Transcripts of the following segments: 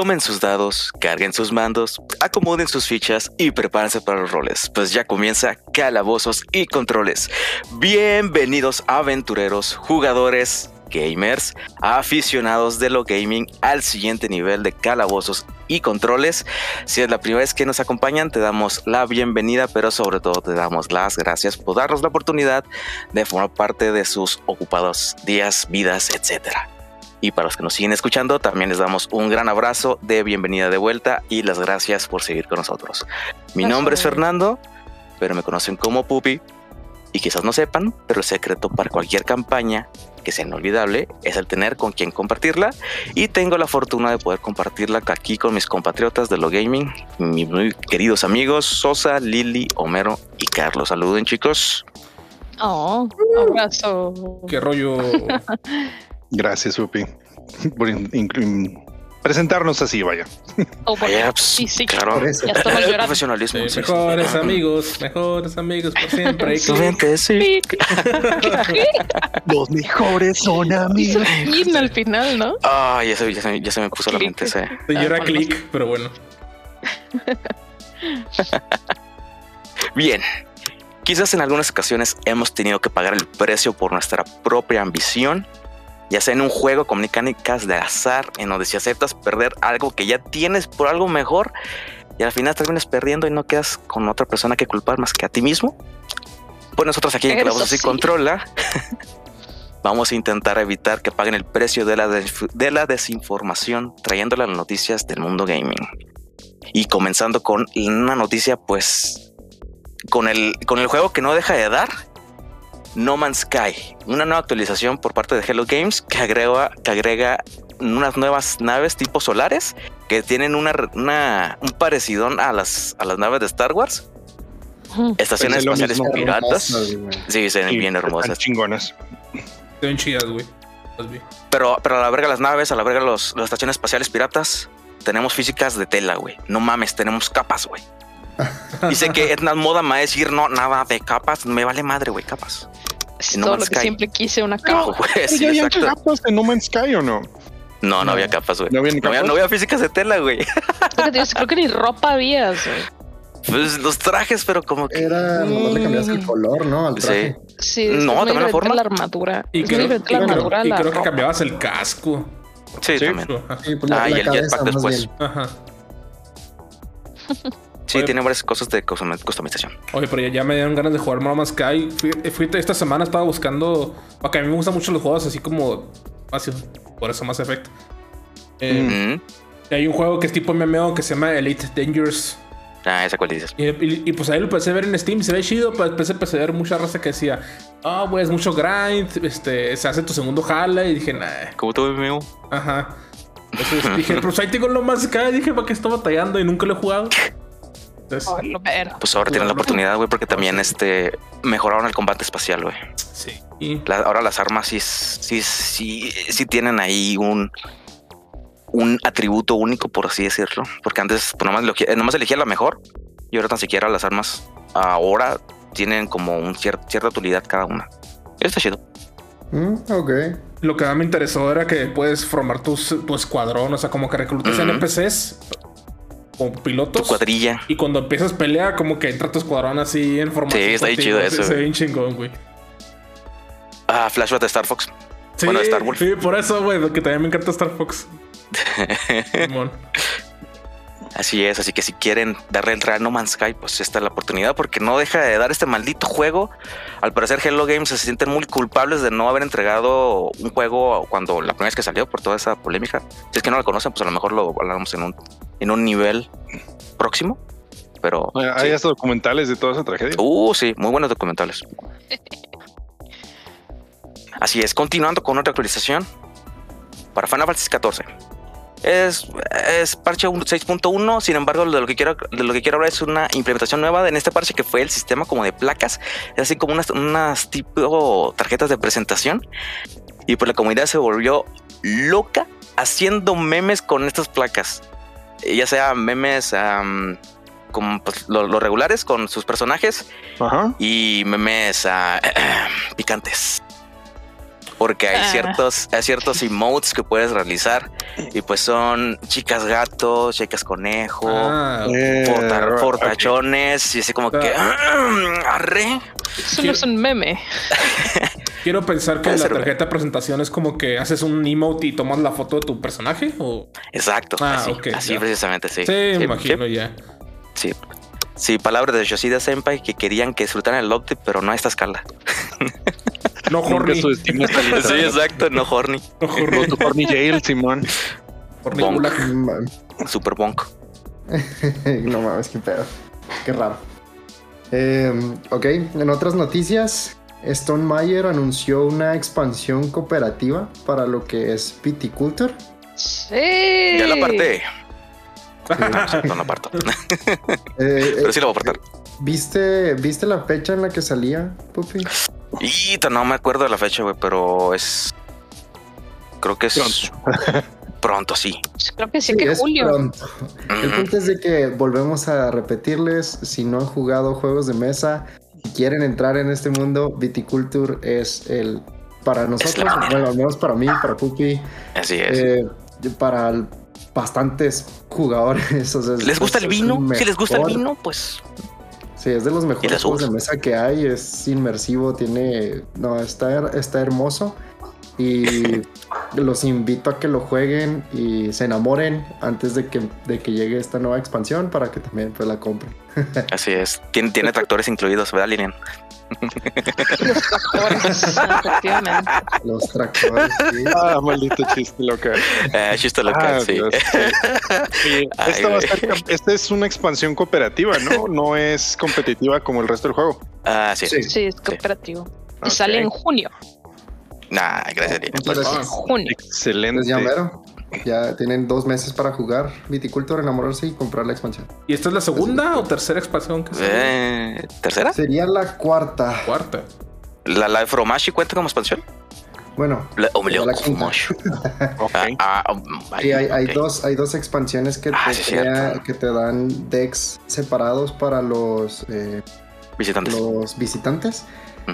Tomen sus dados, carguen sus mandos, acomoden sus fichas y prepárense para los roles, pues ya comienza Calabozos y Controles. Bienvenidos aventureros, jugadores, gamers, aficionados de lo gaming al siguiente nivel de calabozos y controles. Si es la primera vez que nos acompañan, te damos la bienvenida, pero sobre todo te damos las gracias por darnos la oportunidad de formar parte de sus ocupados días, vidas, etcétera. Y para los que nos siguen escuchando, también les damos un gran abrazo de bienvenida de vuelta y las gracias por seguir con nosotros. Mi nombre es Fernando, pero me conocen como Pupi. Y quizás no sepan, pero el secreto para cualquier campaña que sea inolvidable es el tener con quien compartirla. Y tengo la fortuna de poder compartirla aquí con mis compatriotas de lo gaming, mis muy queridos amigos Sosa, Lili, Homero y Carlos. Saluden, chicos. Oh, abrazo. Qué rollo. Gracias, Upi, por presentarnos así, vaya. Oh, Vaya, pues, sí, sí, claro. ya estamos llorando. Profesionalismo. Sí, sí, sí. mejores amigos, mejores amigos por siempre. Excelente, sí. Los mejores son Hizo amigos. fin al final, ¿no? Ay, ya se, ya se- ya se me puso la mente ese. Se llora click, pero bueno. Bien, quizás en algunas ocasiones hemos tenido que pagar el precio por nuestra propia ambición, ya sea en un juego con mecánicas de azar, en donde si aceptas perder algo que ya tienes por algo mejor, y al final terminas perdiendo y no quedas con otra persona que culpar más que a ti mismo. Pues nosotros aquí en Clavos y sí. Controla vamos a intentar evitar que paguen el precio de la, de la desinformación, trayendo las noticias del mundo gaming. Y comenzando con una noticia, pues con el, con el juego que no deja de dar, No Man's Sky, una nueva actualización por parte de Hello Games que agrega, que agrega unas nuevas naves tipo solares que tienen una, una- un parecidón a las, a las naves de Star Wars, estaciones Pues espaciales mismo. piratas. Hermosas. Sí, se ven Sí, bien están hermosas. chingonas. Se ven chidas, güey. Pero, pero a la verga las naves, a la verga los, las estaciones espaciales piratas, tenemos físicas de tela, güey. No mames, tenemos capas, güey. Dice que es una moda más decir no, nada de capas, me vale madre, güey, capas. Es No todo Man's lo que Sky. siempre quise una capa. Güey, Pero sí, ¿Ya exacto. capas en No Man's Sky o no? No, no No. había capas, güey. ¿No había No había, no había físicas de tela, güey. Creo que, creo que ni ropa había, güey. Pues los trajes, pero como que. Era, nomás le cambiaste el color, ¿no? Al traje. Sí, No, también la forma. la armadura. Y creo, la creo- armadura a la creo que cambiabas el casco. Sí, Sí. también. Sí, pues la, Ah, y la el jetpack después. bien. Ajá. Sí, Oye. tiene varias cosas de custom- customización. Oye, pero ya, ya me dieron ganas de jugar Man's Sky. Fui, fui- esta semana estaba buscando. Porque a mí me gustan mucho los juegos así como. Así, por eso más efecto. Eh, Mm. Hay un juego que es tipo MMO que se llama Elite Dangerous. Ah, esa cual dices. Y, y- y, pues ahí lo empecé a ver en Steam, se ve chido, pero después empecé a ver mucha raza que decía, ah, güey, es mucho grind, este, se hace tu segundo jala, y dije, nah, Como tú, amigo. ajá. Entonces dije, pues ahí tengo lo más acá, y dije, ¿para qué estoy batallando? Y nunca lo he jugado. Entonces, Oh. Pues ahora tienen la oportunidad, güey, porque también este mejoraron el combate espacial, güey. sí. Y, La- ahora las armas sí, sí, sí, sí tienen ahí un, un atributo único, por así decirlo. Porque antes pues, nomás, elegía, nomás elegía la mejor y ahora tan siquiera las armas ahora tienen como un cier- cierta utilidad cada una. Está chido. Mm, ok. lo que me interesó era que puedes formar tus- tu escuadrón, o sea, como que reclutas Ujú. NPCs como Tu pilotos. cuadrilla. Y cuando empiezas pelea, como que entra tu escuadrón así en formato. Sí, está ahí chido eso, Se ve bien chingón, güey. Ah, flashback de Star Fox. Sí, Bueno, Star Wolf. sí, por eso, güey, que también me encanta Star Fox. Así es, así que si quieren darle el real No Man's Sky, pues esta es la oportunidad porque no deja de dar este maldito juego. Al parecer Hello Games se sienten muy culpables de no haber entregado un juego cuando la primera vez que salió por toda esa polémica. Si es que no lo conocen, pues a lo mejor lo hablamos en un, en un nivel próximo. Pero Hay sí. hasta documentales de toda esa tragedia. Uh, sí, muy buenos documentales. Así es, continuando con otra actualización para Final Fantasy XIV. Es, es parche 1 6.1, sin embargo, de lo que quiero de lo que quiero hablar es una implementación nueva en este parche que fue el sistema como de placas, es así como unas, unas tipo tarjetas de presentación. Y pues la comunidad se volvió loca haciendo memes con estas placas. Eh, Ya sea memes am, como pues, lo- los regulares con sus personajes Ajá. y memes ah, picantes. porque hay Ah. ciertos, hay ciertos emotes que puedes realizar y pues son chicas gatos, chicas conejo, Ah, Eh, porta- portachones y así como que "Ah, arre. Eso no es un meme. quiero pensar que Puede la ser, tarjeta de presentación es como que haces un emote y tomas la foto de tu personaje. ¿O? Exacto, Ah, así, ok, así precisamente, sí. Sí, me Sí, imagino ya. Sí, sí, palabras de Yoshida Senpai que querían que disfrutaran el update, pero no a esta escala. No horny. Sí, exacto, no horny, No horny. O tu Horny Jail, Simón. horny Bonk. super bonk. no mames, qué pedo. Qué raro. Eh, ok, en otras noticias, Stone Mayer anunció una expansión cooperativa para lo que es Viticulture. Sí. Ya la aparté. No la aparto. Eh, Pero eh, sí la voy a apartar. ¿viste, ¿Viste la fecha en la que salía, Pupi? Y no me acuerdo de la fecha, güey, pero es. Creo que es pronto, sí. Creo que sí, Sí, que es julio. pronto. El punto es de que volvemos a repetirles, si no han jugado juegos de mesa quieren entrar en este mundo, Viticulture es el para nosotros, bueno, al menos para mí, para Pupi, Así es. eh, para bastantes jugadores. o sea, es- ¿Les gusta el vino? el Si les gusta el vino, pues. Sí, es de los mejores juegos de mesa que hay, es inmersivo, tiene, no, está, está hermoso y los invito a que lo jueguen y se enamoren antes de que, de que llegue esta nueva expansión para que también pues, la compren. Así es. Tiene, tiene tractores incluidos, ¿verdad, Lilian? Los tractores, efectivamente. Los tractores, sí. Ah, maldito chiste loca. Eh, chiste local, Ah, sí. Dios. Oye, Ay, esta, va a güey. ser- esta es una expansión cooperativa, ¿no? No es competitiva como el resto del juego. Ah, sí. Sí. Sí, es cooperativo. Y Ok. sale en junio. Nah, gracias. Muchas gracias. Junio. Excelente. Pues ya mero. Ya tienen dos meses para jugar Viticulture, enamorarse y comprar la expansión. ¿Y esta es la segunda o tercera expansión que? Eh, ¿Tercera? Sería la cuarta. Cuarta. ¿La, la de Fromashi cuenta como expansión? Bueno, La, oh, la quinta. Fromashi. Ok. Ah, ah, Sí, hay, dos, hay dos expansiones que, Ah, te sí, crea- cierto. que te dan decks separados para los, eh, Visitantes. los visitantes.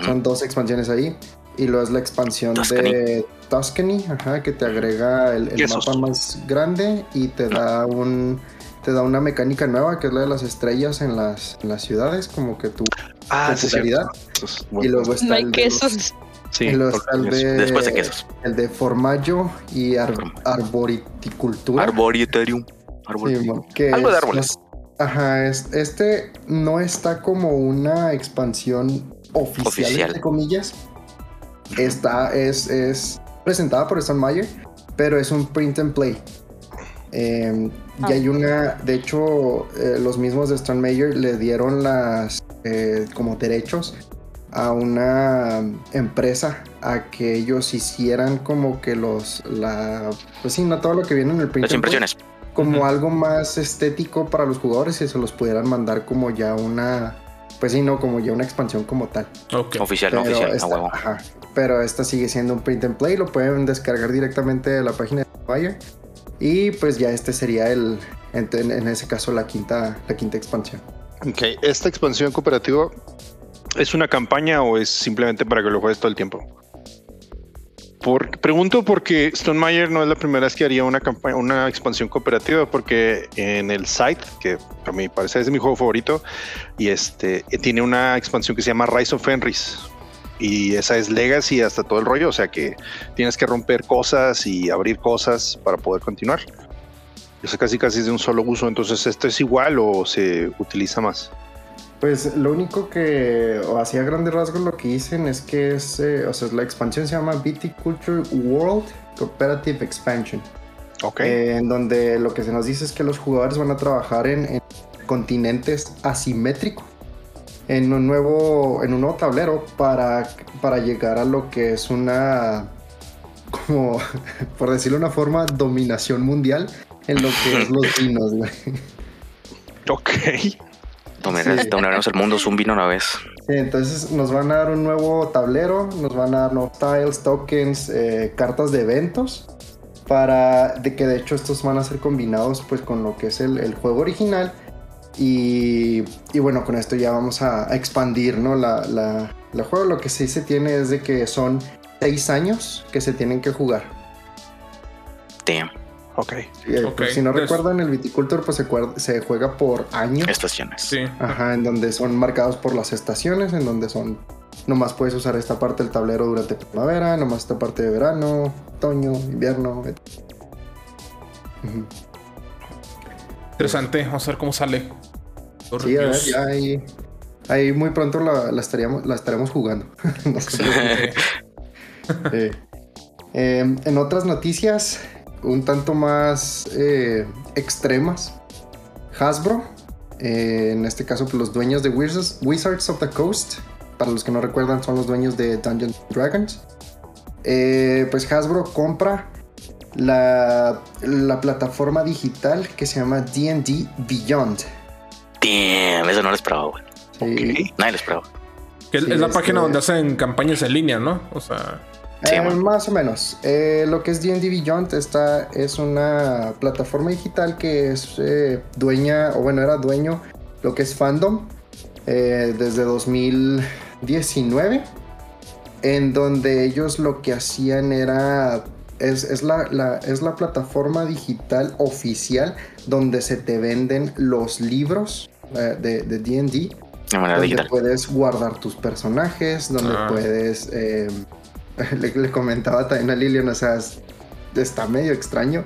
Son dos expansiones ahí. Y luego es la expansión Tuscany. de Tuscany, ajá, que te agrega el, mapa más grande y te da un te da una mecánica nueva que es la de las estrellas en las, en las ciudades, como que tu Ah, popularidad. Es y luego está No hay el de los- quesos. Sí, el de, Después de quesos. el de formaggio y ar- Form- arboriticultura. Arboretorium. Arbor- Sí, mon, que Algo de es- árboles. es- ajá, es- este no está como una expansión oficial, Oficial. entre comillas. Está, es, es presentada por Stone Mayer, pero es un print and play. Eh, Ah. Y hay una, de hecho, eh, los mismos de Stone Mayer le dieron las eh, como derechos a una empresa a que ellos hicieran como que los la pues sí no todo lo que viene en el print Las and play impresiones. como algo más estético para los jugadores y se los pudieran mandar como ya una, pues sí, no, como ya una expansión como tal. Oficial, no oficial. Huevo. ajá, pero esta sigue siendo un print and play, lo pueden descargar directamente de la página de Fire y pues ya este sería el, en, ese caso la quinta, la quinta expansión. Ok, ¿esta expansión cooperativa es una campaña o es simplemente para que lo juegues todo el tiempo? Por- pregunto porque Stone Mayer no es la primera vez que haría una campaña, una expansión cooperativa, porque en el site, que a mi parecer es mi juego favorito, y este tiene una expansión que se llama Rise of Fenris. Y esa es Legacy hasta todo el rollo, o sea que tienes que romper cosas y abrir cosas para poder continuar. Eso casi casi es de un solo uso, entonces esto es igual o se utiliza más. Pues lo único que, o así a grandes rasgos lo que dicen es que es, eh, o sea, la expansión se llama Viticulture World Cooperative Expansion. Ok. Eh, en donde lo que se nos dice es que los jugadores van a trabajar en, en continentes asimétricos en un nuevo en un nuevo tablero para, para llegar a lo que es una como por decirlo de una forma dominación mundial en lo que es los vinos güey. ok. Sí. Dominaremos el mundo es un vino una vez. Sí, entonces nos van a dar un nuevo tablero, nos van a dar nuevos tiles, tokens, eh, cartas de eventos, para de que de hecho estos van a ser combinados pues con lo que es el, el juego original y, y bueno, con esto ya vamos a, a expandir, ¿no? La, la, la juego lo que sí se tiene es de que son seis años que se tienen que jugar. Damn. Ok. Eh, Ok, pues, si no pues- recuerdan, el viticultor pues se, juega por años. Estaciones. Sí. Ajá, en donde son marcados por las estaciones, en donde son. Nomás puedes usar esta parte del tablero durante primavera, nomás esta parte de verano, otoño, invierno. etc. Interesante. Vamos a ver cómo sale. Los Sí, a ver, ahí, ahí muy pronto la, la estaríamos, la estaremos jugando. Eh, eh, en otras noticias, un tanto más eh, extremas, Hasbro, eh, en este caso pues, los dueños de Wizards, Wizards of the Coast, para los que no recuerdan son los dueños de Dungeons Dragons, pues Hasbro compra la, la plataforma digital que se llama D&D Beyond. Damn, eso no lo esperaba, güey. Sí. Nadie lo esperaba. Que es- Sí, es la página donde hacen campañas en línea, ¿no? O sea, Sí, Eh, más o menos. Eh, lo que es D&D Beyond esta es una plataforma digital que es eh, dueña, o bueno, era dueño lo que es Fandom eh, desde 2019, en donde ellos lo que hacían era... Es, es la, la- es la plataforma digital oficial donde se te venden los libros de de D&D De donde digital. puedes guardar tus personajes, donde Ah. puedes... eh, le, le comentaba también a Lilian, o sea, es- está medio extraño,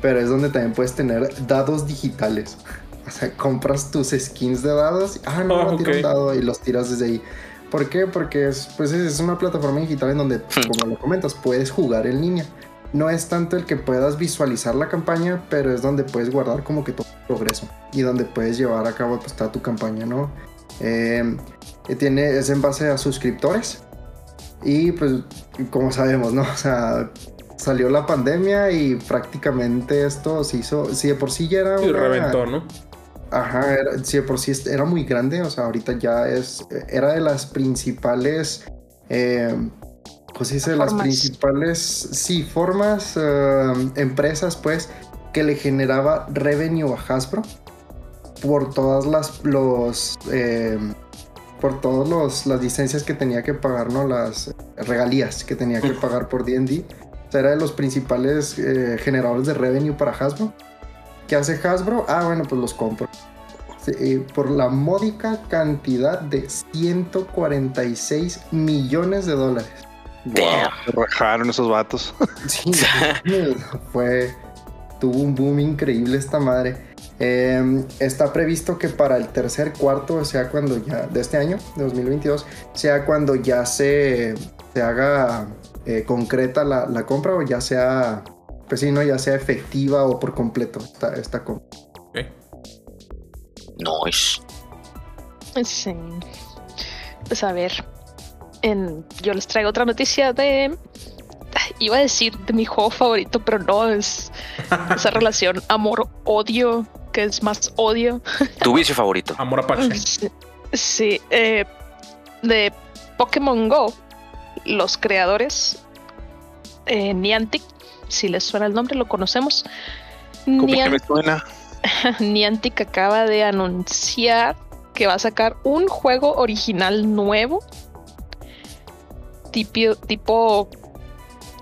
pero es donde también puedes tener dados digitales. O sea, compras tus skins de dados, y, ah, no, Ah, voy a tirar ok. un dado y los tiras desde ahí. ¿Por qué? Porque es, pues es una plataforma digital en donde, como lo comentas, puedes jugar en línea. No es tanto el que puedas visualizar la campaña, pero es donde puedes guardar como que todo el progreso y donde puedes llevar a cabo pues, toda tu campaña, ¿no? Eh, que tiene, es en base a suscriptores. Y pues, como sabemos, ¿no? O sea, salió la pandemia y prácticamente esto se hizo, si de por sí ya era y una- reventó, ¿no? Ajá, era- si de por sí era muy grande, o sea, ahorita ya es, era de las principales, eh, pues sí, de las Formas. principales, sí, formas, eh, empresas, pues, que le generaba revenue a Hasbro por todas las, los, eh, por todas los, las licencias que tenía que pagar, ¿no? Las regalías que tenía que pagar por D&D. O sea, era de los principales eh, generadores de revenue para Hasbro. ¿Qué hace Hasbro? Ah, bueno, pues los compro. Eh, por la módica cantidad de 146 millones de dólares. Wow, Damn. rajaron esos vatos. Sí, fue. Tuvo un boom increíble esta madre. Eh, está previsto que para el tercer cuarto, o sea, cuando ya. de este año, de 2022, sea cuando ya se, se haga eh, concreta la, la compra o ya sea. Pues sí, no, ya sea efectiva o por completo esta, esta compra. Nice. Sí. Pues a ver. En, yo les traigo otra noticia de. Iba a decir de mi juego favorito, pero no, es esa relación amor-odio, que es más odio. Tu vicio favorito. Amor Apache. Sí, sí, eh, de Pokémon Go, los creadores, eh, Niantic, si les suena el nombre, lo conocemos. Como que me suena. Niantic acaba de anunciar que va a sacar un juego original nuevo, tipo, tipo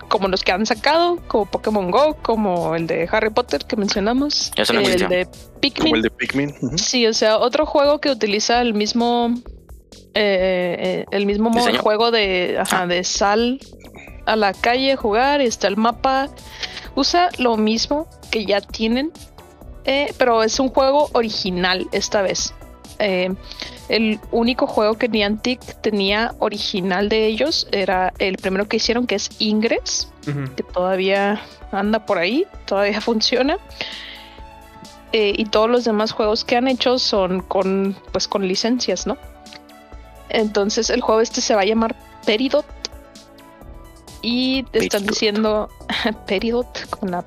como los que han sacado, como Pokémon Go, como el de Harry Potter que mencionamos, Eso no el existió. de Como Pikmin. el de Pikmin. Ujú. Sí, o sea, otro juego que utiliza el mismo eh, eh, el mismo modo de juego de, ajá, Ah. de sal a la calle, jugar, y está el mapa. Usa lo mismo que ya tienen, eh, pero es un juego original esta vez. Eh, el único juego que Niantic tenía original de ellos era el primero que hicieron, que es Ingress que todavía anda por ahí, todavía funciona. Eh, y todos los demás juegos que han hecho son con, pues, con licencias, ¿no? Entonces el juego este se va a llamar Peridot. Y te están Peridot. diciendo Peridot con la,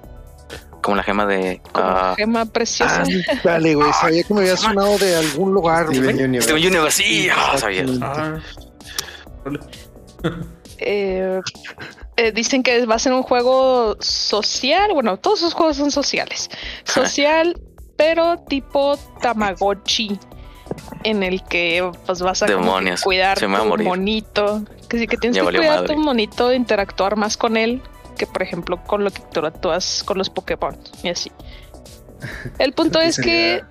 Como la gema de. ah, gema preciosa. Ah, dale, güey. Sabía que me había sonado de algún lugar, güey. Steven Universe. Steven Universe. Sí, ah, sabía. Ah. Eh, eh, dicen que va a ser un juego social. Bueno, todos esos juegos son sociales. Social, pero tipo Tamagotchi. En el que pues vas a Demonios, cuidar tu monito Que sí que tienes Ya que cuidar a madre. tu monito, interactuar más con él que, por ejemplo, con lo que interactúas con los Pokémon y así. El punto es que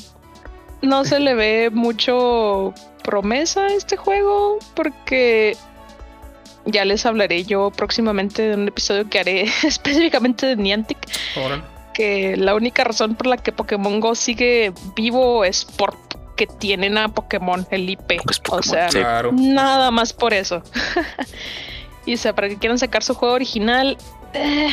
no se le ve mucho promesa a este juego porque ya les hablaré yo próximamente de un episodio que haré específicamente de Niantic que la única razón por la que Pokémon Go sigue vivo es porque tienen a Pokémon, el IP. Pues o sea. Claro. nada más por eso. y o sea, para que quieran sacar su juego original, eh,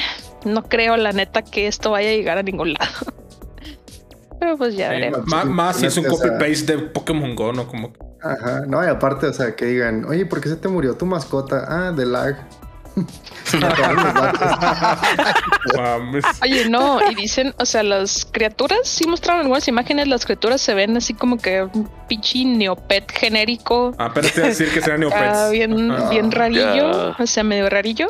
no creo la neta que esto vaya a llegar a ningún lado. Pero pues ya Sí, veremos. más si es un sea, copy-paste de Pokémon Go, ¿no? Como Ajá, no, y aparte, o sea, que digan, oye, ¿por qué se te murió tu mascota? Ah, de lag. Oye, no, y dicen, o sea, las criaturas, sí mostraron algunas imágenes, las criaturas se ven así como que un pinche neopet genérico. Ah, Apenas te decir que serán Está Neopets. bien, bien rarillo, Ya. o sea, medio rarillo.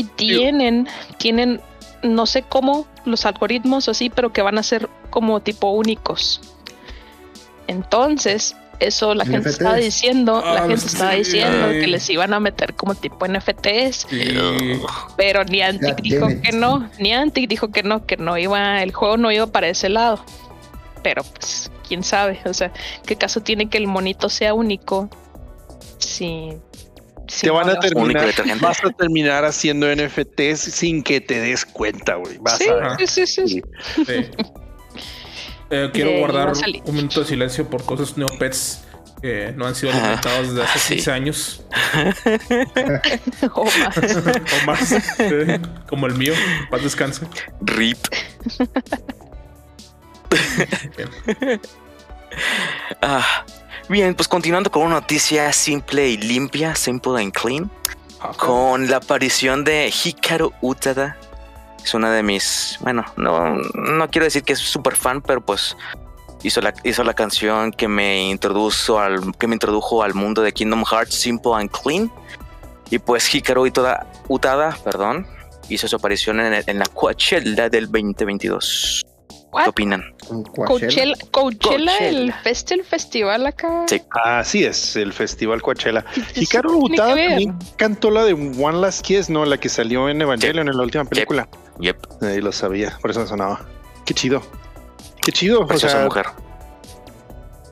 Y tienen, tienen, no sé cómo, los algoritmos o así, pero que van a ser como tipo únicos. Entonces, eso la gente estaba diciendo, la Ah, gente sí, estaba diciendo ay. que les iban a meter como tipo NFTs, Sí. pero Niantic God dijo que no, Niantic dijo que no, que no iba, el juego no iba para ese lado. Pero pues, quién sabe, o sea, qué caso tiene que el monito sea único. Si, Te no van a terminar, vas a terminar haciendo NFTs sin que te des cuenta, güey. Vas Sí, a ver. sí, sí, sí. Eh, quiero Eh, guardar un minuto de silencio por esos neopets que no han sido alimentados desde hace Sí. 15 años O más. o más. Como el mío. Paz descanse. RIP. Bien. Ah, bien, pues continuando con una noticia simple y limpia, simple and clean, con la aparición de Hikaru Utada. Es una de mis, bueno, no, no quiero decir que es súper fan, pero pues hizo la, hizo la canción que me introdujo al, que me introdujo al mundo de Kingdom Hearts, Simple and Clean. Y pues Hikaru Utada, Utada perdón, hizo su aparición en, en la Coachella del 2022. ¿Qué opinan? Coachella. Coachella, Coachella, el fest, el festival acá. Sí. Así es, el Festival Coachella. ¿Qué- qué Y Caro Butada también cantó la de One Last Kiss, ¿no? La que salió en Evangelion en la última película. Yep, Ahí lo sabía, por eso me sonaba. Qué chido. Qué chido. O preciosa sea, mujer.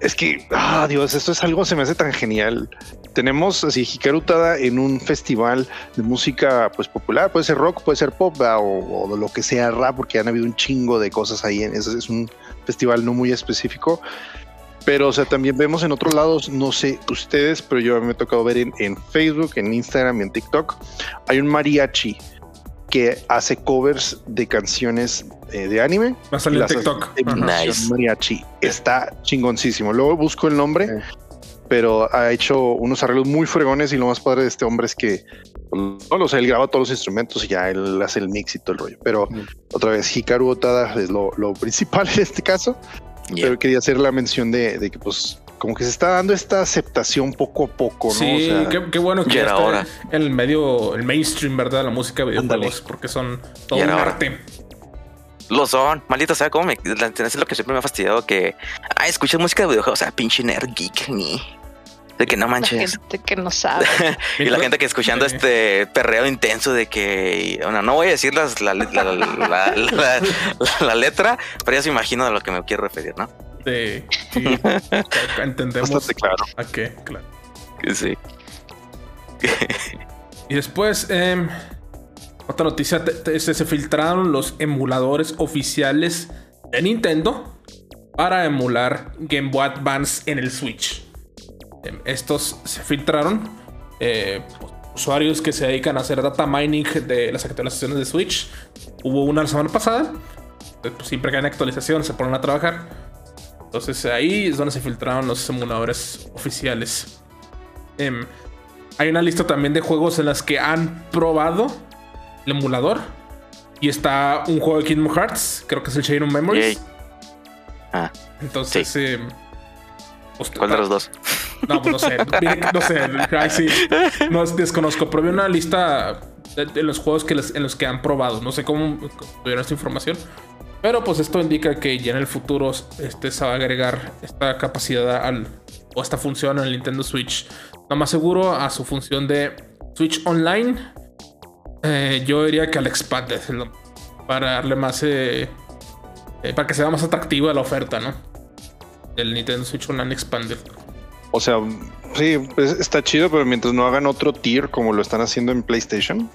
es que, ah, Dios, esto es algo, se me hace tan genial. Tenemos así Hikaru Utada en un festival de música pues popular, puede ser rock, puede ser pop o, o lo que sea rap, porque han habido un chingo de cosas ahí. En, es, es un festival no muy específico. Pero, o sea, también vemos en otros lados, no sé ustedes, pero yo me he tocado ver en, en Facebook, en Instagram y en TikTok, hay un mariachi que hace covers de canciones eh, de anime Va a salir TikTok. Nice. mariachi. Está chingoncísimo. Luego busco el nombre. Pero ha hecho unos arreglos muy fregones y lo más padre de este hombre es que no lo sé, él graba todos los instrumentos y ya él hace el mix y todo el rollo. Pero Mm. otra vez, Hikaru Otada es lo, lo principal en este caso. Yep. Pero quería hacer la mención de, de que pues como que se está dando esta aceptación poco a poco, ¿no? Sí, o sea, qué, qué bueno que Ya está hora. en el medio, el mainstream, ¿verdad? La música de videojuegos, porque son todo un hora. Lo son, maldita sea, como me. la- Es lo que siempre me ha fastidiado que. Ay, escuchas música de videojuegos, o sea, pinche nerd geek, ni. De que no La manches. gente que no sabe. y la gente que escuchando Sí. este perreo intenso de que. Bueno, no voy a decir las, la, la- la- la- la- la letra, pero ya se imagina a lo que me quiero referir, ¿no? Sí, sí. Entendemos bastante claro. a qué, claro. Que Sí. Y después, em, otra noticia, se, filtraron los emuladores oficiales de Nintendo para emular Game Boy Advance en el Switch. Em, estos se filtraron. eh, usuarios que se dedican a hacer data mining de las actualizaciones de Switch. Hubo una la semana pasada. eh, pues, siempre que hay una actualización se ponen a trabajar. Entonces ahí es donde se filtraron los emuladores oficiales. Em, hay una lista también de juegos en las que han probado el emulador. Y está un juego de Kingdom Hearts, creo que es el Chain of Memories. Ah, Entonces, em, pues, ¿cuál de los dos? no, pues no sé. No sé. Ay, sí. No desconozco. Pero vi una lista de, de los juegos que les- en los que han probado. No sé cómo tuvieron esta información. Pero pues esto indica que ya en el futuro este, se va a agregar esta capacidad al, o esta función el Nintendo Switch. No más seguro a su función de Switch Online, eh, yo diría que al Expanded, para darle más. eh, eh, para que sea más atractiva la oferta, ¿no? El Nintendo Switch Online Expanded. O sea, sí, pues, está chido, pero mientras no hagan otro tier como lo están haciendo en PlayStation.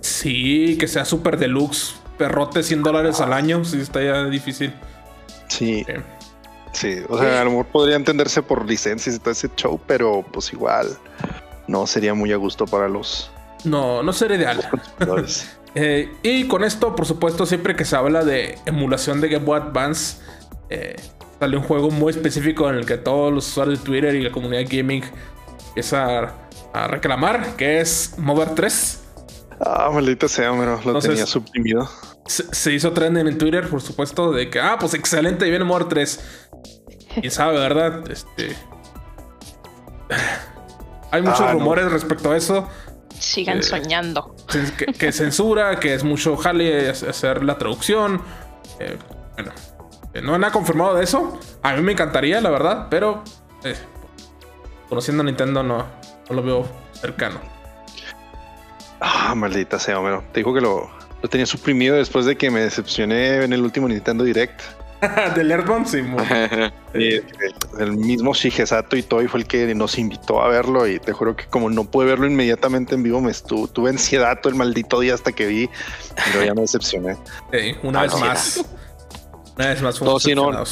Sí, que sea super deluxe, perrote 100 dólares al año, sí está ya difícil. Sí, Eh, sí. O sea, a lo mejor podría entenderse por licencias y todo ese show, pero pues igual no sería muy a gusto para los No, no sería ideal. Eh, y con esto, por supuesto, siempre que se habla de emulación de Game Boy Advance, eh, sale un juego muy específico en el que todos los usuarios de Twitter y la comunidad gaming empieza a, reclamar, que es Mover 3. ah, maldita sea, pero lo Entonces- tenía suprimido. Se, se hizo trending en Twitter, por supuesto, de que, ah, pues excelente, y viene Mover 3. Quién sabe, ¿verdad? Este. Hay muchos Ah, no. rumores respecto a eso. Sigan Eh, soñando. Que, que censura, que es mucho jale hacer la traducción. Eh, bueno, eh, no han confirmado de eso. A mí me encantaría, la verdad, pero eh, conociendo a Nintendo no, no lo veo cercano. Ah, maldita sea, Homero. Te dijo que lo, lo tenía suprimido después de que me decepcioné en el último Nintendo Direct. Del Earthbound, sí. Eh, el, mismo Shigesato y Toy fue el que nos invitó a verlo y te juro que como no pude verlo inmediatamente en vivo, me estu- tuve ansiedad todo el maldito día hasta que vi, pero ya me decepcioné. Sí, una Ah, vez no. más. Una vez más fuimos No, sí, no. no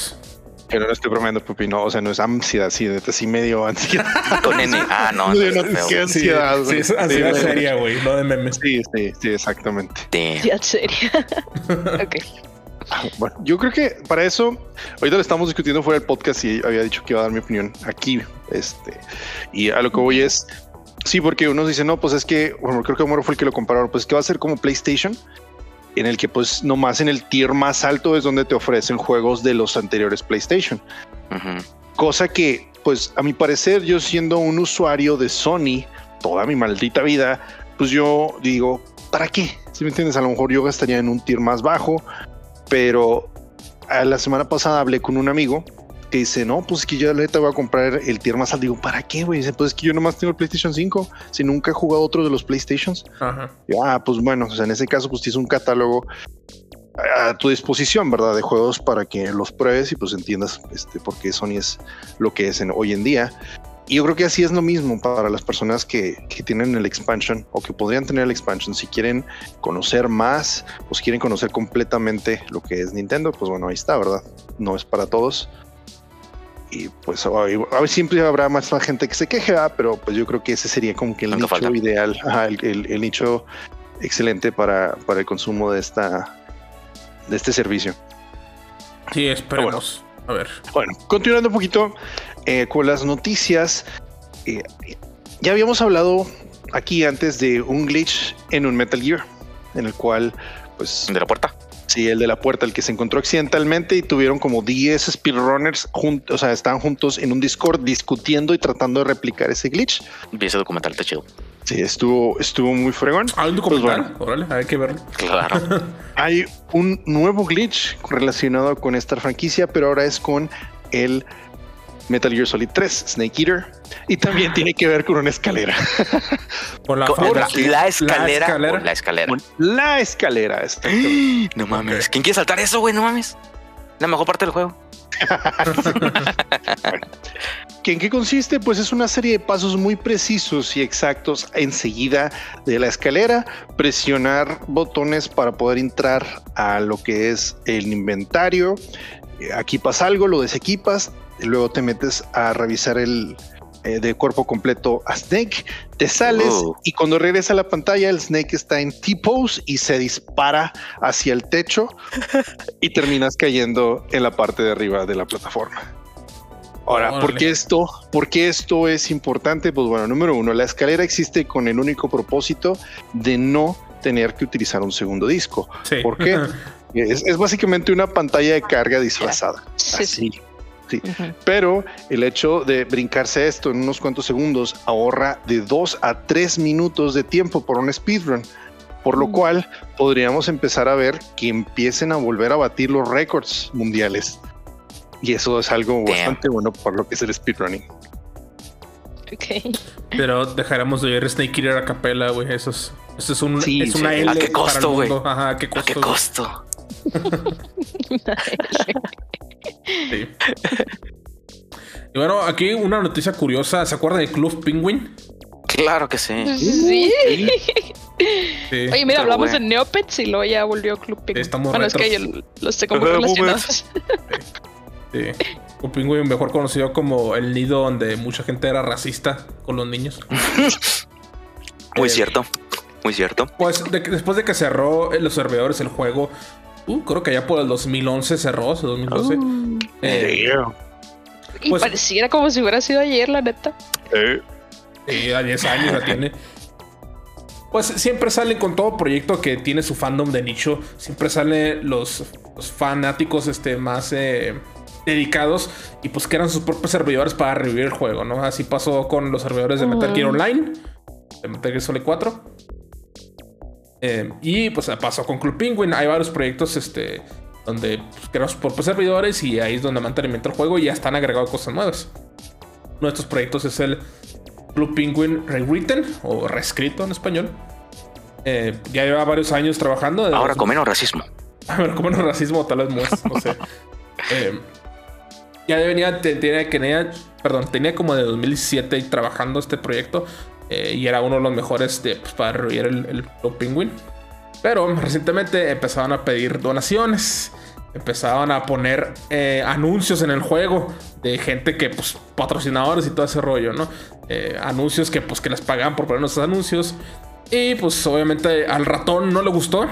estoy bromeando, Pupi, no, o sea, no es ansiedad, sí, neta, sí me dio ansiedad. Con N. Ah, no. Sí, no, no, qué Sí, ansiedad. sí, güey. es ansiedad Sí, seria, güey. Lo de memes. Sí, sí, sí, exactamente. Ya seria. ok. Bueno, yo creo que para eso, ahorita lo estamos discutiendo fuera del podcast y había dicho que iba a dar mi opinión aquí. Este, y a lo que voy es, sí, porque unos dicen, no, pues es que, bueno, creo que Homero fue el que lo compararon, pues que va a ser como PlayStation, en el que pues nomás en el tier más alto es donde te ofrecen juegos de los anteriores PlayStation. Cosa que, pues a mi parecer, yo siendo un usuario de Sony toda mi maldita vida, pues yo digo, ¿para qué? Si me entiendes, a lo mejor yo gastaría en un tier más bajo, pero a la semana pasada hablé con un amigo que dice, no, pues es que yo neta voy a comprar el tier más alto. Digo, ¿para qué, güey? Dice, pues es que yo nomás tengo el PlayStation 5, si nunca he jugado otro de los PlayStations. Ajá. Y, ah, pues bueno, o sea, en ese caso, pues tienes un catálogo a tu disposición, ¿verdad? De juegos para que los pruebes y pues entiendas este, por qué Sony es lo que es en, hoy en día. Y yo creo que así es lo mismo para las personas que, que tienen el expansion o que podrían tener el expansion. Si quieren conocer más o si quieren conocer completamente lo que es Nintendo, pues bueno, ahí está, ¿verdad? No es para todos. Y pues a ver, siempre habrá más gente que se queje, ¿verdad? pero pues yo creo que ese sería como que el Nunca nicho falta. ideal, ajá, el, el- el nicho excelente para, para el consumo de esta de este servicio. Sí, esperemos. A ver. Bueno, continuando un poquito eh, con las noticias, eh, ya habíamos hablado aquí antes de un glitch en un Metal Gear, en el cual, pues, De la puerta. sí, el de la puerta, el que se encontró accidentalmente y tuvieron como 10 speedrunners juntos, o sea, estaban juntos en un Discord discutiendo y tratando de replicar ese glitch. Vi ese documental, está chido. Sí, estuvo, estuvo muy fregón. ¿Hay un Pues documental? Órale, hay que verlo. Claro. Hay un nuevo glitch relacionado con esta franquicia, pero ahora es con el Metal Gear Solid 3, Snake Eater, y también tiene que ver con una escalera. Con la, Con- la, escalera. La escalera. La escalera. esta. No mames. ¿Quién quiere saltar eso, güey? No mames. La mejor parte del juego. ¿Que ¿En qué consiste? Pues es una serie de pasos muy precisos y exactos enseguida de la escalera, presionar botones para poder entrar a lo que es el inventario. Eh, Aquí pasa algo, lo desequipas, luego te metes a revisar el eh, de cuerpo completo a Snake, te sales Oh. y cuando regresa a la pantalla el Snake está en T-pose y se dispara hacia el techo y terminas cayendo en la parte de arriba de la plataforma. Ahora, ¿por qué esto? ¿Por qué esto es importante? Pues bueno, número uno, la escalera existe con el único propósito de no tener que utilizar un segundo disco. Sí. ¿Por qué? Es, es básicamente una pantalla de carga disfrazada. Sí, sí. Pero el hecho de brincarse esto en unos cuantos segundos ahorra de dos a tres minutos de tiempo por un speedrun. Por lo Mm. cual podríamos empezar a ver que empiecen a volver a batir los récords mundiales. Y eso es algo Damn. bastante bueno por lo que es el speedrunning. Ok. Pero dejaremos de oír Snake Eater a capela, güey. Eso es, eso es, un, Sí, es una. L ¿A qué para el costo, güey? ¿a qué ¿A costo? qué güey? costo? Sí. Y bueno, aquí una noticia curiosa. ¿Se acuerdan del Club Penguin? Claro que sí. Sí. Sí. Oye, mira, Pero hablamos bueno. de Neopets y luego ya volvió Club Penguin. Estamos bueno, es que yo los tengo muy relacionados. Sí. Club Penguin, mejor conocido como el nido donde mucha gente era racista con los niños. Muy Eh, cierto. Muy cierto. Pues de después de que cerró los servidores el juego, uh, creo que ya por el 2011 cerró, o 2012. Uh, Eh, y Pues- pareciera como si hubiera sido ayer, la neta. Eh, Sí, a 10 años la tiene. Pues siempre salen con todo proyecto que tiene su fandom de nicho. Siempre salen los, los fanáticos este, más eh, dedicados y pues crean sus propios servidores para revivir el juego, ¿no? Así pasó con los servidores de Metal Gear. Online, de Metal Gear Solid 4. Eh, y pues pasó con Club Penguin. Hay varios proyectos este, donde pues, sus propios servidores y ahí es donde mantenimiento el juego y ya están agregados cosas nuevas. Uno de estos proyectos es el Blue Penguin Rewritten o reescrito en español. Eh, ya lleva varios años trabajando. Ahora los- con menos racismo. Bueno, como no racismo, tal vez más, no sé. Eh, ya venía, te- tenía, tenía, perdón, tenía como de 2017 trabajando este proyecto eh, y era uno de los mejores de, pues, para revivir el, el Penguin. Pero recientemente empezaban a pedir donaciones, empezaban a poner eh, anuncios en el juego de gente que, pues, patrocinadores y todo ese rollo, ¿no? Eh, anuncios que, pues, que les pagan por poner esos anuncios. Y pues obviamente al ratón no le gustó.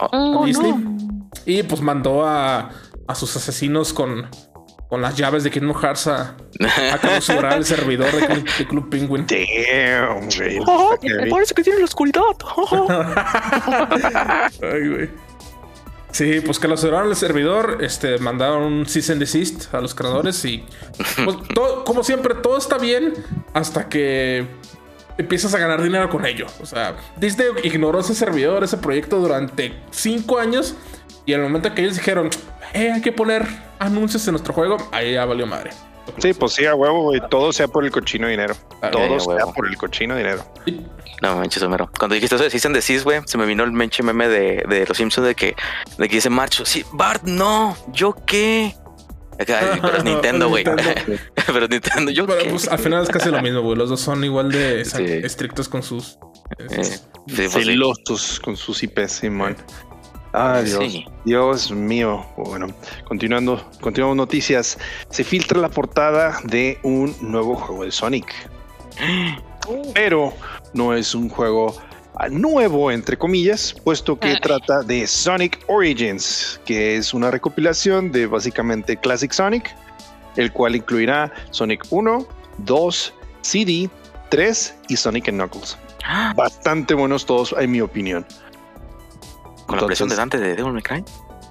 Oh, Disney. no. Y pues mandó a, a sus asesinos con, con las llaves de Kingdom Hearts a, a clausurar el servidor de, Club- de Club Penguin. damn, güey. Oh, Está heavy. parece que tiene la oscuridad. Ay, güey. Sí, pues clausuraron el servidor, este, mandaron un cease and desist a los creadores y pues, todo- como siempre, todo está bien hasta que empiezas a ganar dinero con ello. O sea, Disney ignoró ese servidor, ese proyecto durante cinco años y al momento que ellos dijeron, eh, hay que poner anuncios en nuestro juego, ahí ya valió madre. Sí, pues sí, a huevo, güey. Todo sea por el cochino dinero. Ah, Todo sea huevo. por el cochino dinero. No manches, Homero. Cuando dijiste eso de Season de Cis, güey, se me vino el menche meme de, de los Simpsons de que, de que dice Marcho, sí, Bart, no, ¿yo qué? Acá, pero es Nintendo, güey. Pero es Nintendo, ¿yo Pero qué? pues al final es casi lo mismo, güey. Los dos son igual de Sí. estrictos con sus. Eh, sí, pues sí. Celosos con sus IPs, Simón. Ah, Dios. Sí. Dios mío. Bueno, continuando, continuamos noticias. Se filtra la portada de un nuevo juego de Sonic. Pero no es un juego nuevo, entre comillas, puesto que trata de Sonic Origins, que es una recopilación de básicamente Classic Sonic, el cual incluirá Sonic 1, 2, CD, 3 y Sonic Knuckles. Bastante buenos todos, en mi opinión. Con la presión de Dante de Devil May Cry.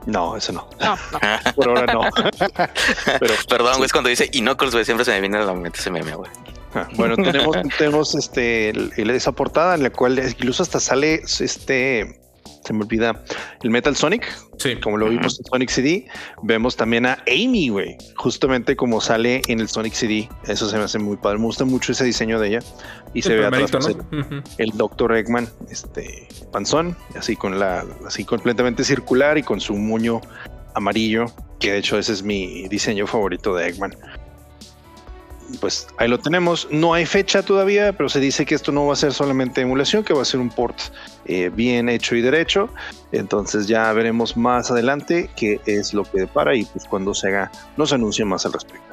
No, eso no. No, no. Por ahora no. Pero Perdón, güey, es cuando dice y Knuckles, güey, siempre se me viene a la mente ese meme, güey. Ah, Bueno, tenemos, tenemos este, el- el- esa portada en la cual incluso hasta sale este, se me olvida, el Metal Sonic, Sí. como lo vimos en Sonic CD. Vemos también a Amy, güey, justamente como sale en el Sonic CD. Eso se me hace muy padre. Me gusta mucho ese diseño de ella. Y se El ve atrás pues, el, el Dr. Eggman, este panzón, así con la, así completamente circular y con su muño amarillo, que de hecho ese es mi diseño favorito de Eggman. Pues ahí lo tenemos. No hay fecha todavía, pero se dice que esto no va a ser solamente emulación, que va a ser un port eh, bien hecho y derecho. Entonces ya veremos más adelante qué es lo que depara y pues cuando se haga, nos anuncie más al respecto.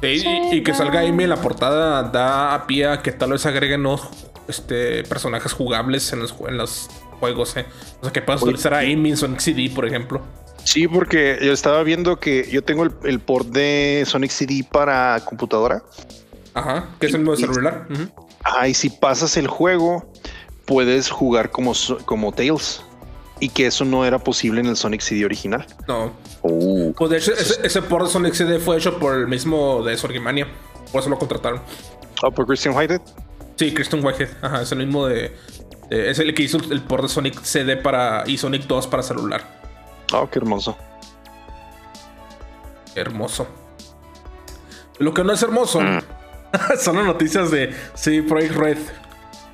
Sí, y, y que salga Amy en la portada da a pie a que tal vez agreguen nuevos este, personajes jugables en los, ju- en los juegos. ¿eh? O sea, que puedas utilizar a Amy en Sonic CD, por ejemplo. Sí, porque yo estaba viendo que yo tengo el, el port de Sonic CD para computadora. Ajá, que es el nuevo celular. Ujú. Ah, y si pasas el juego, puedes jugar como, como Tails. Y que eso no era posible en el Sonic CD original. No. Uh, Pues de hecho, ese, ese port de Sonic CD fue hecho por el mismo de Sorgimania. Por eso lo contrataron. Oh, por Christian Whitehead. Sí, Christian Whitehead. Ajá, es el mismo de. de- es el que hizo el port de Sonic CD para. y Sonic 2 para celular. Oh, qué hermoso. Hermoso. Lo que no es hermoso Mm. Son las noticias de sí, Project Red.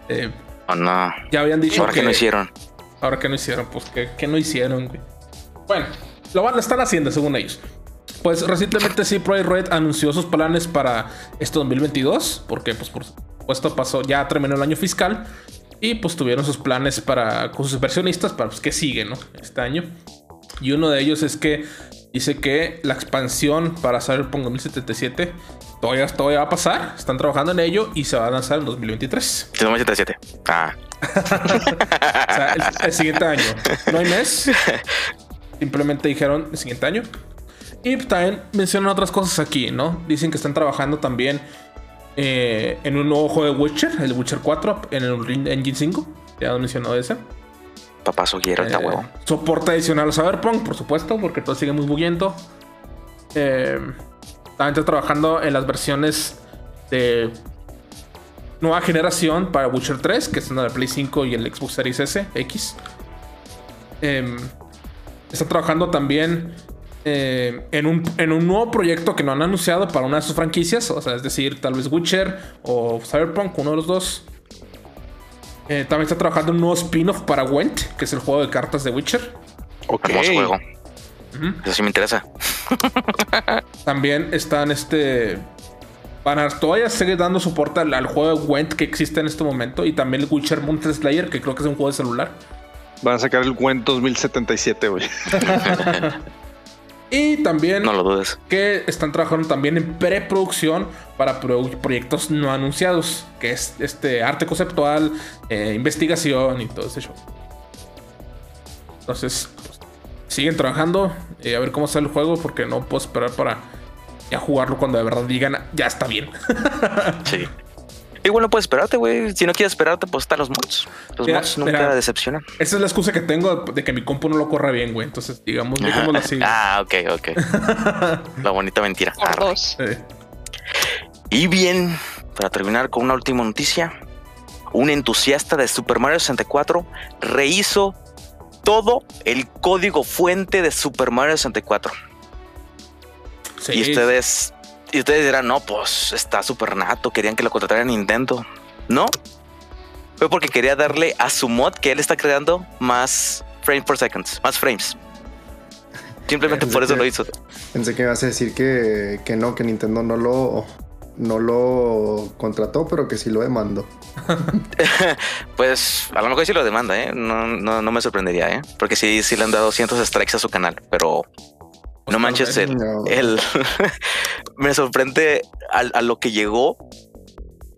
Eh, Oh, no. ya habían dicho Ahora que no hicieron. Ahora que no hicieron, pues que, que no hicieron, güey. Bueno, lo, van- lo están haciendo según ellos. Pues recientemente sí, Project Red anunció sus planes para este 2022, porque pues por supuesto pasó, ya terminó el año fiscal y pues tuvieron sus planes para con sus inversionistas para pues que sigue, ¿no? Este año. Y uno de ellos es que dice que la expansión para Cyberpunk 2077 todavía, todavía va a pasar, están trabajando en ello y se va a lanzar en 2023. 187. Ah. O sea, el, el siguiente año. No hay mes. Simplemente dijeron el siguiente año. Y también mencionan otras cosas aquí, ¿no? Dicen que están trabajando también eh, en un nuevo juego de Witcher, el Witcher 4, en el Unreal Engine 5. Ya lo mencionó ese. Quiero esta Eh, huevo. Soporte adicional a Cyberpunk, por supuesto, porque todo sigue muy. Eh, también está trabajando en las versiones de nueva generación para Witcher 3, que son la de Play 5 y el Xbox Series S, X. Eh, está trabajando también eh, en, un, en un nuevo proyecto que no han anunciado para una de sus franquicias, o sea, es decir, tal vez Witcher o Cyberpunk, uno de los dos. Eh, también está trabajando en un nuevo spin-off para Went, que es el juego de cartas de Witcher. Ok. Hermoso juego. Eso sí me interesa. También están este. Van a todavía seguir dando soporte al, al juego de Went que existe en este momento. Y también el Witcher Slayer, que creo que es un juego de celular. Van a sacar el Gwen 2077, güey. Y también No lo dudes. que están trabajando también en preproducción para pro- proyectos no anunciados, que es este arte conceptual, eh, investigación y todo ese show. Entonces, pues, siguen trabajando y a ver cómo sale el juego, porque no puedo esperar para ya jugarlo cuando de verdad digan ya está bien. Sí. Igual no puedes esperarte, güey. Si no quieres esperarte, pues están los mods. Los Mira, mods nunca mira. decepcionan. Esa es la excusa que tengo de que mi compu no lo corra bien, güey. Entonces, digamos, digámoslo así. Ah, ok, ok. La bonita mentira. Dos. Y bien, para terminar con una última noticia, un entusiasta de Super Mario 64 rehizo todo el código fuente de Super Mario 64. sí, Y ustedes, y ustedes dirán, no, pues está super nato, querían que lo contratara Nintendo. No, fue porque quería darle a su mod que él está creando más frames per seconds, más frames. Simplemente por eso lo hizo. Pensé que ibas a decir que, que no, que Nintendo no lo, no lo contrató, pero que sí lo demandó. Pues a lo mejor sí lo demanda, ¿eh? No, no, no me sorprendería, ¿eh? Porque sí, sí le han dado cientos de strikes a su canal, pero no manches, el, No. el- me sorprende al- a, lo que llegó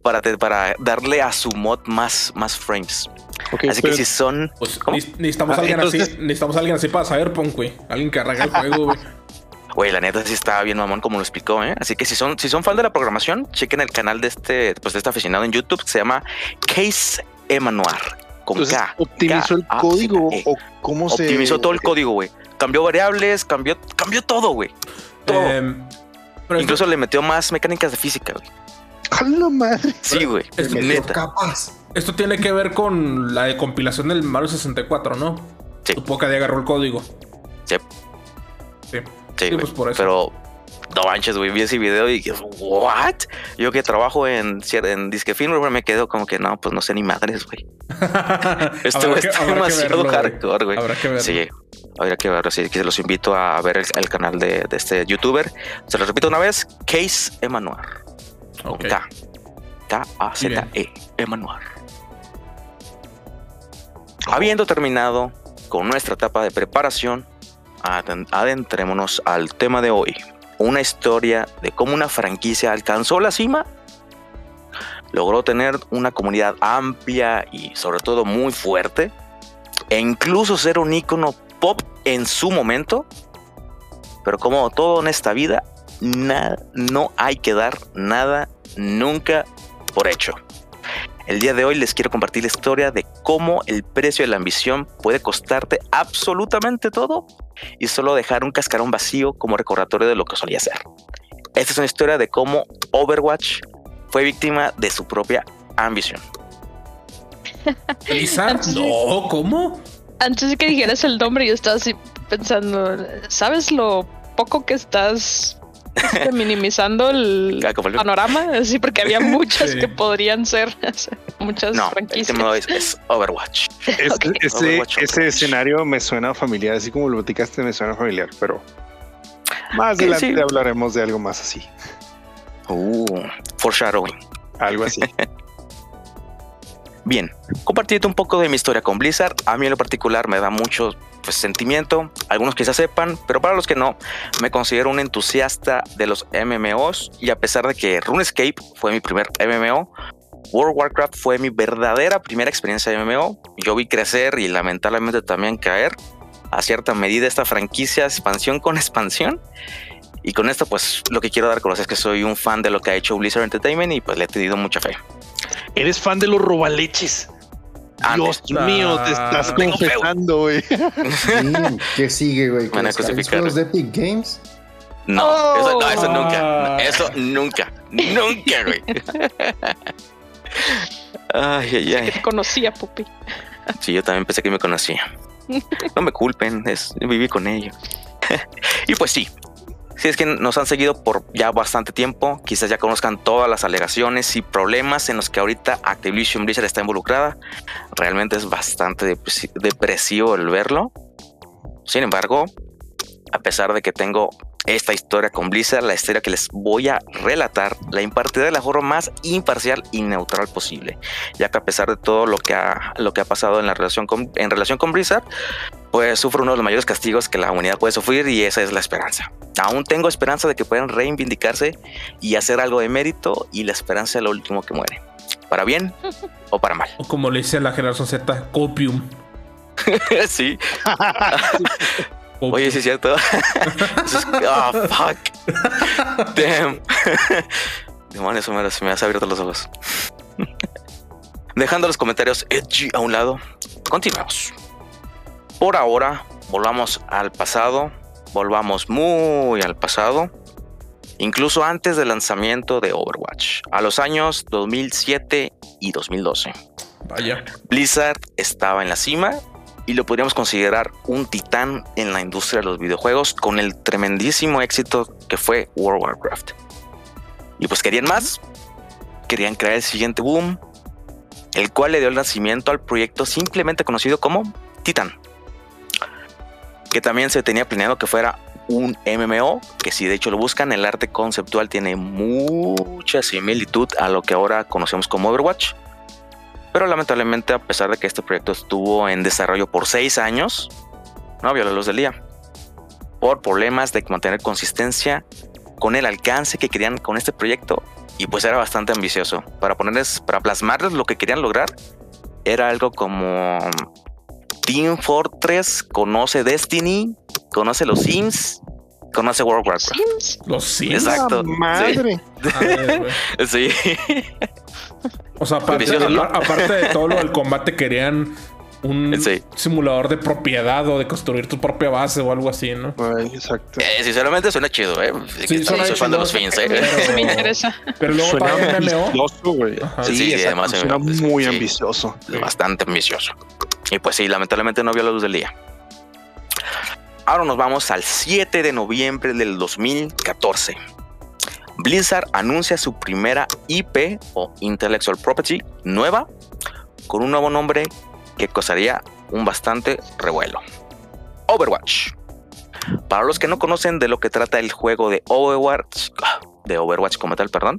para, te- para darle a su mod más, más frames. Así que si son... Pues necesitamos Ah, alguien entonces- así. Necesitamos alguien así para Cyberpunk, güey. Alguien que arranque el juego, güey. Güey, la neta sí está bien mamón como lo explicó, ¿eh? Así que si son, si son fan de la programación, chequen el canal de este, pues de este aficionado en YouTube que se llama Case Emanuar. Con entonces, K. ¿optimizó el K, A, código E. o cómo se...? Optimizó todo el código, güey. Cambió variables, cambió, cambió todo, güey. Todo. Em, pero Incluso le metió más mecánicas de física, güey. ¡A la madre! Sí, güey. Es Neta. capas. esto, tiene que ver con la de compilación del Mario 64, ¿no? Sí. Supongo que agarró el código. Sí. Sí. Sí, Sí, pues por eso. Pero no manches, güey. Vi ese video y ¿what? Yo que trabajo en, en disque film, me quedo como que no, pues no sé ni madres, güey. Este Habrá güey que- está habrá que demasiado verlo, hardcore, güey. Habrá que verlo. Sí, habría que verlo. Así que los invito a ver el, el canal de, de este youtuber. Se lo repito una vez: Case Emanuar. Con Ok. K. K-A-Z-E. Emanuar. Habiendo terminado con nuestra etapa de preparación, aden- adentrémonos al tema de hoy. Una historia de cómo una franquicia alcanzó la cima, logró tener una comunidad amplia y sobre todo muy fuerte, e incluso ser un icono pop en su momento, pero como todo en esta vida, na- no hay que dar nada nunca por hecho. El día de hoy les quiero compartir la historia de cómo el precio de la ambición puede costarte absolutamente todo y solo dejar un cascarón vacío como recordatorio de lo que solía ser. Esta es una historia de cómo Overwatch fue víctima de su propia ambición. ¿Blizzard? No, ¿cómo? Antes de que dijeras el nombre, yo estaba así pensando, ¿sabes lo poco que estás minimizando el el- panorama, sí, porque había muchas Sí. que podrían ser muchas No, el franquicias. tema es, es Overwatch. Es- Ok. ese, Overwatch, ese Overwatch. escenario me suena familiar, así como lo platicaste me suena familiar, pero más adelante sí. hablaremos de algo más así, Uh, foreshadowing. algo así. Bien, compartiendo un poco de mi historia con Blizzard, a mí en lo particular me da mucho pues, sentimiento, algunos quizás sepan, pero para los que no, me considero un entusiasta de los MMOs y a pesar de que RuneScape fue mi primer MMO, World of Warcraft fue mi verdadera primera experiencia de MMO. Yo vi crecer y lamentablemente también caer a cierta medida esta franquicia, expansión con expansión. Y con esto, pues lo que quiero dar a conocer es que soy un fan de lo que ha hecho Blizzard Entertainment y pues le he tenido mucha fe. Eres fan de los robaleches. Ah, Dios mío, te estás feo. confesando, güey. Sí, ¿Qué sigue, güey? Van a ¿Que descargues crucificar. de Epic Games? No, eso, no, eso nunca. Eso nunca. Nunca, güey. Ay, ay, Que ay. te conocía, Pupi. Sí, yo también pensé que me conocía. No me culpen, es, viví con ello. y pues sí, si es que nos han seguido por ya bastante tiempo, quizás ya conozcan todas las alegaciones y problemas en los que ahorita Activision Blizzard está involucrada. Realmente es bastante depresi- depresivo el verlo. Sin embargo, a pesar de que tengo esta historia con Blizzard, la historia que les voy a relatar, la impartiré de la forma más imparcial y neutral posible, ya que a pesar de todo lo que ha, lo que ha pasado en la relación con, en relación con Blizzard, pues sufre uno de los mayores castigos que la humanidad puede sufrir y esa es la esperanza. Aún tengo esperanza de que puedan reivindicarse y hacer algo de mérito y la esperanza es lo último que muere. Para bien o para mal. O como le dice la generación Z, copium. sí. Copium. Oye, sí es cierto. Ah, fuck. Damn. Demonios, Homero, se me has abierto los ojos. Dejando los comentarios edgy a un lado, continuamos. Por ahora, volvamos al pasado. Volvamos muy al pasado. Incluso antes del lanzamiento de Overwatch, a los años 2007 y 2012. Vaya. Blizzard estaba en la cima y lo podríamos considerar un titán en la industria de los videojuegos con el tremendísimo éxito que fue World of Warcraft. Y pues querían más, querían crear el siguiente boom, el cual le dio el nacimiento al proyecto simplemente conocido como Titan, que también se tenía planeado que fuera un MMO, que si de hecho lo buscan, el arte conceptual tiene mucha similitud a lo que ahora conocemos como Overwatch. Pero lamentablemente, a pesar de que este proyecto estuvo en desarrollo por seis años, no vio la luz del día. Por problemas de mantener consistencia con el alcance que querían con este proyecto. Y pues era bastante ambicioso. Para ponerles, para plasmarles lo que querían lograr, era algo como Team Fortress, conoce Destiny, conoce los Sims, conoce World of Warcraft. Sims. Los Sims. Exacto. Madre. Ver. Sí. O sea, aparte, de todo lo del combate, querían un Sí. simulador de propiedad o de construir tu propia base o algo así, ¿no? Ay, exacto. Eh, sinceramente suena chido, ¿eh? Sí, Sí, suena soy fan de los Fins, ¿eh? Pero- Me interesa. Pero luego Suena para MMO. ambicioso, güey. Sí, Sí, además, suena muy sí. ambicioso. bastante ambicioso. Y pues sí, lamentablemente no vio la luz del día. Ahora nos vamos al 7 de noviembre del 2014. Blizzard anuncia su primera IP o Intellectual Property nueva con un nuevo nombre que causaría un bastante revuelo. Overwatch. Para los que no conocen de lo que trata el juego de Overwatch, de Overwatch como tal, perdón,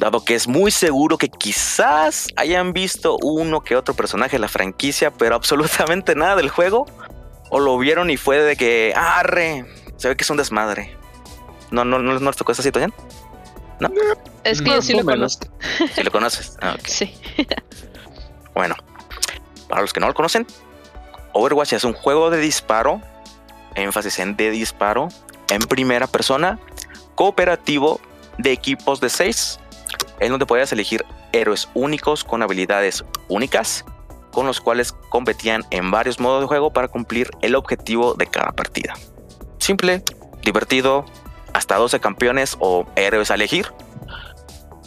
dado que es muy seguro que quizás hayan visto uno que otro personaje de la franquicia, pero absolutamente nada del juego, o lo vieron y fue de que, arre, se ve que es un desmadre. No, no, no, no les tocó esa situación. Es que yo sí lo conozco. Si lo conoces. Ah, ok. Sí. Bueno, para los que no lo conocen, Overwatch es un juego de disparo, énfasis en de disparo, en primera persona, cooperativo de equipos de 6, en donde podías elegir héroes únicos con habilidades únicas, con los cuales competían en varios modos de juego para cumplir el objetivo de cada partida. Simple, divertido, hasta 12 campeones o héroes a elegir.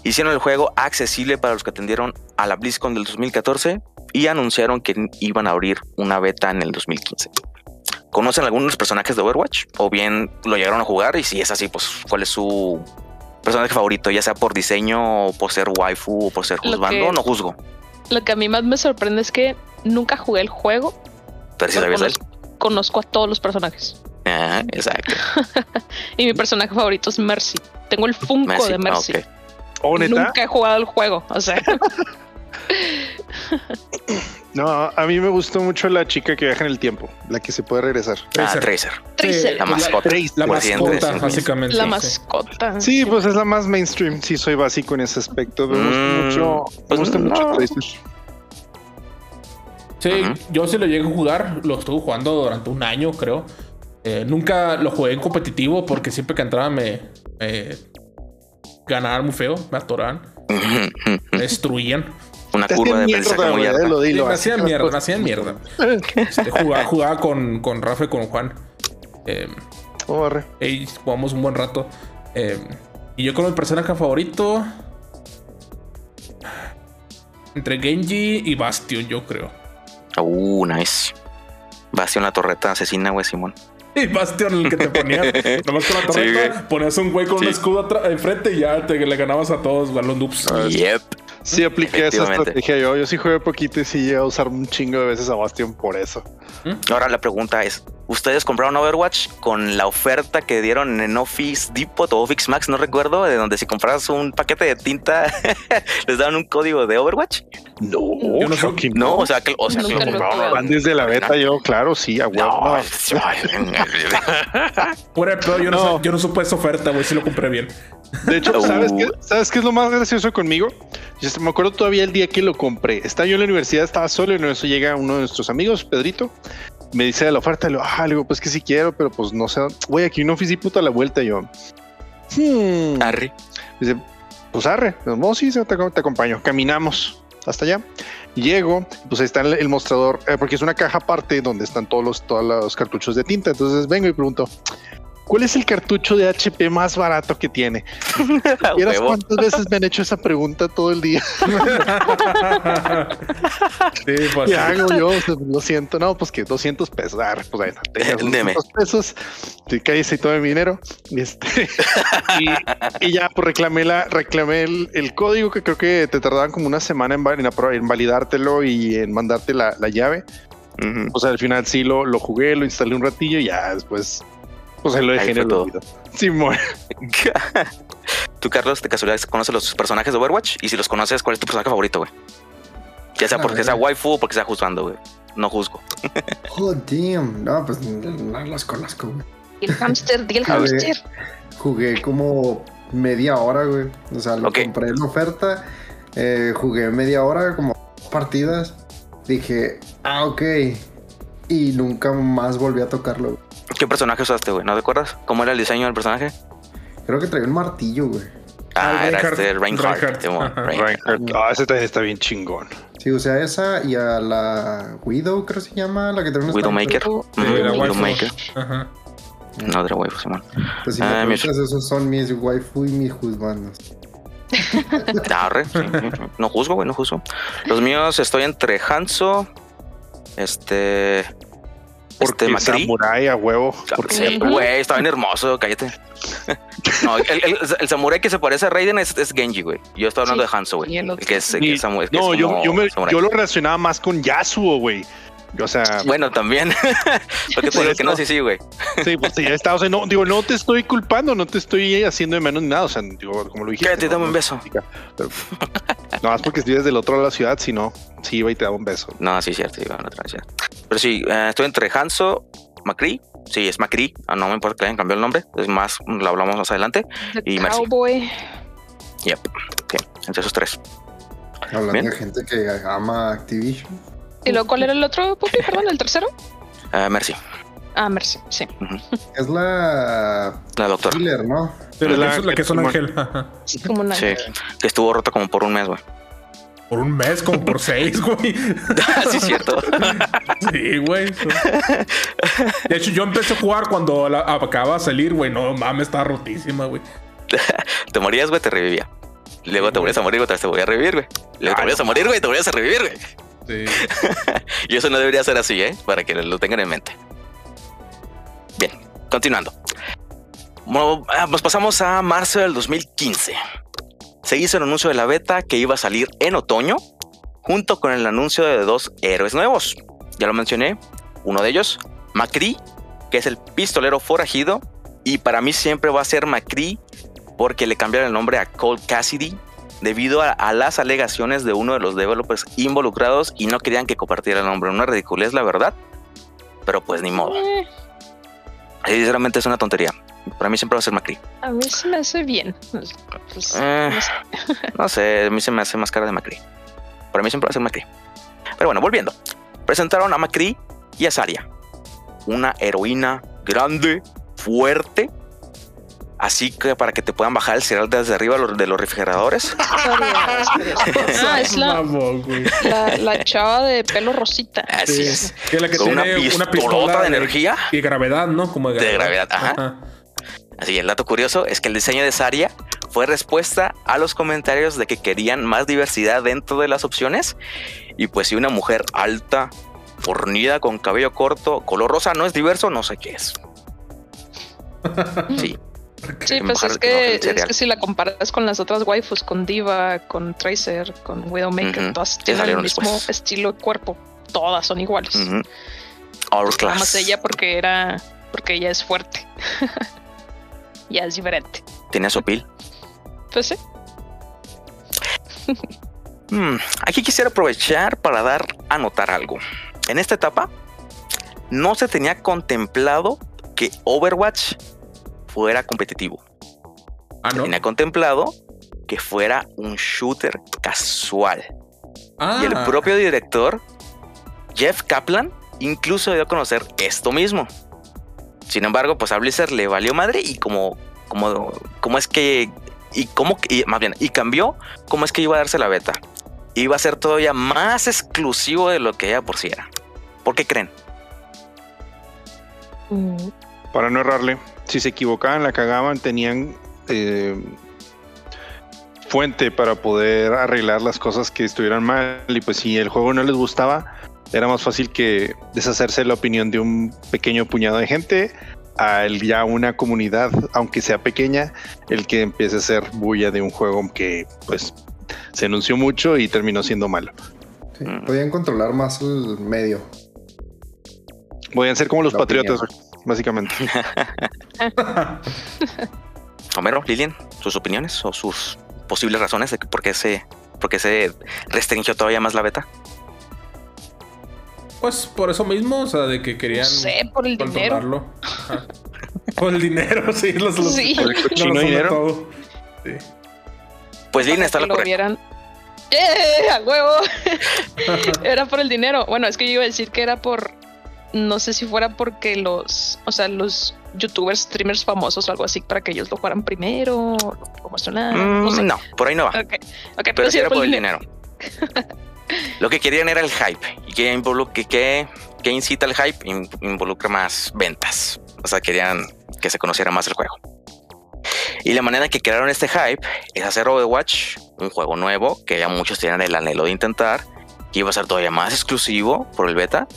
Hicieron el juego accesible para los que atendieron a la BlizzCon del 2014 y anunciaron que iban a abrir una beta en el 2015. ¿conocen algunos personajes de Overwatch? O bien lo llegaron a jugar y si es así, pues ¿cuál es su personaje favorito? Ya sea por diseño, o por ser waifu, o por ser juzgando, no juzgo. Lo que a mí más me sorprende es que nunca jugué el juego. Pero si pero conozco, conozco a todos los personajes. Ah, exacto. Y mi personaje favorito es Mercy. Tengo el Funko de Ah, Mercy. ok. ¿Oh, neta? Nunca he jugado el juego. O sea, No, a mí me gustó mucho la chica que viaja en el tiempo, la que se puede regresar. Ah, Tracer. Tracer. Tracer. La mascota. La de mascota, básicamente. la sí. mascota. Sí, pues es la más mainstream. Sí, soy básico en ese aspecto. Me gusta Mm, mucho. Me pues gusta no. mucho Tracer. Sí, yo sí lo llegué a jugar, lo estuve jugando durante un año, creo. Eh, nunca lo jugué en competitivo porque siempre que entraba me, me ganaban muy feo, me atoraban, me destruían. Una Te curva de aprendizaje mierda, muy Sí, dilo. me las mierda, me hacían mierda. Este, jugaba, jugaba con, con Rafa y con Juan. Eh, Oh, barre. y jugamos un buen rato. Eh, y yo con mi personaje favorito. Entre Genji y Bastion, yo creo. Uh, nice. Bastion la torreta asesina, güey, Simón. Y Bastion el que te ponías. nomás con la Sí, torreta, güey. ponías un güey con un Sí. escudo enfrente y ya te le ganabas a todos, güey, los noobs. Yep. Sí, apliqué esa estrategia yo. Yo sí jugué poquito y sí llegué a usar un chingo de veces a Bastion por eso. Ahora la pregunta es: ¿Ustedes compraron Overwatch con la oferta que dieron en Office Depot o Office Max? No recuerdo, de donde si comprabas un paquete de tinta les daban un código de Overwatch. No, Yo no sé. creo que No, o sea que, o sea, que Nunca lo. Van desde la beta yo, claro, sí, a huevo. De pedo, yo no, No. sé- yo no supe esa oferta, güey, si lo compré bien. De hecho. ¿sabes qué? ¿sabes qué es lo más gracioso conmigo? Yo me acuerdo todavía el día que lo compré. Estaba yo en la universidad, estaba solo y en eso llega uno de nuestros amigos, Pedrito. Me dice de la oferta, le digo, ah, le digo, pues que sí quiero, pero pues no sé. Güey, aquí un Office Depot a la vuelta y yo. Hmm. Arre. Dice, pues arre, no, sí, sí, te, te acompaño. Caminamos hasta allá. Llego, pues ahí está el, el mostrador, eh, porque es una caja aparte donde están todos los, todos los cartuchos de tinta. Entonces vengo y pregunto, ¿cuál es el cartucho de HP más barato que tiene? ¿Vieras cuántas veces me han hecho esa pregunta todo el día? Sí, pues. ¿Qué hago yo? O sea, Lo siento, no, pues que 200 pesos. Ah, pues ahí está, tengas Deme. 200 pesos. Te caes y todo mi dinero. Y, este, y, y ya, pues reclamé, la, reclamé el, el código que creo que te tardaban como una semana en, en en validártelo y en mandarte la, la llave. O sea, al final sí lo, lo jugué, lo instalé un ratillo y ya después, pues lo Ahí en fue el todo. Simón. Tú, Carlos, de casualidad conoces los personajes de Overwatch y si los conoces, ¿cuál es tu personaje favorito, güey? Ya sea porque sea waifu o porque sea juzgando, güey. No juzgo. Oh, damn. No, pues no las conozco, güey. Y el hamster, di el hamster. Jugué como media hora, güey. O sea, lo compré en la oferta. eh, jugué media hora, como partidas. Dije, ah, ok. Y nunca más volví a tocarlo. ¿Qué personaje usaste, güey? ¿No te acuerdas? ¿Cómo era el diseño del personaje? Creo que traía un martillo, güey. Ah, Ah, era Reinhardt. este Reinhardt. Reinhardt. Ah, ese también está bien chingón. Sí, usé a esa y a la Widow, creo que se llama, la que trae un Widowmaker. Sí. Widowmaker. Ajá. No, de la waifu, Simón. Pues si me Ah, esos son mis waifu y mis juzgandos. Arre, sí, sí, sí. No juzgo, güey, no juzgo. Los míos estoy entre Hanzo, este. Porque este Macri. Samurai a huevo. Porque Sí, güey, está bien hermoso, cállate. No, el, el, el samurái que se parece a Raiden es, es Genji, güey. Yo estoy hablando Sí, de Hanzo, güey. que es, que es que No, es yo, como yo, me- samurái. yo lo relacionaba más con Yasuo, güey. O sea, Bueno, también. Porque Por digo que no, sí, sí, güey. sí, pues ya está. O sea, no, digo, no te estoy culpando, no te estoy haciendo de menos ni nada. O sea, digo, como lo dijiste. Cállate, no, dame no un beso. pero- no más porque vives del otro lado de la ciudad, si no, sí iba y te daba un beso. No, sí, cierto, iba a la otra ciudad. Pero sí, eh, estoy entre Hanzo, Macri. Sí, es Macri. Ah, no me importa que le hayan cambiado el nombre. Es más, lo hablamos más adelante. The Y Mercy. Cowboy. Yep. Ok, entre esos tres. Hablando Bien. de gente que ama Activision. ¿Y luego cuál era el otro, Pupi? Perdón, el tercero. Eh, Mercy, Ah, Mercy, sí. Es la la doctora. killer, ¿no? Pero la, es la que es un ángel. Sí, como una. Sí, que estuvo rota como por un mes, güey. Por un mes, como por seis, güey. sí, es cierto. Sí, güey. De hecho, yo empecé a jugar cuando la, acababa de salir, güey. No mames, estaba rotísima, güey. Te morías, güey, te revivía. Luego te volvías a morir, güey, te voy a revivir, güey. Luego te volvías a morir, güey, te volvías a revivir, güey. Sí. Y eso no debería ser así, ¿eh? Para que lo tengan en mente. continuando. Bueno, ah, nos pasamos a marzo del 2015. Se hizo el anuncio de la beta que iba a salir en otoño, junto con el anuncio de dos héroes nuevos. Ya lo mencioné, uno de ellos, Macri, que es el pistolero forajido, y para mí siempre va a ser Macri porque le cambiaron el nombre a Cold Cassidy debido a, las alegaciones de uno de los developers involucrados y no querían que compartiera el nombre. Una ridiculez, la verdad, pero pues ni modo. Eh. Sinceramente es una tontería. Para mí siempre va a ser Macri. A mí se me hace bien. Pues, pues, eh, no, sé. a mí se me hace más cara de Macri. Para mí siempre va a ser Macri. Pero bueno, volviendo. Presentaron a Macri y a Saria. Una heroína grande, fuerte. Así que para que te puedan bajar el cereal desde arriba de los refrigeradores. ah, es la, la, chava de pelo rosita. Así es. la que tiene una, pistolota de energía. Y gravedad, ¿no? Como de gravedad. ajá. Así, el dato curioso es que el diseño de Saria fue respuesta a los comentarios de que querían más diversidad dentro de las opciones. Y pues si una mujer alta, fornida, con cabello corto, color rosa no es diverso, no sé qué es. Sí. Sí, pues es que, es que, si la comparas con las otras waifus, con Diva, con Tracer, con Widowmaker, todas tienen el mismo estilo de cuerpo. Todas son iguales. Nada más ella porque era porque ella es fuerte. ya es diferente. ¿Tiene su pil? Pues sí. Hmm, aquí quisiera aprovechar para dar a notar algo. En esta etapa no se tenía contemplado que Overwatch fuera competitivo. Ah, ¿no? tenía contemplado que fuera un shooter casual. Y el ah. propio director, Jeff Kaplan, incluso dio a conocer esto mismo. Sin embargo, pues a Blizzard le valió madre y como, como, como es que, y cómo, y más bien, y cambió cómo es que iba a darse la beta. Iba a ser todavía más exclusivo de lo que ya por sí era. ¿Por qué creen? Mm. Para no errarle, si se equivocaban, la cagaban, tenían eh, fuente para poder arreglar las cosas que estuvieran mal. Y pues si el juego no les gustaba, era más fácil que deshacerse la opinión de un pequeño puñado de gente a ya una comunidad, aunque sea pequeña, el que empiece a ser bulla de un juego que pues se anunció mucho y terminó siendo malo. podían controlar más el medio. Podían ser como los patriotas, básicamente. Homero, Lilian, sus opiniones o sus posibles razones de por qué se, por qué se restringió todavía más la beta. Pues por eso mismo, o sea, de que querían. No sé, por el dinero. por el dinero, sí, los, los, sí. Por el cochino dinero. Sí. Pues bien, está la lo vieran. ¡Eh! ¡A huevo! era por el dinero. Bueno, es que yo iba a decir que era por. No sé si fuera porque los. O sea, los youtubers, streamers famosos o algo así, para que ellos lo jugaran primero, lo promocionaran. no, sé. no, por ahí no va. Okay. Okay, pero, sí era por el dinero. Lo que querían era el hype. ¿Y que, que, que incita el hype? Involucra más ventas. O sea, querían que se conociera más el juego. Y la manera que crearon este hype es hacer Overwatch un juego nuevo que ya muchos tienen el anhelo de intentar, que iba a ser todavía más exclusivo por el beta.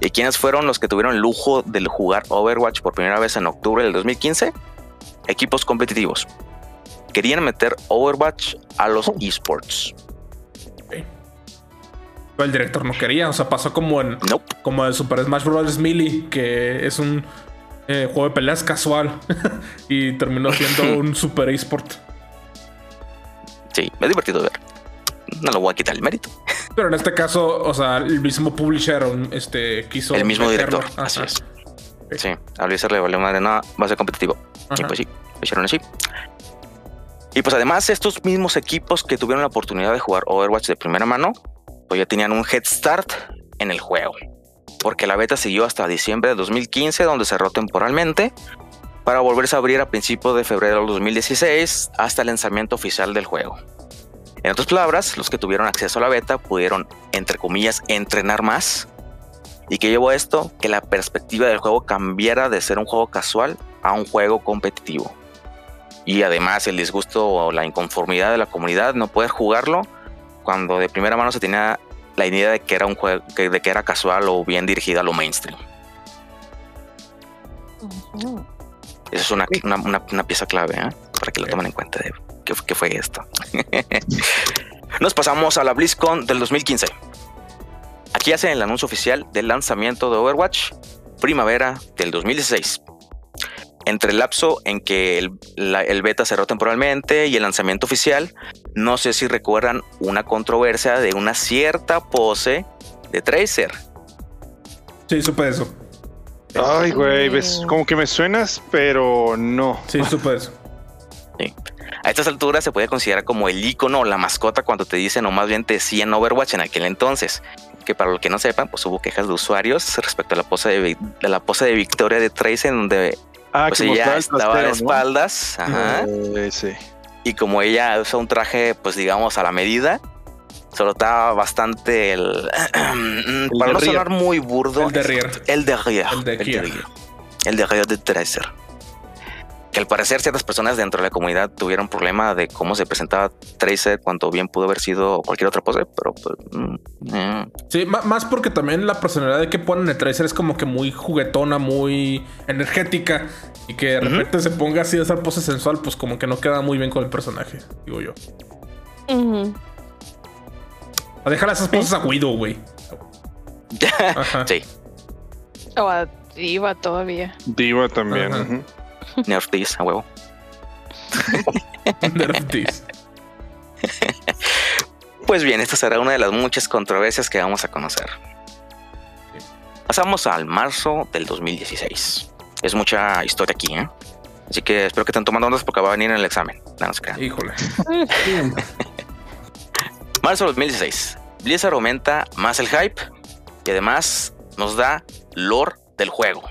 ¿Y quiénes fueron los que tuvieron el lujo de jugar Overwatch por primera vez en octubre del 2015? Equipos competitivos. Querían meter Overwatch a los esports el director no quería. O sea, pasó como en como el Super Smash Bros. Melee, que es un eh, juego de peleas casual y terminó siendo un super esport. Sí, me ha divertido ver. No lo voy a quitar el mérito. Pero en este caso, o sea, el mismo publisher este, quiso. El mismo director. Así es. Sí, a Blizzard le valió madre nada, va a ser competitivo. Y pues sí, lo hicieron así. Y pues además, estos mismos equipos que tuvieron la oportunidad de jugar Overwatch de primera mano pues ya tenían un head start en el juego, porque la beta siguió hasta diciembre de 2015, donde cerró temporalmente, para volverse a abrir a principios de febrero del 2016 hasta el lanzamiento oficial del juego. En otras palabras, los que tuvieron acceso a la beta pudieron, entre comillas, entrenar más. ¿Y que llevó a esto? Que la perspectiva del juego cambiara de ser un juego casual a un juego competitivo. Y además el disgusto o la inconformidad de la comunidad no poder jugarlo cuando de primera mano se tenía la idea de que era un juego, de que era casual o bien dirigida a lo mainstream. Esa es una, una, una- una pieza clave, ¿eh? para que lo tomen en cuenta de qué, qué fue esto. Nos pasamos a la BlizzCon del 2015. Aquí hacen el anuncio oficial del lanzamiento de Overwatch primavera del 2016. Entre el lapso en que el, la- el beta cerró temporalmente y el lanzamiento oficial, no sé si recuerdan una controversia de una cierta pose de Tracer. Sí, supe eso. Ay, güey, ves, como que me suenas, pero no. Sí, supe eso. A estas alturas se puede considerar como el icono o la mascota cuando te dicen o más bien te decían Overwatch en aquel entonces. Que para los que no sepan, pues hubo quejas de usuarios respecto a la pose de, la pose de victoria de Tracer en donde Ah, pues ella estaba de ¿no? espaldas. Ajá. Eh, sí. Y como ella usa un traje, pues digamos, a la medida, se notaba bastante el. para no sonar muy burdo. El derrier. El derrier. El derrier. El derrier de Tracer. Que al parecer ciertas personas dentro de la comunidad tuvieron problema de cómo se presentaba Tracer, cuando bien pudo haber sido cualquier otra pose, pero pues. mm, eh. Sí, más porque también la personalidad de que ponen el Tracer es como que muy juguetona, muy energética. Y que de repente se ponga así esa pose sensual, pues como que no queda muy bien con el personaje, digo yo. Ujú. A dejar esas poses a Guido, güey. Ajá. sí, O a Diva todavía. Diva también. Ajá. Nerf this, a huevo. Nerf this. Pues bien, esta será una de las muchas controversias que vamos a conocer. Pasamos al marzo del 2016. Es mucha historia aquí, ¿eh? Así que espero que estén tomando ondas porque va a venir en el examen. No, no se crean. Híjole. Marzo del 2016. Blizzard aumenta más el hype y además nos da lore del juego.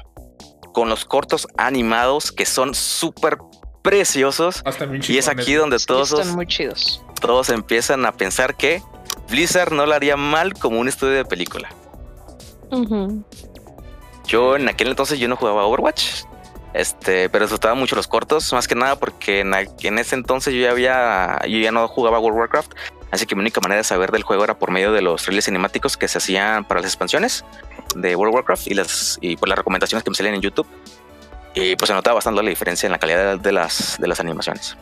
Con los cortos animados que son súper preciosos. Y es aquí donde Sí, todos, están muy chidos. todos empiezan a pensar que Blizzard no lo haría mal como un estudio de película. Yo en aquel entonces yo no jugaba Overwatch. Este, pero disfrutaba mucho los cortos, más que nada porque en ese entonces yo ya había, yo ya no jugaba World of Warcraft, así que mi única manera de saber del juego era por medio de los trailers cinemáticos que se hacían para las expansiones de World of Warcraft y las y pues las recomendaciones que me salían en YouTube. Y pues se notaba bastante la diferencia en la calidad de las de las animaciones.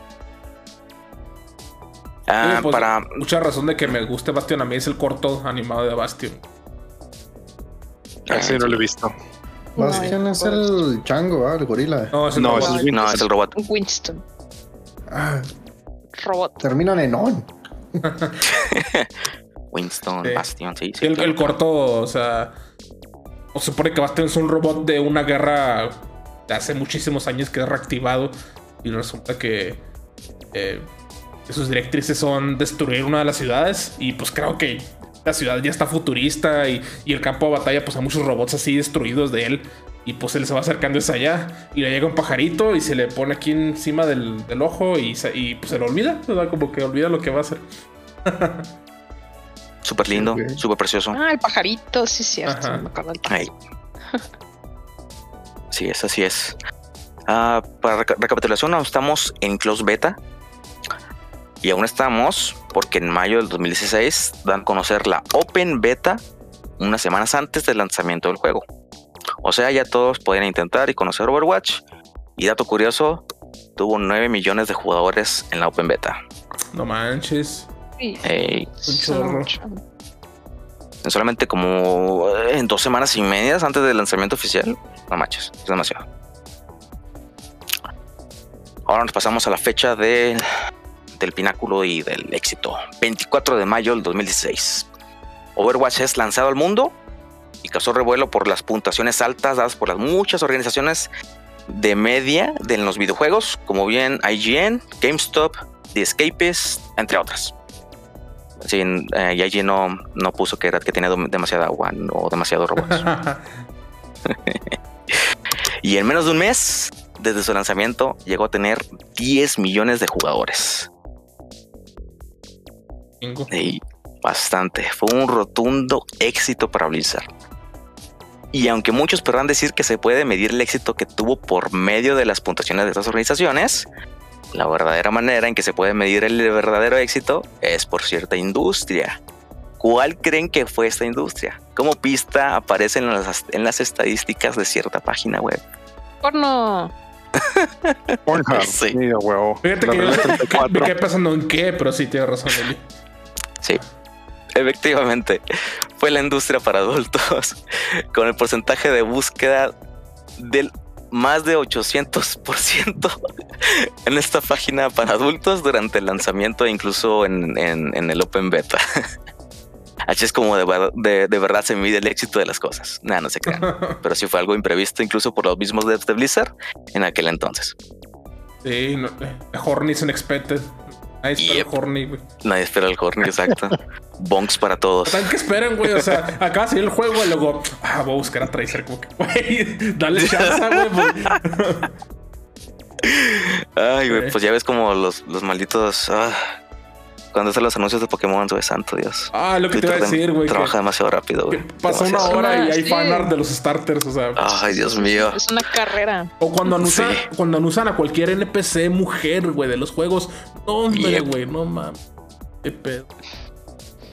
Ah, Sí, pues, para Mucha razón de que me guste Bastion a mí es el corto animado de Bastion. Ese no lo he visto. Bastion No, es el chango, ¿ah? el gorila. No, ese No, no, es no es el robot. Winston. Ah, Robot. terminan en on. Winston Sí. Bastion, sí, sí, Sí, el, claro. el corto, o sea. Se supone que Bastion es un robot de una guerra de hace muchísimos años que es reactivado. Y resulta que, eh, sus directrices son destruir una de las ciudades. Y pues creo que la ciudad ya está futurista. Y, y el campo de batalla, pues hay muchos robots así destruidos de él. Y pues él se va acercando hacia allá. Y le llega un pajarito y se le pone aquí encima del, ojo. Y, se- pues se lo olvida. ¿verdad? Como que olvida lo que va a hacer. Súper lindo, Ok. súper precioso. Ah, el pajarito, sí, es cierto. Me acuerdo del pajarito. Sí, es así es. Ah, para reca- recapitulación, aún estamos en close beta. Y aún estamos porque en mayo del 2016 dan a conocer la open beta unas semanas antes del lanzamiento del juego. O sea, ya todos podían intentar y conocer Overwatch. Y dato curioso, tuvo 9 millones de jugadores en la open beta. No manches. Sí, Ey, suena chorro. mucho. en solamente como eh, en dos semanas y medias antes del lanzamiento oficial. No manches, es demasiado. Ahora nos pasamos a la fecha del, del pináculo y del éxito. 24 de mayo del 2016. Overwatch es lanzado al mundo y causó revuelo por las puntuaciones altas dadas por las muchas organizaciones de media de los videojuegos, como bien IGN, GameStop, The Escapist, entre otras. Sí, eh, y IGN no, no puso que, era, que tenía dem- demasiada agua o demasiado robots. y en menos de un mes, desde su lanzamiento, llegó a tener 10 millones de jugadores. Y bastante. Fue un rotundo éxito para Blizzard. Y aunque muchos podrán decir que se puede medir el éxito que tuvo por medio de las puntuaciones de estas organizaciones, la verdadera manera en que se puede medir el verdadero éxito es por cierta industria. ¿Cuál creen que fue esta industria? Como pista aparece en las, en las estadísticas de cierta página web. Porno. Pornhub. Sí. De huevo. Fíjate La que yo me 34. quedé pensando en qué, pero sí tienes razón, Eli. Sí, efectivamente, fue la industria para adultos con el porcentaje de búsqueda del más de 800% en esta página para adultos durante el lanzamiento e incluso en, en- en el Open Beta. Así es como de, de- de verdad se mide el éxito de las cosas. Nada, no se crean. Pero sí fue algo imprevisto incluso por los mismos devs de Blizzard en aquel entonces. Sí, no, eh, Horny is unexpected. Ahí está Yep. el Horny, güey. Nadie espera el horny, exacto. Bonks para todos. ¿Saben qué esperan, güey? O sea, acá sí el juego y luego, ah, voy a buscar a Tracer, como que, güey, dale chance, güey. pues. Ay, güey, pues ya ves como los, los malditos. ah, cuando hacen los anuncios de Pokémon, güey, santo Dios. Ah, lo que te iba a decir, güey. que- Trabaja demasiado rápido, güey. Pasa una hora y hay Sí. fanart de los starters, o sea. Ay, Dios mío. Es una carrera. O cuando anuncian, Sí. cuando anuncian a cualquier NPC mujer, güey, de los juegos. No, hombre, Yep. güey, no mames. Qué pedo.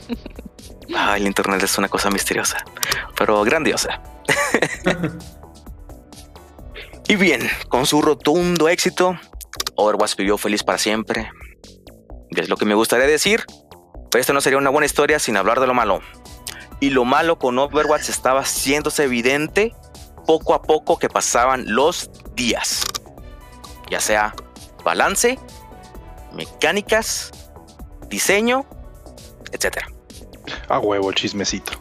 Ay, el internet es una cosa misteriosa, pero grandiosa. y bien, con su rotundo éxito, Overwatch vivió feliz para siempre. Y es lo que me gustaría decir, pero esto no sería una buena historia sin hablar de lo malo. Y lo malo con Overwatch estaba haciéndose evidente poco a poco que pasaban los días. Ya sea balance, mecánicas, diseño, etcétera. A huevo, chismecito.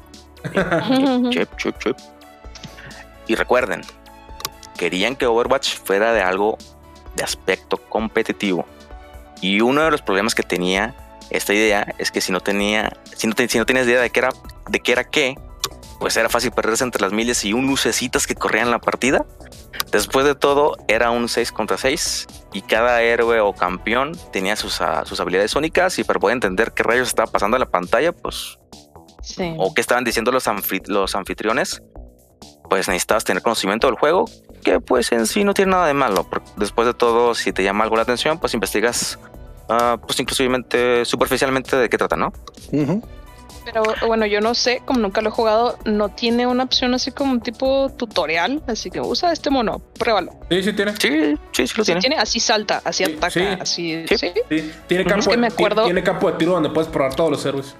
Chip, chip, chip. Y recuerden, querían que Overwatch fuera de algo de aspecto competitivo. Y uno de los problemas que tenía esta idea es que si no tenía, si no, te- si no tenías idea de qué era, de qué era qué, pues era fácil perderse entre las miles y un lucecitas que corrían la partida. Después de todo, era un 6 contra 6 y cada héroe o campeón tenía sus, ah, sus habilidades únicas y para poder entender qué rayos estaba pasando en la pantalla, pues Sí. o qué estaban diciendo los, los anfitriones, pues necesitabas tener conocimiento del juego, que pues en sí no tiene nada de malo. porque después de todo, si te llama algo la atención, pues investigas, ah, pues inclusivamente superficialmente de qué trata, ¿no? Pero bueno, yo no sé, como nunca lo he jugado, no tiene una opción así como un tipo tutorial, así que usa este mono, pruébalo. Sí, sí tiene. Sí, sí, sí lo Sí tiene. tiene, así salta, así Sí, ataca, sí. así. Sí. Sí. Sí, tiene Es campo, que me tiene- acuerdo- tiene campo de tiro donde puedes probar todos los héroes.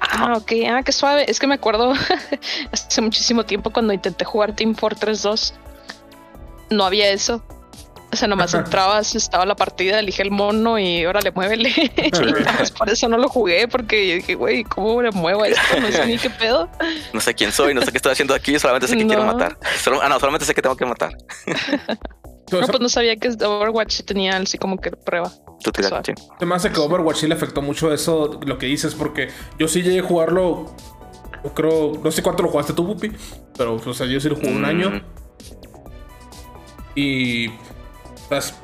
Ah, ok, ah, qué suave. Es que me acuerdo hace muchísimo tiempo cuando intenté jugar Team Fortress 2, no había eso. O sea, nomás entrabas, estaba la partida, elige el mono y órale, muévele. Y por eso no lo jugué, porque dije, güey, ¿cómo le muevo a esto? No sé ni qué pedo. No sé quién soy, no sé qué estoy haciendo aquí, solamente sé que quiero matar. Solo- ah, no, solamente sé que tengo que matar. No, pues no sabía que Overwatch tenía así como que prueba. Tú te Suave. sí. Se me hace que Overwatch sí le afectó mucho eso, lo que dices, porque yo sí llegué a jugarlo. Yo creo, no sé cuánto lo jugaste tú, Pupi, pero o sea, yo sí lo jugué un Mm, año. Y pues,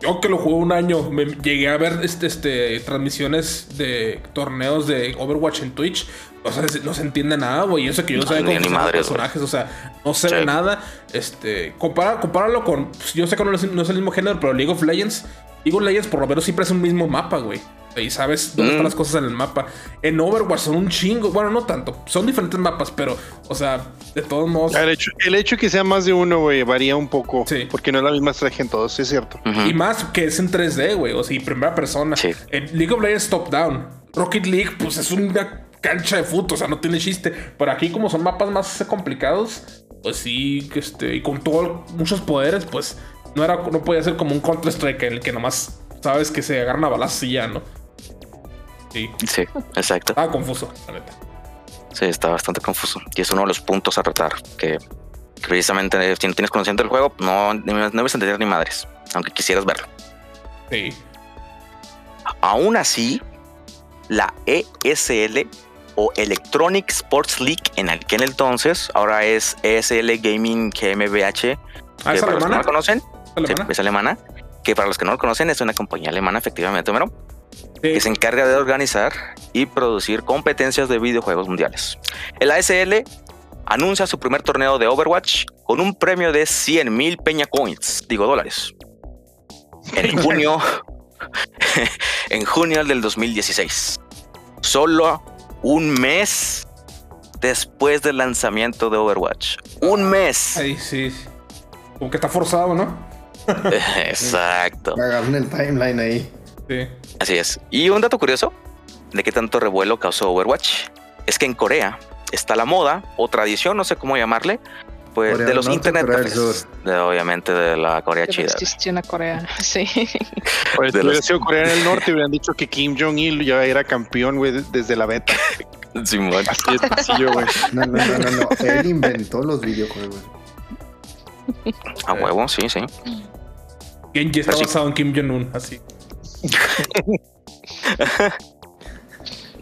yo que lo jugué un año, me llegué a ver este, este, transmisiones de torneos de Overwatch en Twitch. O sea, no se entiende nada, güey. Eso que yo no sabía funcionan los personajes. O sea, no se Sí. nada. Este, compara, compáralo con. pues, yo sé que no es, no es el mismo género, pero League of Legends. League of Legends por lo menos siempre es un mismo mapa, güey. Y sabes dónde Mm. están las cosas en el mapa. En Overwatch son un chingo. Bueno, no tanto. Son diferentes mapas, pero, o sea, de todos modos. El hecho, el hecho que sea más de uno, güey, varía un poco. Sí. Porque no es la misma estrategia en todos, sí es cierto. Y más que es en 3D, güey. O sea, y primera persona. Sí. En League of Legends top down. Rocket League, pues es una cancha de fútbol, o sea, no tiene chiste. Pero aquí, como son mapas más complicados, pues sí, que este, y con todo, muchos poderes, pues no era, no podía ser como un Counter-Strike en el que nomás sabes que se agarran a balazos y ya, ¿no? Sí, Sí, exacto. estaba confuso, la neta. Sí, está bastante confuso. Y es uno de los puntos a tratar. Que que precisamente eh, si no tienes conocimiento del juego, no, no, no vas a entender ni madres. Aunque quisieras verlo. Sí. Aún así, la ESL o Electronic Sports League en aquel entonces, ahora es ESL Gaming GmbH, Ah, que ¿es para los que no alemana? la conocen, ¿Es sí, alemana? es alemana, que para los que no lo conocen es una compañía alemana efectivamente, ¿no? Sí. que se encarga de organizar y producir competencias de videojuegos mundiales. El ASL anuncia su primer torneo de Overwatch con un premio de 100 mil peña coins, digo dólares. En junio, en junio del 2016. Solo un mes después del lanzamiento de Overwatch. Un mes. Ahí sí. Como que está forzado, ¿no? Exacto. Agarran el timeline ahí. Sí. Así es. Y un dato curioso de qué tanto revuelo causó Overwatch es que en Corea está la moda o tradición, no sé cómo llamarle, pues Corea de los Norte, internet cafés. De, obviamente de la Corea Pero chida. una Corea. Sí. Pues De si los- hubiera sido Corea del Norte, hubieran dicho que Kim Jong-il ya era campeón, güey, desde la beta. Simón. Así de sencillo, güey. No, no, no, no, no. Él inventó los videojuegos. A huevo, sí, sí. Genji está Pero sí. basado en Kim Jong-un, así.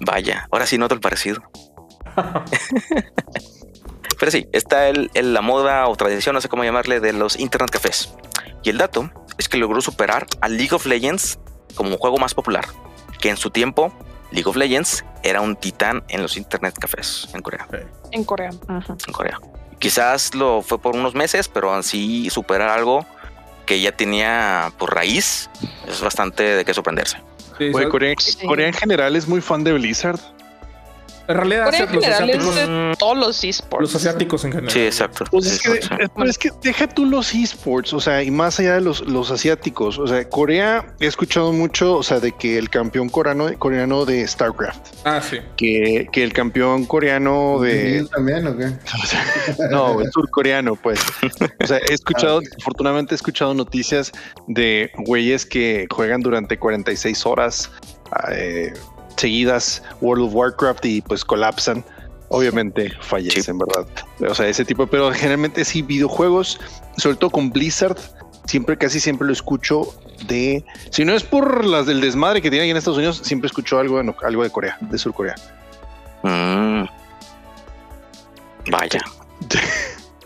Vaya, ahora sí noto el parecido. Pero sí, está el, el- la moda o tradición, no sé cómo llamarle, de los internet cafés. Y el dato es que logró superar a League of Legends como juego más popular, que en su tiempo League of Legends era un titán en los internet cafés en Corea. En Corea. Ajá. En Corea. Quizás lo fue por unos meses, pero así superar algo que ya tenía por raíz es bastante de qué sorprenderse. Corea, Sí. Corea en general es muy fan de Blizzard. En realidad, Corea en los, general es asiáticos, de Mm, todos los esports. los asiáticos en general. Sí, exacto. Pues es, que, sí. pero es que deja tú los esports, o sea, y más allá de los, los asiáticos, o sea, Corea he escuchado mucho, o sea, de que el campeón coreano, coreano de StarCraft, Ah, sí. que, que el campeón coreano de... ¿Él también o qué? No, el surcoreano, pues. O sea, he escuchado, Ah, afortunadamente he escuchado noticias de güeyes que juegan durante 46 horas eh, seguidas World of Warcraft y pues colapsan. Obviamente fallecen, ¿verdad? O sea, ese tipo, pero generalmente sí, videojuegos, sobre todo con Blizzard, siempre, casi siempre lo escucho de, si no es por las del desmadre que tienen aquí en Estados Unidos, siempre escucho algo de, algo de Corea, de Sur Corea. Mm. Vaya.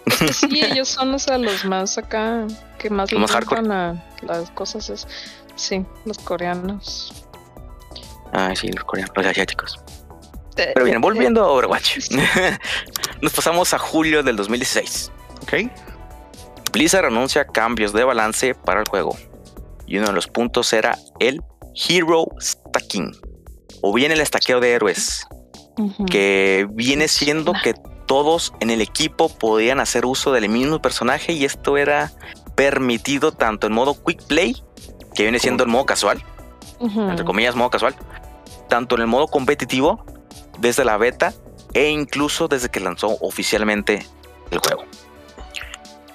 Es que sí, ellos son o sea, los más acá, que más más gustan a las cosas. Es, sí, los coreanos. Ay, sí, los coreanos, los asiáticos. Pero bien, volviendo a Overwatch. Nos pasamos a julio del 2016. ¿Ok? Blizzard anuncia cambios de balance para el juego. Y uno de los puntos era el Hero Stacking. O bien el estaqueo de héroes. Que viene siendo que todos en el equipo podían hacer uso del mismo personaje. Y esto era permitido tanto en modo quick play, que viene siendo el modo casual, entre comillas, modo casual, tanto en el modo competitivo, desde la beta e incluso desde que lanzó oficialmente el juego.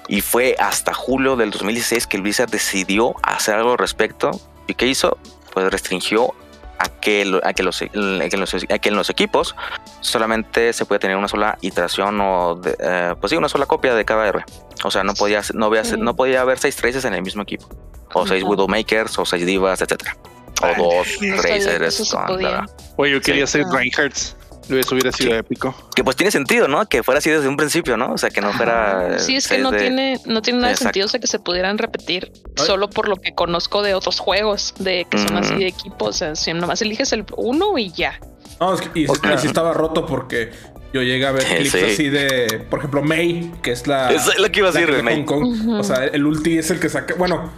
Y fue hasta julio del 2016 que el Blizzard decidió hacer algo al respecto. ¿Y qué hizo? Pues restringió a que, a que, los, a que los- a que en los equipos solamente se puede tener una sola iteración o, de- eh, pues sí, una sola copia de cada héroe. O sea, no podía, no, había- Sí. no podía haber seis traces en el mismo equipo. O seis. Widowmakers, o seis divas, etcétera. O dos podía. Oye, yo quería Sí. ser Ah. Reinhardt. Eso hubiera sido Sí. épico. Que pues tiene sentido, ¿no? Que fuera así desde un principio, ¿no? O sea, que no fuera. Sí, es que no de- tiene, no tiene nada de sentido o sea, que se pudieran repetir Ay. solo por lo que conozco de otros juegos, de que son así de equipo. O sea, si nomás eliges el uno y ya. No, es que, y, O y sea- sí estaba roto porque yo llegué a ver Sí. clips así de, por ejemplo, May, que es la. Es lo que iba a decir, May. Hong Kong. O sea, el ulti es el que saca. Bueno,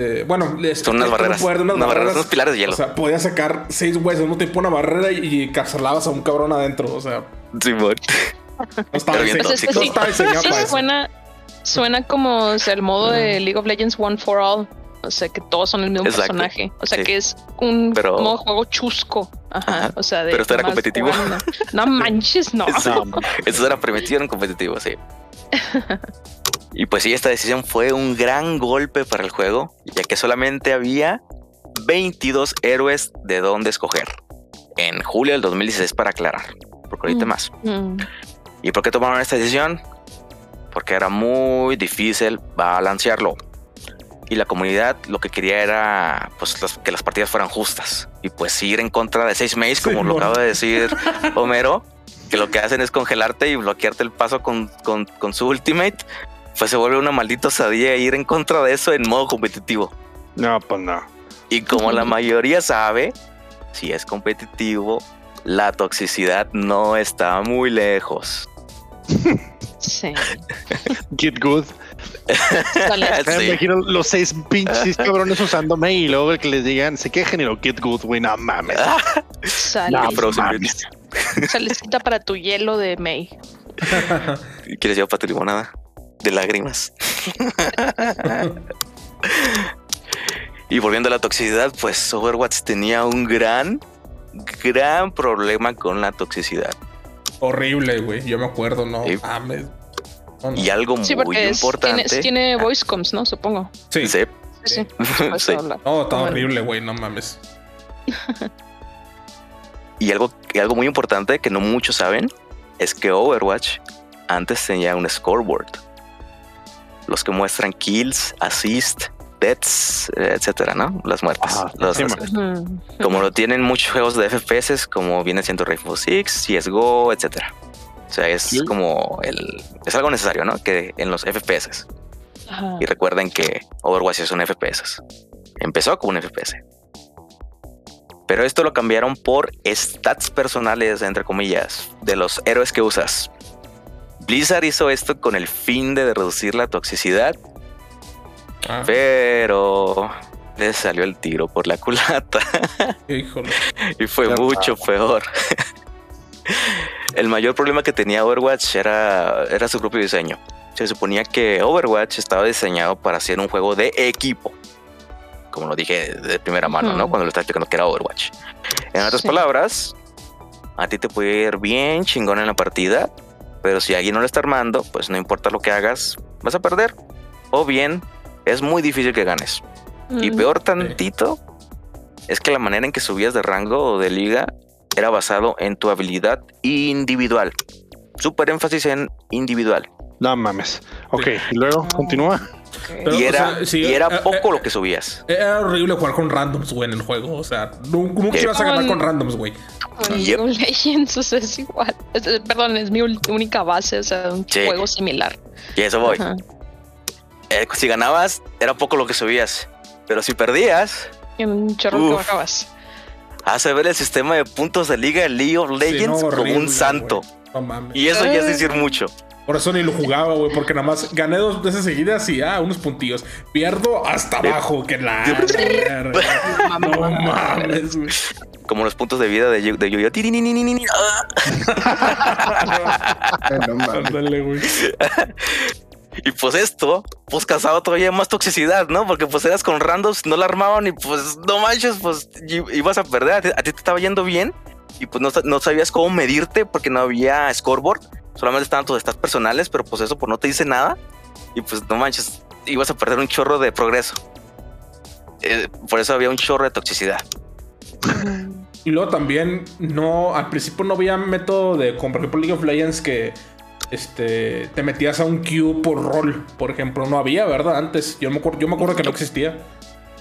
eh, bueno, les- Son unas barreras. poder de Unas barreras, unos pilares de hielo. O sea, podía sacar seis güeyes al mismo tiempo una barrera y, y carcelabas a un cabrón adentro. O sea, Simón. no estaba diseñado, Pues es que no sí, estaba diseñado sí para eso. suena, suena como o sea, el modo de League of Legends One for All. O sea, que todos son el mismo Exacto. personaje. O sea, Sí. que es un Pero- modo juego chusco. Ajá. Ajá. O sea, de Pero esto era competitivo. No manches, no. Eso, eso era permitido en competitivo, sí. Y pues sí, esta decisión fue un gran golpe para el juego, ya que solamente había 22 héroes de dónde escoger. En julio del 2016, para aclarar, porque ahorita Mm. más. Mm. ¿Y por qué tomaron esta decisión? Porque era muy difícil balancearlo. Y la comunidad lo que quería era pues, las- que las partidas fueran justas. Y pues ir en contra de seis mays, como Sí, lo mon. acaba de decir Homero, que lo que hacen es congelarte y bloquearte el paso con, con- con su ultimate. Pues se vuelve una maldita osadía ir en contra de eso en modo competitivo. No, pues no. Y como la mayoría sabe, si es competitivo, la toxicidad no está muy lejos. Sí. Get good. Me imagino los seis pinches cabrones usándome y luego que les digan, se quejen y lo get good, güey, no mames. Sale. No, mames. Salecita para tu hielo de May. ¿Quieres llevar para tu limonada? De lágrimas. Y volviendo a la toxicidad, pues Overwatch tenía un gran, gran problema con la toxicidad. Horrible, güey. Yo me acuerdo, no Sí. no. Y algo Sí, muy es- importante. tiene, tiene voice comms, ¿no? Supongo. Sí. Sí, Sí, sí. No, está horrible, güey. No mames. Y algo, y algo muy importante que no muchos saben es que Overwatch antes tenía un scoreboard. Los que muestran kills, assist, deaths, eh, etcétera, ¿no? Las muertes. Ajá, Los- sí, los- Ujú. como lo tienen muchos juegos de FPS, como viene siendo Rainbow Six, CSGO, etcétera. O sea, es Sí. como el. Es algo necesario, ¿no? Que en los FPS. Ajá. Y recuerden que Overwatch es un FPS. Empezó como un FPS. Pero esto lo cambiaron por stats personales, entre comillas, de los héroes que usas. Blizzard hizo esto con el fin de reducir la toxicidad, Ah, pero le salió el tiro por la culata híjole. y fue Qué mucho peor. el mayor problema que tenía Overwatch era, era su propio diseño. Se suponía que Overwatch estaba diseñado para ser un juego de equipo. Como lo dije de primera mano, ¿no? Cuando lo estaba explicando que era Overwatch. En otras Sí. palabras, a ti te puede ir bien chingón en la partida, pero si alguien no lo está armando, pues no importa lo que hagas, vas a perder. O bien, es muy difícil que ganes. Y peor tantito es que la manera en que subías de rango o de liga era basado en tu habilidad individual. Súper énfasis en individual. No mames. Ok, y luego No. continúa. Pero, y o era, sea, sí, y era eh, poco eh, lo que subías. Era horrible jugar con randoms, güey, en el juego. O sea, nu- nunca Eh. ibas a ganar con randoms, güey. Con Yep. League of Legends, o sea, es igual. Es- es- perdón, es mi única base, o sea, un Sí. juego similar. Y eso voy. Eh, si ganabas, era poco lo que subías. Pero si perdías, Y un chorro que bajabas. hace ver el sistema de puntos de liga de League of Sí, Legends no, como horrible, un santo. No. Y eso ya es decir mucho. Por eso ni lo jugaba, güey, porque nada más gané dos veces seguidas y ah, unos puntillos. Pierdo hasta abajo, que la. No mames, güey. Como los puntos de vida de, Yu- de Yu-Gi-Oh! Ah. No mames. Ándale, güey. Y pues esto, pues causaba todavía más toxicidad, ¿no? Porque pues eras con randoms, no la armaban y pues no manches, pues ibas a perder. A ti, a ti te estaba yendo bien y pues no, no sabías cómo medirte porque no había scoreboard. Solamente estaban tus stats personales, pero pues eso pues no te dice nada. Y pues no manches, ibas a perder un chorro de progreso. Eh, por eso había un chorro de toxicidad. Y luego también no, al principio no había método de, como por ejemplo League of Legends que este, te metías a un queue por rol, por ejemplo. No había, ¿verdad? Antes. Yo me, acuerdo, yo me acuerdo que no existía.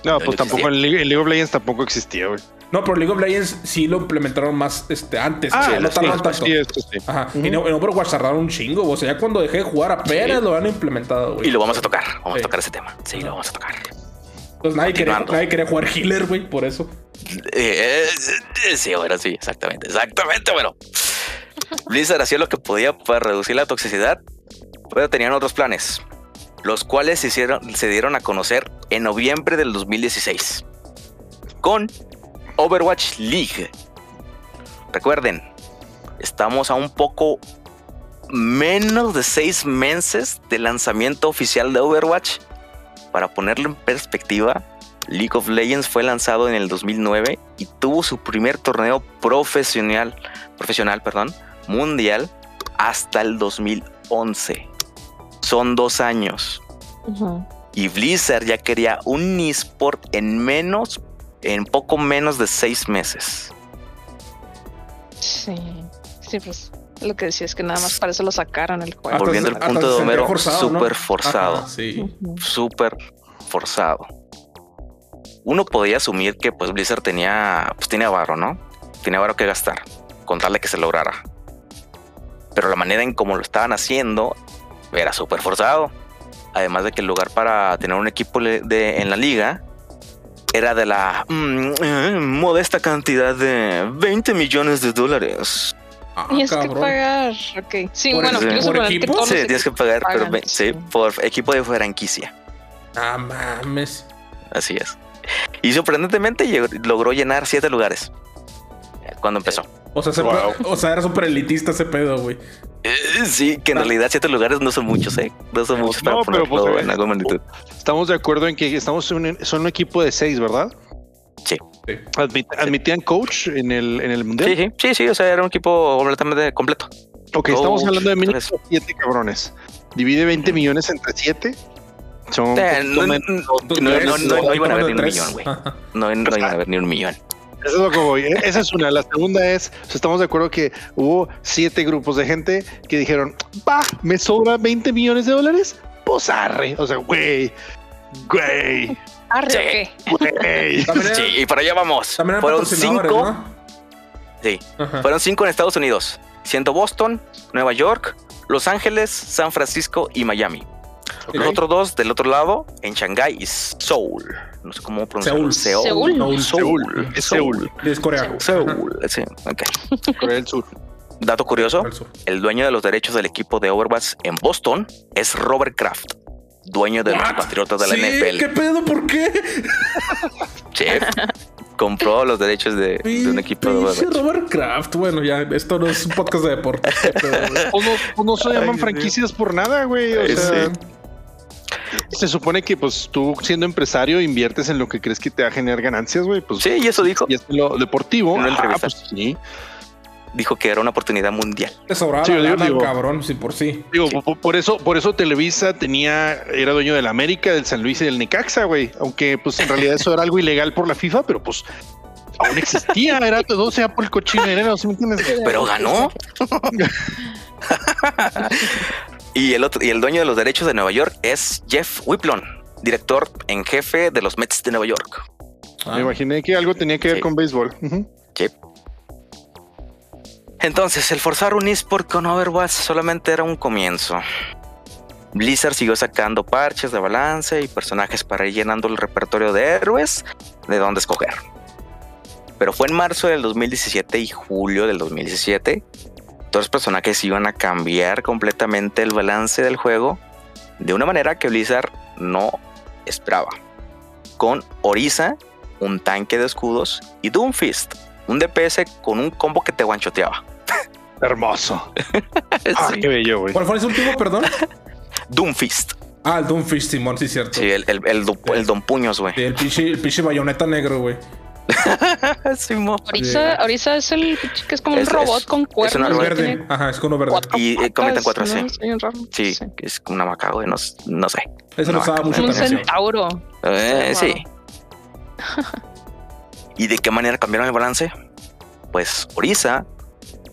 No, No pues tampoco en League, en League of Legends tampoco existía, güey. No, pero League of Legends sí lo implementaron más este, antes. Ah, o sea, no sí, tanto. sí, esto sí. Ajá. Y no, en Overwatch tardaron un chingo. O sea, ya cuando dejé de jugar apenas lo han implementado, güey. Y lo vamos a tocar, vamos a tocar ese tema. Sí, lo vamos a tocar. Pues nadie quería, nadie quería jugar healer, güey, por eso. Eh, eh, sí, ahora sí, exactamente, exactamente. Bueno, Blizzard hacía lo que podía para reducir la toxicidad, pero tenían otros planes, los cuales se, hicieron, se dieron a conocer en noviembre del 2016 con Overwatch League. Recuerden, estamos a un poco menos de seis meses del lanzamiento oficial de Overwatch. Para ponerlo en perspectiva, League of Legends fue lanzado en el 2009 y tuvo su primer torneo profesional, profesional, perdón, mundial hasta el 2011. Son dos años. Y Blizzard ya quería un eSport en menos, en poco menos de seis meses. Sí. Sí, pues lo que decía es que nada más para eso lo sacaron el juego. Volviendo al punto de Homero, súper forzado. Súper forzado. Uno podía asumir que pues Blizzard tenía, pues tenía varo, ¿no? Tenía varo que gastar, con tal de que se lograra. Pero la manera en cómo lo estaban haciendo era súper forzado. Además de que el lugar para tener un equipo de, en la liga era de la mm, eh, modesta cantidad de 20 millones de dólares. Ah, Tienes que pagar. Ok. Sí, ¿Por bueno, quiero por que equipo? todos Sí, tienes que pagar, pero pagan, sí, sí. por equipo de franquicia. Ah, mames. Así es. Y sorprendentemente llegó- logró llenar siete lugares eh, cuando empezó. O sea, se- Wow. o sea, era súper elitista ese pedo, güey. Eh, sí, que en realidad siete lugares no son muchos, ¿eh? No son muchos para No, pero, ponerlo pues, en alguna magnitud. Estamos de acuerdo en que estamos en un, son un equipo de seis, ¿verdad? Sí. Sí. Admit- admitían coach en el, en el mundial. Sí, sí, sí, sí, o sea, era un equipo completamente completo. Ok, estamos hablando de mínimo siete cabrones. Divide 20 millones entre siete. Son Eh, no, no, menos. no, no, no, no iban a haber ni un millón, güey. No, no iban a haber ni un millón. Eso es lo que voy. E- Esa es una. La segunda es, o sea, estamos de acuerdo que hubo siete grupos de gente que dijeron, va, me sobra 20 millones de dólares. Pues arre. O sea, güey, güey, Arre, güey. Sí, y para allá vamos. también Fueron cinco. ¿no? Sí, Ajá. fueron cinco en Estados Unidos, siendo Boston, Nueva York, Los Ángeles, San Francisco y Miami. Los otros dos del otro lado en Shanghái y Seoul. No sé cómo pronunciarlo. Seúl. Seúl. Seúl. Seúl. Es Seúl. Es Corea. Seúl. Sí, ok. Corea del Sur. Dato curioso, el dueño de los derechos del equipo de Overwatch en Boston es Robert Kraft, dueño de los? Patriotas de la Sí, NFL. ¿Qué pedo? ¿Por qué? Sí. Compró los derechos de, de un equipo de Overwatch. Robert Kraft. Bueno, ya, esto no es un podcast de deporte. Güey. Pues no, pues no se llaman Ay, franquicias por nada, güey. O Ay, sea, sí. Se supone que pues tú siendo empresario inviertes en lo que crees que te va a generar ganancias, güey. Pues Sí, y eso dijo. y es lo deportivo. En una ah, pues sí. Dijo que era una oportunidad mundial. Te sobraba Sí, la yo digo, lana, digo. cabrón, sí, por sí. Digo, po- por, eso, por eso Televisa tenía, era dueño del América, del San Luis y del Necaxa, güey. Aunque pues en realidad eso era algo ilegal por la FIFA, pero pues aún existía, era todo sea por el cochinero, ¿sí me entiendes? Pero ganó. y el otro, y el dueño de los derechos de Nueva York es Jeff Whiplon, director en jefe de los Mets de Nueva York. Ah, Me imaginé que algo tenía que ver con béisbol. Ujú. Entonces, el forzar un eSport con Overwatch solamente era un comienzo. Blizzard siguió sacando parches de balance y personajes para ir llenando el repertorio de héroes de dónde escoger. Pero fue en marzo del 2017 y julio del 2017, todos los personajes iban a cambiar completamente el balance del juego de una manera que Blizzard no esperaba. Con Orisa, un tanque de escudos, y Doomfist, un DPS con un combo que te guanchoteaba. Hermoso. Ah, Sí. qué bello, güey. ¿Cuál fue ese último, perdón? Doomfist. Ah, el Doomfish, Simón, sí, cierto. Sí, el, el, el, do- el Don Puños, güey. Sí, el pinche, el pinche bayoneta negro, güey. Simón. Ahorita, ahorita es el que es como un robot es- con cuernos. Es verde. Ajá, es verde. cuatro Y, eh, comentan cuatro, patas, sí. ¿no? Raro. Sí, es una maca, güey. No, no sé. Ese no, usaba es mucho un centauro. Eh, Está sí. ¿Y de qué manera cambiaron el balance? Pues Orisa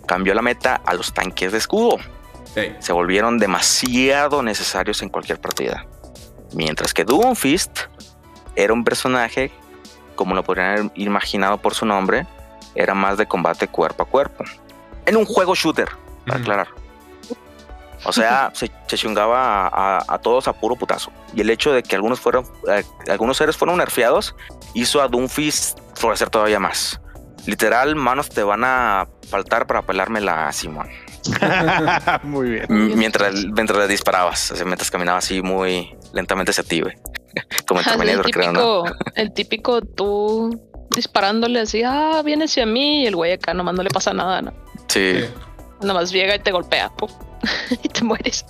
cambió la meta a los tanques de escudo. Sí. Se volvieron demasiado necesarios en cualquier partida. Mientras que Doomfist era un personaje, como lo podrían haber imaginado por su nombre, era más de combate cuerpo a cuerpo. En un juego shooter, para aclarar. O sea, se, se chungaba a, a- a todos a puro putazo. Y el hecho de que algunos fueron, eh, algunos seres fueron nerfeados, hizo a Doomfist florecer todavía más. Literal, manos te van a faltar para pelármela a Simón. Muy bien. M- Mientras, mientras le disparabas, o sea, mientras caminaba así muy lentamente hacia ti, güey. Como en el Terminator, creo, ¿no? típico, el típico tú disparándole así, ah, viene hacia mí y el güey acá nomás no le pasa nada, ¿no? Sí, Sí. Nomás llega y te golpea pum, y te mueres.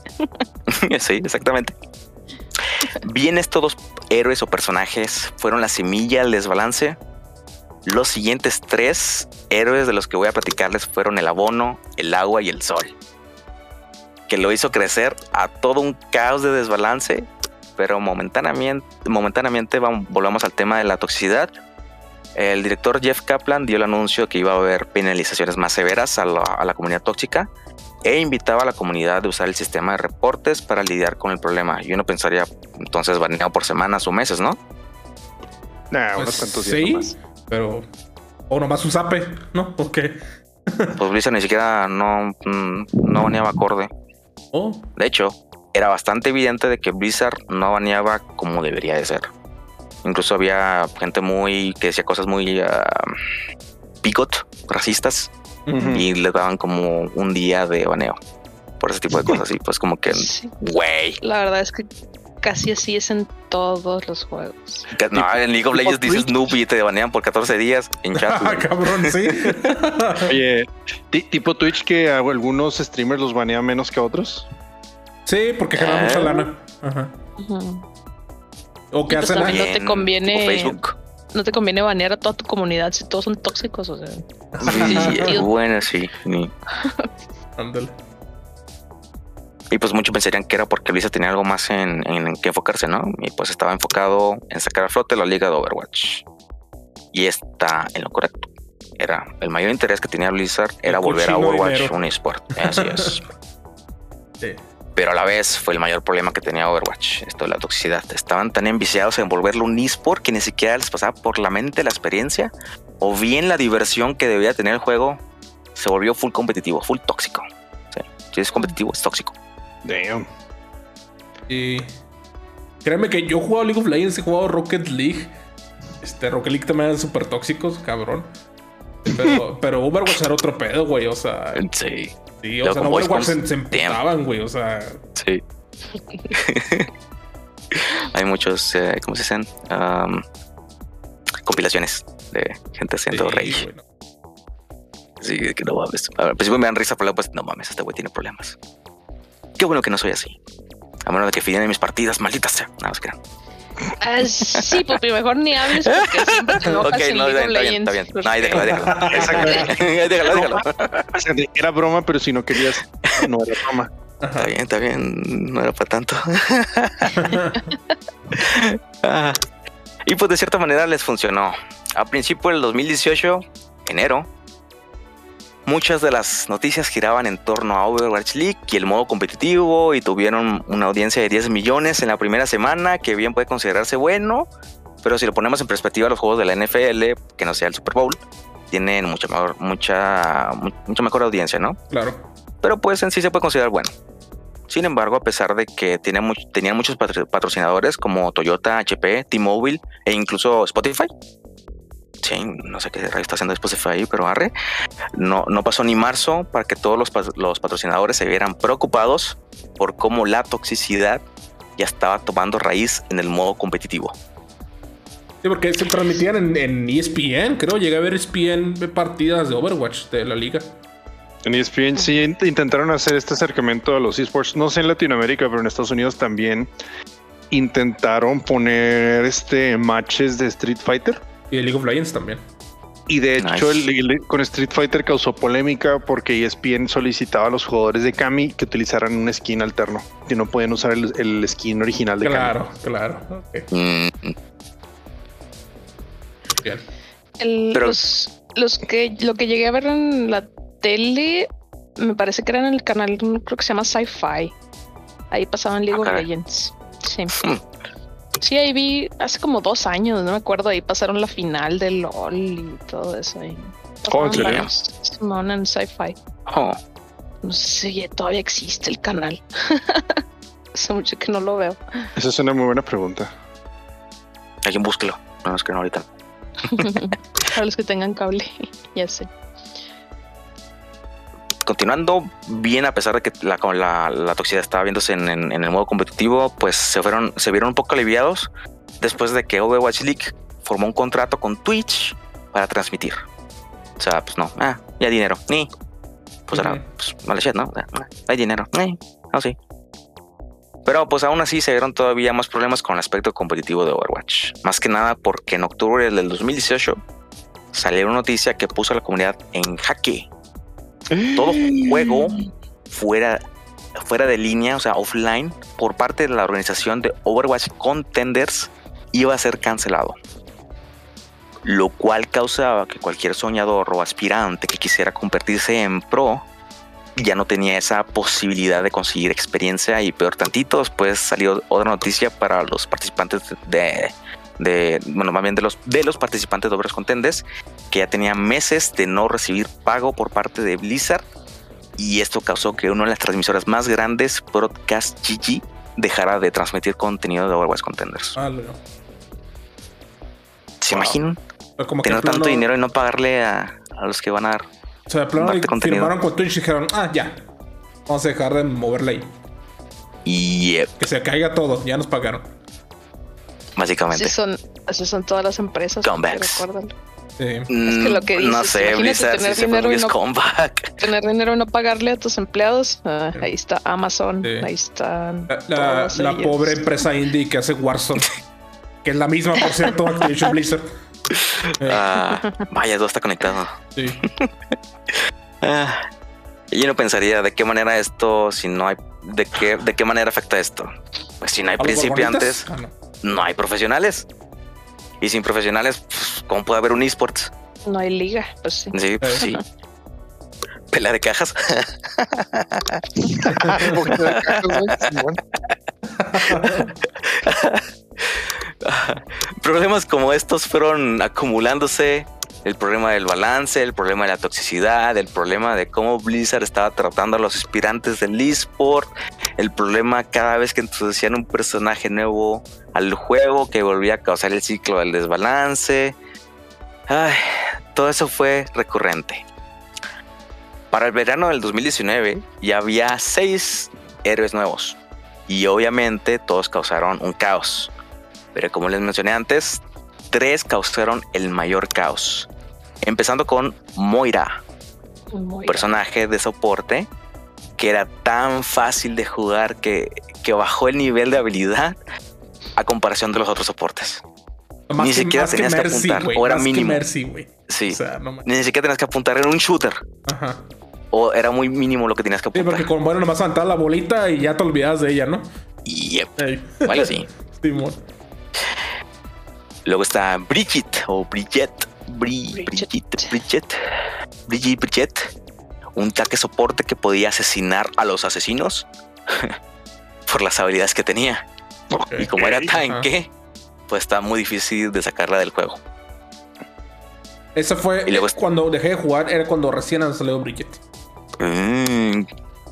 sí, exactamente. Bien, estos dos héroes o personajes fueron la semilla del desbalance. Los siguientes tres héroes de los que voy a platicarles fueron el abono, el agua y el sol. Que lo hizo crecer a todo un caos de desbalance, pero momentáneamente, momentáneamente vamos- volvamos al tema de la toxicidad. El director Jeff Kaplan dio el anuncio que iba a haber penalizaciones más severas a la, a la comunidad tóxica e invitaba a la comunidad de usar el sistema de reportes para lidiar con el problema. Y uno pensaría entonces baneado por semanas o meses, ¿no? Nah, Pues, unos cuantos días sí, nomás. pero. O nomás un zape, ¿no? Ok. Pues Blizzard ni siquiera no, mm, no baneaba acorde. Oh, De hecho, era bastante evidente de que Blizzard no baneaba como debería de ser. Incluso había gente muy que decía cosas muy picot, racistas, y le daban como un día de baneo por ese tipo de cosas. Y pues como que, Sí, güey, la verdad es que casi así es en todos los juegos. Que- No, en League of Legends dices noob y te banean por 14 días en chat. Ah, cabrón, sí. Oye, ti- tipo Twitch que a algunos streamers los banean menos que otros. Sí, porque genera Ah. mucha lana. Ajá. O que pues hacen ahí. no te conviene- Facebook. No te conviene banear a toda tu comunidad si todos son tóxicos, o sea. Sí, Sí. bueno, sí. Ándale. Y pues muchos pensarían que era porque Blizzard tenía algo más en, en que enfocarse, ¿no? Y pues estaba enfocado en sacar a flote la liga de Overwatch. Y está en lo correcto. Era el mayor interés que tenía Blizzard era El volver a Overwatch dinero. un esport. Así es. Sí. Pero a la vez fue el mayor problema que tenía Overwatch, esto de la toxicidad. Estaban tan enviciados en volverlo un esport que ni siquiera les pasaba por la mente la experiencia o bien la diversión que debía tener el juego se volvió full competitivo, full tóxico. Sí. Si es competitivo, es tóxico. Damn. Y créeme que yo he jugado League of Legends, he jugado Rocket League. Este Rocket League también eran súper tóxicos, cabrón. Pero, pero Overwatch era otro pedo, güey. O sea, Sí. Sí, o sea, voice Overwatch se, se emputaban, güey. O sea, Sí. Hay muchos, eh, ¿cómo se dicen? Compilaciones de gente haciendo sí, rage. no. Sí, que no mames. A ver, Al principio me dan risa, pero luego pues no mames, este güey tiene problemas. Qué bueno que no soy así. A menos de que fiden en mis partidas, malditas sea. Nada más que no. Ah, sí, Pupi, mejor ni hables porque siempre te enojas Ok, en no, League está of bien, está bien. No, ahí déjalo, déjalo. déjalo, déjalo. O sea, era broma, pero si no querías, no era broma. Está bien, está bien. No era para tanto. Ah. Y pues de cierta manera les funcionó. A principio del 2018, enero, muchas de las noticias giraban en torno a Overwatch League y el modo competitivo y tuvieron una audiencia de 10 millones en la primera semana, que bien puede considerarse bueno, pero si lo ponemos en perspectiva los juegos de la NFL, que no sea el Super Bowl, tienen mucha mejor, mucha, mu- mucha mejor audiencia, ¿no? Claro. pero pues en sí se puede considerar bueno. Sin embargo, a pesar de que tiene much- tenían muchos patro- patrocinadores como Toyota, HP, T-Mobile e incluso Spotify. Sí, no sé qué rayo está haciendo Spotify ahí, pero arre. No, no pasó ni marzo para que todos los, los patrocinadores se vieran preocupados por cómo la toxicidad ya estaba tomando raíz en el modo competitivo. Sí, porque se transmitían en, en E ESPN, creo. Llegué a ver ESPN partidas de Overwatch de la liga. En ESPN sí int- intentaron hacer este acercamiento a los esports, no sé en Latinoamérica, pero en Estados Unidos también intentaron poner este matches de Street Fighter. Y de League of Legends también. Y de hecho, Nice. el- el- con Street Fighter causó polémica porque ESPN solicitaba a los jugadores de Kami que utilizaran un skin alterno, que no podían usar el, el skin original de Claro, claro. Ok, Mm, bien. El- Pero- los, los que lo que llegué a ver en la tele me parece que era en el canal creo que se llama Sci-Fi ahí pasaban League Ah, of. Legends sí Hmm. Sí ahí vi hace como dos años no me acuerdo ahí pasaron la final del LOL y todo eso ahí Oh, ¿en Pasaban serio? varios Simón en Sci-Fi oh, no sé si todavía existe el canal hace mucho que no lo veo. Esa es una muy buena pregunta. alguien búsquelo. No, es que no ahorita. para los que tengan cable ya sé continuando bien a pesar de que la, con la, la toxicidad estaba viéndose en, en- en el modo competitivo, pues se fueron, se vieron un poco aliviados después de que Overwatch League formó un contrato con Twitch para transmitir. O sea, pues no, ah, ya hay dinero, ni. Pues ahora, pues vale shit, ¿no? Ah, Hay dinero, ni, no sí. Pero pues aún así se vieron todavía más problemas con el aspecto competitivo de Overwatch. Más que nada porque en octubre del 2018 salió una noticia que puso a la comunidad en jaque todo juego fuera, fuera de línea, o sea, offline, por parte de la organización de Overwatch Contenders, iba a ser cancelado. Lo cual causaba que cualquier soñador o aspirante que quisiera convertirse en pro ya no tenía esa posibilidad de conseguir experiencia y peor tantito, después salió otra noticia para los participantes de, de bueno, más bien de los, de los participantes de Overwatch Contenders que ya tenía meses de no recibir pago por parte de Blizzard y esto causó que una de las transmisoras más grandes, Broadcast GG, dejara de transmitir contenido de Overwatch Contenders. Ah. ¿Se Wow. imaginan Como tener plano- tanto dinero y no pagarle a, a los que van a dar? O sea, de plano contenido. firmaron con Twitch y dijeron, ah, ya. Vamos a dejar de moverla ahí. Y yep, Que se caiga todo, ya nos pagaron. Básicamente. Así son, así son todas las empresas. Comebacks. recuérdalo. Sí. Es que lo que Mm, no dices, sé, imagínate Blizzard tener fue dinero y no-. Tener dinero y no pagarle a tus empleados. ah, Sí. Ahí está Amazon. Sí. Ahí están. La, pobre empresa indie que hace Warzone. que es la misma, por cierto, Activision Blizzard. Ah, vaya, todo está conectado. sí. Ah, y yo no pensaría de qué manera esto, si no hay, de qué, de qué manera afecta esto. Pues si no hay ¿A los principiantes? Ah, no. No hay profesionales. Y sin profesionales, pues, ¿cómo puede haber un esports? No hay liga. Pues sí. Sí, pues, sí. Pelea de cajas. Problemas como estos fueron acumulándose. El problema del balance, el problema de la toxicidad, el problema de cómo Blizzard estaba tratando a los aspirantes del eSport, el problema cada vez que introducían un personaje nuevo al juego que volvía a causar el ciclo del desbalance. Ay, todo eso fue recurrente. Para el verano del 2019 ya había seis héroes nuevos y obviamente todos causaron un caos. Pero como les mencioné antes, tres causaron el mayor caos. Empezando con Moira, Muy personaje de soporte que era tan fácil de jugar que, que bajó el nivel de habilidad a comparación de los otros soportes. Más Ni siquiera más tenías que Mercy, apuntar, o era más que mínimo. Mercy. Sí, O sea, no ni siquiera tenías que apuntar en un shooter Ajá. o era muy mínimo lo que tenías que Sí, apuntar. porque con bueno nomás aventar la bolita y ya te olvidas de ella, ¿no? Y yep, vale, sí. Simón. Luego está Bridget o Bridget. Bri- Bridget. Bridget. Bridget. Bridget. Un tanque soporte que podía asesinar a los asesinos por las habilidades que tenía. Y como era tanque, pues está muy difícil de sacarla del juego. Ese fue Y luego está- cuando dejé de jugar, era cuando recién salido Bridget. Mm,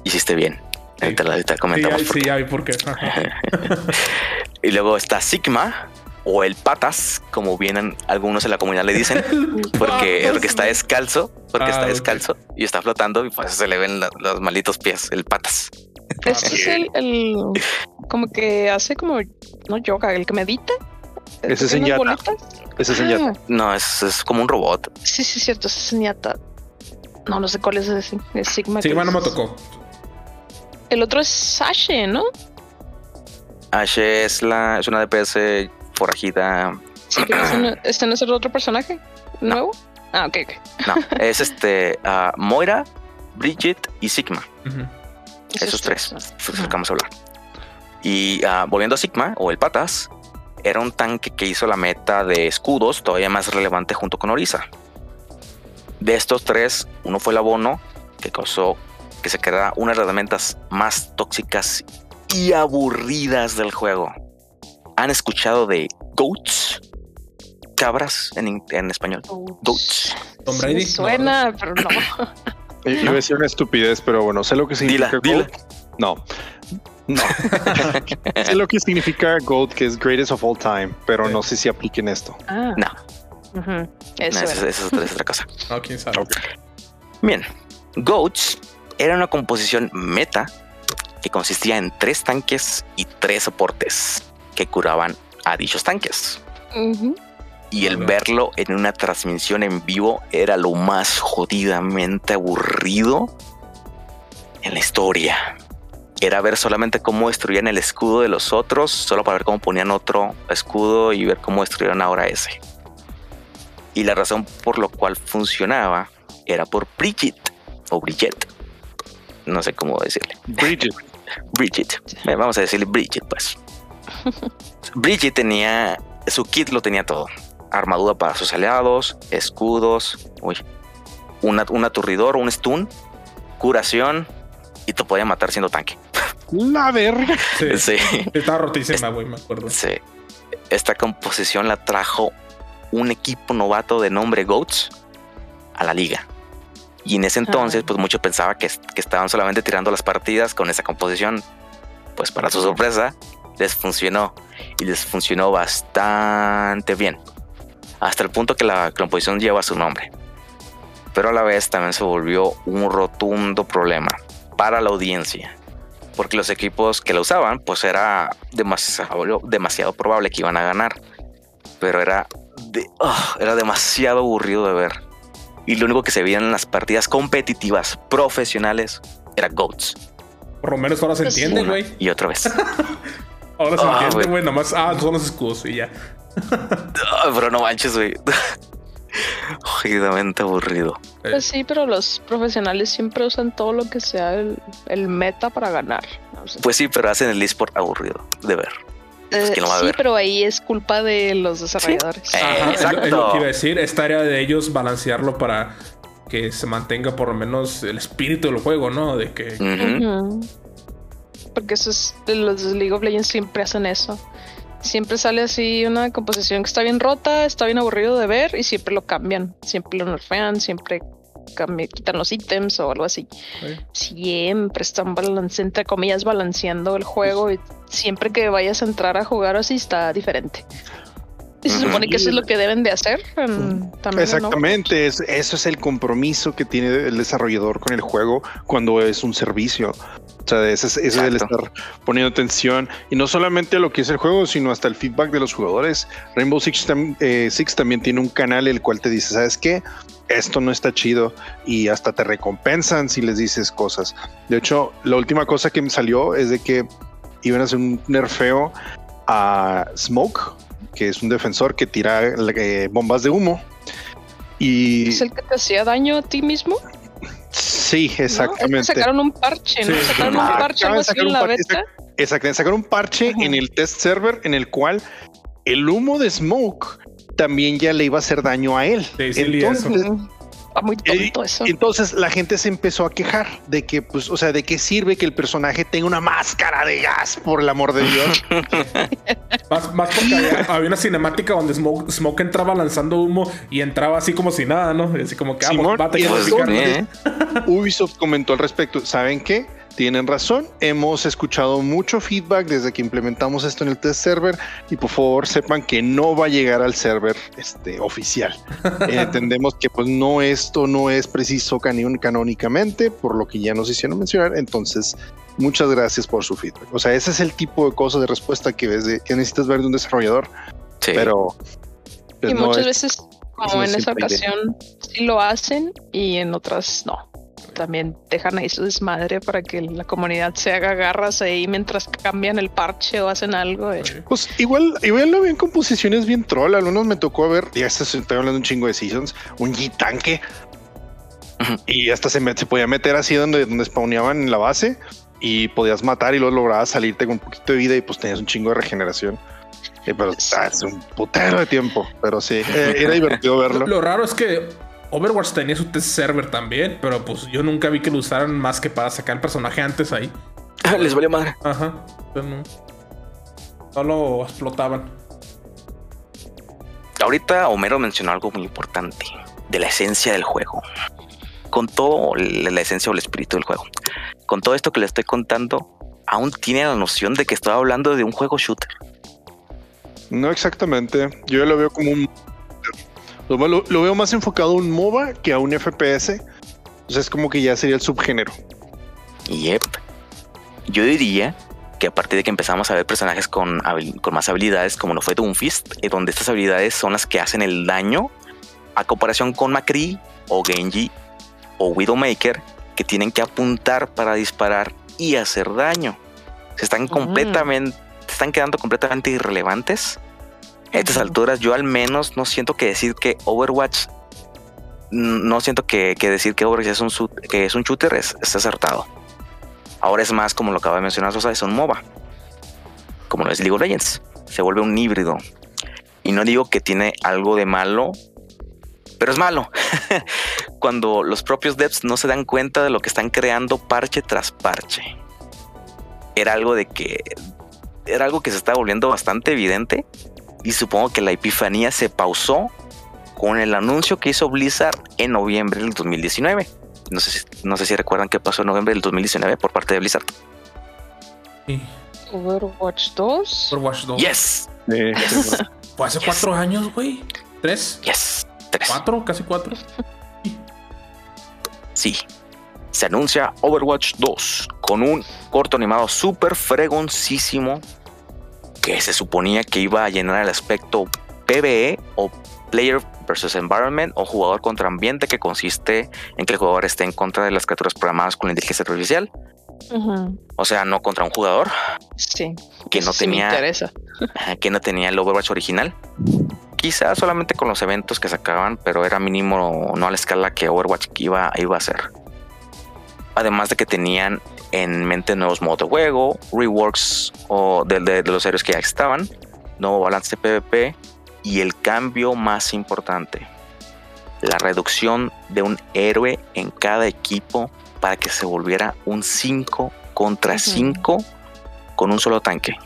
hiciste bien. Sí. Ahorita, ahorita Sí, comentamos ya, por sí, qué. ya vi por qué. Ajá. Y luego está Sigma o el Patas, como vienen algunos en la comunidad le dicen, porque, porque está descalzo, porque Ah, está ok. descalzo y está flotando y pues se le ven la- los malitos pies, el Patas. Este es el, el- como que hace como no yoga, el que medita. Ese es. Ese es. Ah, No, es, es como un robot. sí, sí, cierto, ese es. No, no sé cuál es ese. Es Sigma. Que bueno, me tocó. El otro es Sashe, ¿no? Ashe es, la, es una DPS forajida. Sí, este no, este no es el otro personaje nuevo. Ah, ok, ok. No, es este ah, Moira, Bridget y Sigma. Ujú. Esos tres. ¿no? Fue lo que vamos a hablar. Y ah, volviendo a Sigma o el Patas, era un tanque que hizo la meta de escudos todavía más relevante junto con Orisa. De estos tres, uno fue el abono, que causó que se creara una de las herramientas más tóxicas y aburridas del juego. ¿Han escuchado de goats? Cabras en, en español. Goats. Tom Brady. suena, pero no. Eh, Iba a decir una estupidez, pero bueno, sé lo que significa dila. GOAT. No. No. sé lo que significa GOAT, que es greatest of all time, pero Sí. no sé si apliquen esto. Ah, No, no, Eso esa, es otra- es otra cosa. No, quién sabe. Bien, Goats era una composición meta que consistía en tres tanques y tres soportes que curaban a dichos tanques. Y el verlo en una transmisión en vivo era lo más jodidamente aburrido en la historia. Era ver solamente cómo destruían el escudo de los otros, solo para ver cómo ponían otro escudo y ver cómo destruyeron ahora ese. Y la razón por lo cual funcionaba era por Bridget o Bridget. No sé cómo decirle. Bridget. Bridget. Vamos a decirle Bridget, pues. Bridget tenía. Su kit lo tenía todo: armadura para sus aliados, escudos, uy, una- un aturdidor, un stun, curación y te podía matar siendo tanque. La verga. Sí. Sí, Estaba rotísima, güey, me acuerdo. sí. Esta composición la trajo un equipo novato de nombre Goats a la liga. Y en ese entonces, Ah. pues muchos pensaban que, que estaban solamente tirando las partidas con esa composición. Pues para su sorpresa, les funcionó. Y les funcionó bastante bien. Hasta el punto que la composición lleva su nombre. Pero a la vez también se volvió un rotundo problema para la audiencia. porque los equipos que lo usaban, pues era demasiado, demasiado probable que iban a ganar. Pero era, de, ah, era demasiado aburrido de ver. Y lo único que se veía en las partidas competitivas profesionales era GOATs. Por lo menos ahora se Pues entiende, güey. Y otra vez. Ahora se Ah, entiende, güey. güey. Nomás, ah, son los escudos y ya. Ah, pero no manches, güey. Jodidamente aburrido. Pues sí, pero los profesionales siempre usan todo lo que sea el, el meta para ganar. Pues sí, pero hacen el eSport aburrido de ver. Pues, eh, ¿quién lo va a sí, ver? pero ahí es culpa de los desarrolladores. Eh, Ajá, es lo- es, exacto. lo que iba a decir. Es tarea de ellos balancearlo para que se mantenga por lo menos el espíritu del juego, ¿no? De que. Porque eso es, los League of Legends siempre hacen eso. Siempre sale así una composición que está bien rota, está bien aburrido de ver y siempre lo cambian. Siempre lo nerfean, siempre cambian- quitan los ítems o algo así. Sí. Siempre están balance, entre comillas balanceando el juego y siempre que vayas a entrar a jugar así está diferente. Y se supone que eso es lo que deben de hacer en- también. ¿no? Exactamente, es, eso es el compromiso que tiene el desarrollador con el juego cuando es un servicio. O sea, ese es, ese es el estar poniendo atención y no solamente a lo que es el juego, sino hasta el feedback de los jugadores. Rainbow Six, tam- eh, Six también tiene un canal el cual te dice, ¿sabes qué? Esto no está chido y hasta te recompensan si les dices cosas. De hecho, la última cosa que me salió es de que iban a hacer un nerfeo a Smoke, que es un defensor que tira eh, bombas de humo. Y ¿Es el que te hacía daño a ti mismo? sí, ¿no? Es que exactamente. sacaron un parche, ¿no? Sí. Sacaron un parche algo así en la parche, beta. Exactamente, sacaron un parche Ajá. en el test server en el cual el humo de Smoke también ya le iba a hacer daño a él. Sí, sí, entonces, Está muy tonto eso. entonces la gente se empezó a quejar de que, pues, o sea, de qué sirve que el personaje tenga una máscara de gas, por el amor de Dios. Más, más porque había, había una cinemática donde Smoke, Smoke entraba lanzando humo y entraba así como si nada, ¿no? Y Así como que, ah, Simón, pues, va a y tener Pues, eh, Ubisoft comentó al respecto. ¿Saben qué? Tienen razón. Hemos escuchado mucho feedback desde que implementamos esto en el test server y por favor sepan que no va a llegar al server este, oficial. Eh, entendemos que pues no esto no es preciso canónicamente por lo que ya nos hicieron mencionar. Entonces, muchas gracias por su feedback. O sea, ese es el tipo de cosas de respuesta que ves de, que necesitas ver de un desarrollador, sí. pero pues, y no muchas es- veces, como en esa idea. ocasión, sí lo hacen y en otras no. También dejan ahí su desmadre para que la comunidad se haga garras ahí mientras cambian el parche o hacen algo. eh. Pues igual, igual lo ven con posiciones bien troll. Algunos me tocó ver, ya se estoy hablando un chingo de seasons, un G-tanque. Y hasta se, met- se podía meter así donde, donde spawneaban en la base y podías matar y luego lograbas salirte con un poquito de vida y pues tenías un chingo de regeneración. Eh, pero ah, es un putero de tiempo, pero sí, eh, era divertido Lo, verlo. lo raro es que Overwatch tenía su test server también, pero pues yo nunca vi que lo usaran más que para sacar el personaje antes ahí. Les valió madre. Ajá. Pero no, no lo explotaban. Ahorita Homero mencionó algo muy importante de la esencia del juego. Con todo la la esencia o el espíritu del juego. Con todo esto que le estoy contando, aún tiene la noción de que estoy hablando de un juego shooter. No exactamente. Yo lo veo como un. Lo, veo más enfocado a un MOBA que a un FPS. O sea, es como que ya sería el subgénero. Yep. Yo diría que a partir de que empezamos a ver personajes con, más habilidades, como lo fue Doomfist, eh, donde estas habilidades son las que hacen el daño, a comparación con McCree o Genji o Widowmaker, que tienen que apuntar para disparar y hacer daño. Se están completamente, se están quedando completamente irrelevantes. A estas alturas, yo al menos no siento que decir que Overwatch, no siento que, decir que Overwatch es un, que es un shooter es acertado. Ahora es más como lo acaba de mencionar Sosa, es un MOBA. Como lo es League of Legends. Se vuelve un híbrido. Y no digo que tiene algo de malo, pero es malo. Cuando los propios devs no se dan cuenta de lo que están creando parche tras parche. Era algo de que era algo que se está volviendo bastante evidente y supongo que la epifanía se pausó con el anuncio que hizo Blizzard en noviembre del 2019. No sé, si, no sé si recuerdan qué pasó en noviembre del 2019 por parte de Blizzard. Sí. Overwatch 2. Overwatch 2. Yes, Eh, Fue hace Yes. cuatro años, güey. ¿Tres? yes, tres. ¿Cuatro? Casi cuatro. Sí. Se anuncia Overwatch 2 con un corto animado súper fregoncísimo que se suponía que iba a llenar el aspecto PvE o Player versus Environment o jugador contra ambiente que consiste en que el jugador esté en contra de las criaturas programadas con la inteligencia artificial. O sea, no contra un jugador. Sí. Que no tenía. Que no tenía el Overwatch original. Quizás solamente con los eventos que sacaban, pero era mínimo, no a la escala que Overwatch iba, iba a ser. Además de que tenían en mente nuevos modos de juego, reworks o de, los héroes que ya estaban, nuevo balance de PvP y el cambio más importante, la reducción de un héroe en cada equipo para que se volviera un 5 contra 5 con un solo tanque.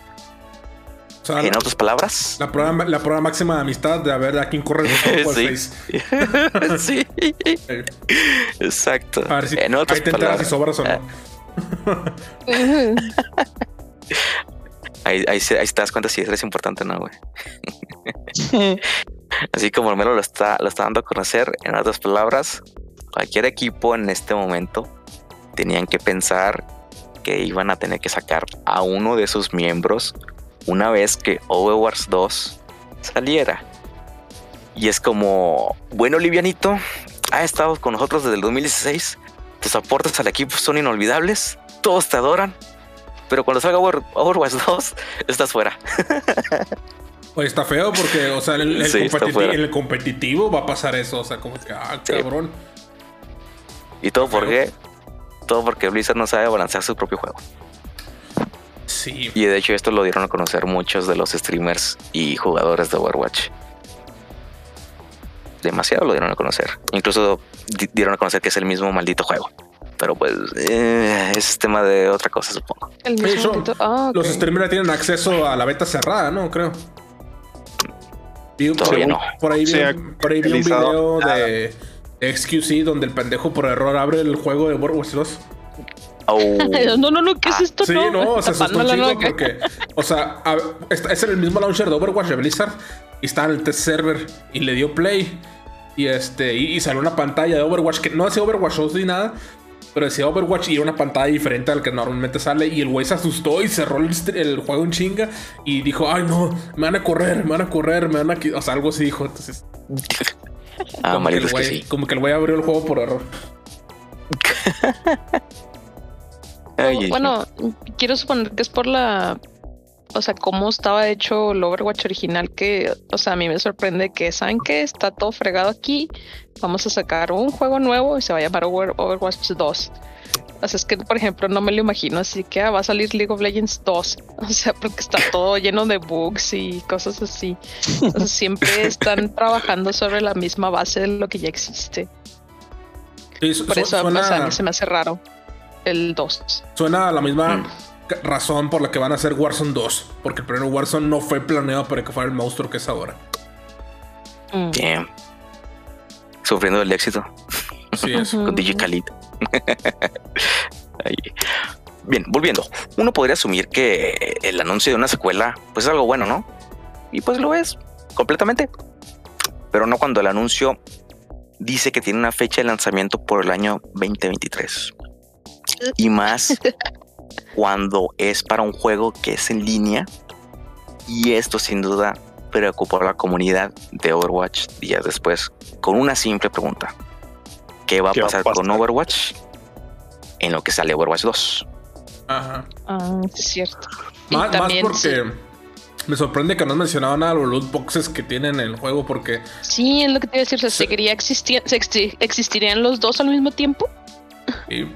en otras palabras, la prueba, la prueba máxima de amistad de a ver a quién corre sí. sí. Exacto. A ver si, en otras ahí te palabras, si sobras o no. Ahí, ahí, te das cuenta si eres importante o no, güey. Así como Melo lo está, lo está dando a conocer, en otras palabras, cualquier equipo en este momento tenían que pensar que iban a tener que sacar a uno de sus miembros una vez que Overwatch 2 saliera. Y es como, bueno, Livianito, ha estado con nosotros desde el 2016 tus aportes al equipo son inolvidables, todos te adoran, pero cuando salga Overwatch 2, estás fuera. Pues está feo porque, o sea, el, competitivo va a pasar eso, o sea, como que, ah, cabrón. ¿Y todo por qué? Todo porque Blizzard no sabe balancear su propio juego. Sí. Y de hecho esto lo dieron a conocer muchos de los streamers y jugadores de Overwatch demasiado lo dieron a conocer. Incluso dieron a conocer que es el mismo maldito juego. Pero pues eh, es tema de otra cosa, supongo. Ah, los streamers tienen acceso a la beta cerrada, ¿no? Creo. Todavía no. Por ahí vi, por ahí vi un video de, XQC donde el pendejo por error abre el juego de Overwatch 2. No, no, no, ¿qué es esto? Sí, no, o sea, se porque, o sea, es el mismo launcher de Overwatch de Blizzard y estaba en el test server y le dio play y este y, salió una pantalla de Overwatch que no hacía Overwatch 2 ni nada, pero decía Overwatch y era una pantalla diferente al que normalmente sale y el güey se asustó y cerró el, juego en chinga y dijo, "Ay, no, me van a correr, me van a correr, me van a o sea, algo así dijo, entonces ah, como, que el güey, como que el güey abrió el juego por error. bueno, quiero suponer que es por la o sea, cómo estaba hecho el Overwatch original, que, o sea, a mí me sorprende que, ¿saben que Está todo fregado aquí, vamos a sacar un juego nuevo y se va a llamar Overwatch 2. O sea, es que, por ejemplo, no me lo imagino así que ah, va a salir League of Legends 2. O sea, porque está todo lleno de bugs y cosas así. O sea, siempre están trabajando sobre la misma base de lo que ya existe. por eso a mí se me hace raro el 2. Suena a la misma... Mm razón por la que van a hacer Warzone 2. Porque el primer Warzone no fue planeado para que fuera el monstruo que es ahora. Mm. Sufriendo el éxito. Sí, es. Con DJ Bien, volviendo. Uno podría asumir que el anuncio de una secuela pues es algo bueno, ¿no? Y pues lo es, completamente. Pero no cuando el anuncio dice que tiene una fecha de lanzamiento por el año 2023. Y más cuando es para un juego que es en línea. Y esto sin duda preocupó a la comunidad de Overwatch días después con una simple pregunta. ¿Qué va a pasar con Overwatch en lo que sale Overwatch 2? Ajá. Ah, es cierto. Más, porque me sorprende que no has mencionado nada de los loot boxes que tienen en el juego porque... Sí, es lo que te iba a decir. ¿Se, seguiría existirían los dos al mismo tiempo? Sí.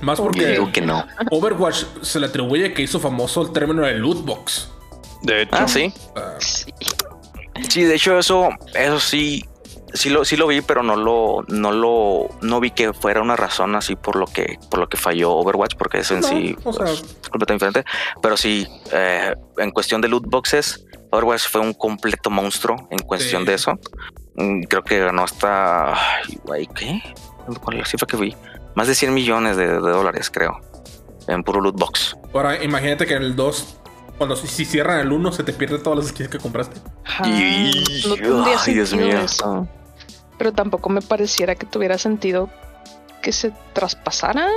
Más porque que no. Overwatch se le atribuye que hizo famoso el término de loot box. De hecho. Ah, sí. sí. de hecho, eso, eso sí, sí lo, sí lo vi, pero no lo, no lo, no vi que fuera una razón así por lo que, por lo que falló Overwatch, porque eso en sí es completamente diferente. Pero sí, eh, en cuestión de loot boxes, Overwatch fue un completo monstruo en cuestión de eso. Mm, creo que ganó hasta, ay, ¿qué? ¿Cuál es la cifra que vi? Más de 100 millones de, dólares, creo, en puro loot box. Ahora, imagínate que en el 2, cuando si, cierran el 1, se te pierden todas las skins que compraste. y, Dios mío. Pero tampoco me pareciera que tuviera sentido que se traspasaran.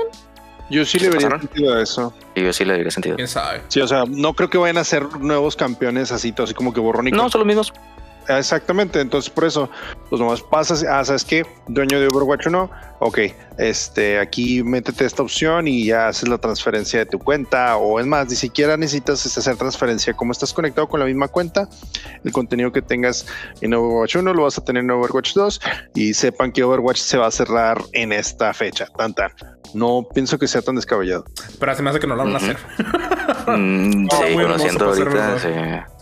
Yo sí ¿Qué le vería pasaron? sentido a eso. Y yo sí le diría sentido. ¿Quién sabe? Sí, o sea, no creo que vayan a ser nuevos campeones así, todo así como que borrón y No, son los mismos. Ah, Exactamente, entonces por eso, pues nomás pasas, ah, ¿sabes qué? Dueño de Overwatch no, ok, este, aquí métete esta opción y ya haces la transferencia de tu cuenta, o es más, ni siquiera necesitas este, hacer transferencia, como estás conectado con la misma cuenta, el contenido que tengas en Overwatch 1 lo vas a tener en Overwatch 2 y sepan que Overwatch se va a cerrar en esta fecha, tan tan. No pienso que sea tan descabellado. Pero se me hace que no lo van a hacer. Mm, No, sí, muy conociendo hermoso para ahorita. Sí.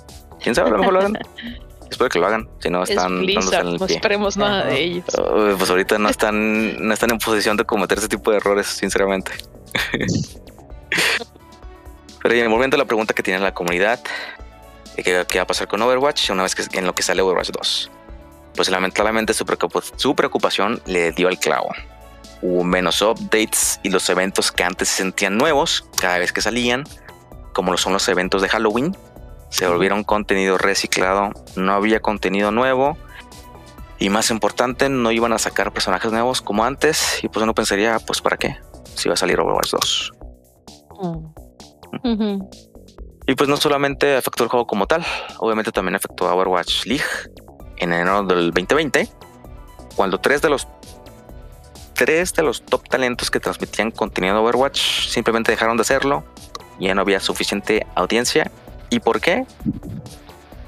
¿Quién sabe? A lo mejor lo hagan. Espero que lo hagan. Si no, Es están dándose Blizzard, en el no pie. esperemos nada de ellos. Uh, pues ahorita no están, no están en posición de cometer ese tipo de errores, sinceramente. Pero ya, volviendo a la pregunta que tiene la comunidad, ¿qué, qué va a pasar con Overwatch una vez que en lo que sale Overwatch 2? Pues lamentablemente su, preocup- su preocupación le dio el clavo. Hubo menos updates y los eventos que antes se sentían nuevos cada vez que salían, como lo son los eventos de Halloween, se volvieron contenido reciclado, no había contenido nuevo y más importante, no iban a sacar personajes nuevos como antes. Y pues uno pensaría, pues ¿para qué? Si va a salir Overwatch 2. Ujú. Y pues no solamente afectó el juego como tal, obviamente también afectó a Overwatch League en enero del 2020, cuando tres de los tres de los top talentos que transmitían contenido de Overwatch simplemente dejaron de hacerlo, ya no había suficiente audiencia. ¿Y por qué?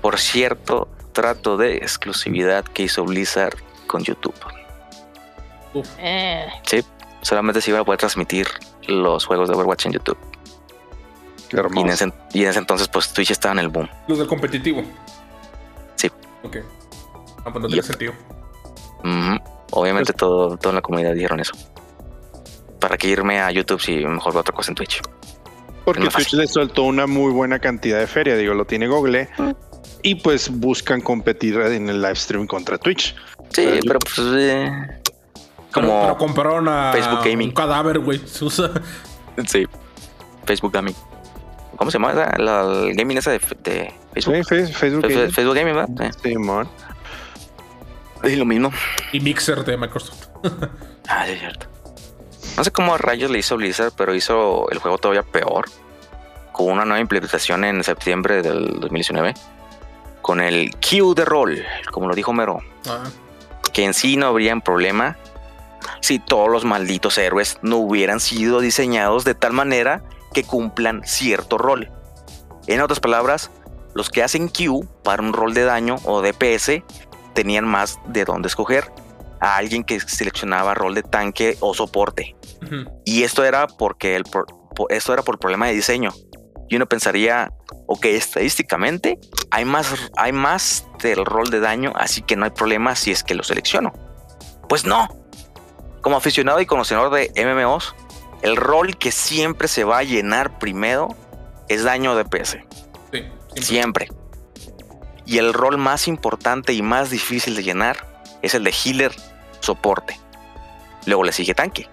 Por cierto trato de exclusividad que hizo Blizzard con YouTube. Eh, solamente se iba a poder transmitir los juegos de Overwatch en YouTube. Qué Y en, ese, y en ese entonces, pues Twitch estaba en el boom. Los del competitivo. Sí. Ok. Ah, pues no tiene Yep. sentido. Obviamente, todo, toda la comunidad dijeron eso. ¿Para qué irme a YouTube si mejor veo otra cosa en Twitch? Porque Twitch le soltó una muy buena cantidad de feria, digo, lo tiene Google. Mm. Y pues buscan competir en el live stream contra Twitch. Sí, Pero pues. eh, Pero, pero como. compraron a Facebook Gaming. un cadáver, güey. Sí. Facebook Gaming. ¿Cómo se llama esa? La, el gaming esa de, de Facebook. Sí, Facebook. Gaming. Facebook Gaming, ¿verdad? Sí. Sí. Y lo mismo. Y Mixer de Microsoft. Ah, sí, es cierto. No sé cómo a rayos le hizo Blizzard, pero hizo el juego todavía peor. Con una nueva implementación en septiembre del 2019. Con el Q de rol, como lo dijo Mero. Ah, Que en sí no habría problema si todos los malditos héroes no hubieran sido diseñados de tal manera que cumplan cierto rol. En otras palabras, los que hacen Q para un rol de daño o DPS tenían más de dónde escoger a alguien que seleccionaba rol de tanque o soporte. Y esto era porque el pro- po- esto era por problema de diseño. Y uno pensaría, ok, estadísticamente hay más, hay más del rol de daño, así que no hay problema si es que lo selecciono. Pues no. Como aficionado y conocedor de MMOs, el rol que siempre se va a llenar primero es daño DPS. Sí, siempre. Siempre. Y el rol más importante y más difícil de llenar es el de healer soporte. Luego le sigue tanque.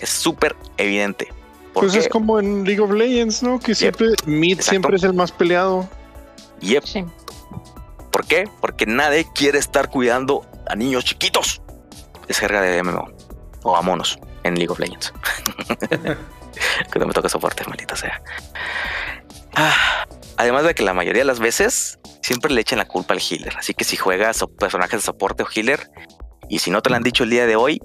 Es súper evidente. ¿Por Pues qué? es como en League of Legends, ¿no? Que siempre mid Exacto. siempre es el más peleado. Yep. sí. ¿Por qué? Porque nadie quiere estar cuidando a niños chiquitos. Es jerga de MMO. O a monos en League of Legends. que no me toca soporte, maldita sea. Ah, además de que la mayoría de las veces siempre le echan la culpa al healer. Así que si juegas so- personajes de soporte o healer, y si no te lo han dicho el día de hoy,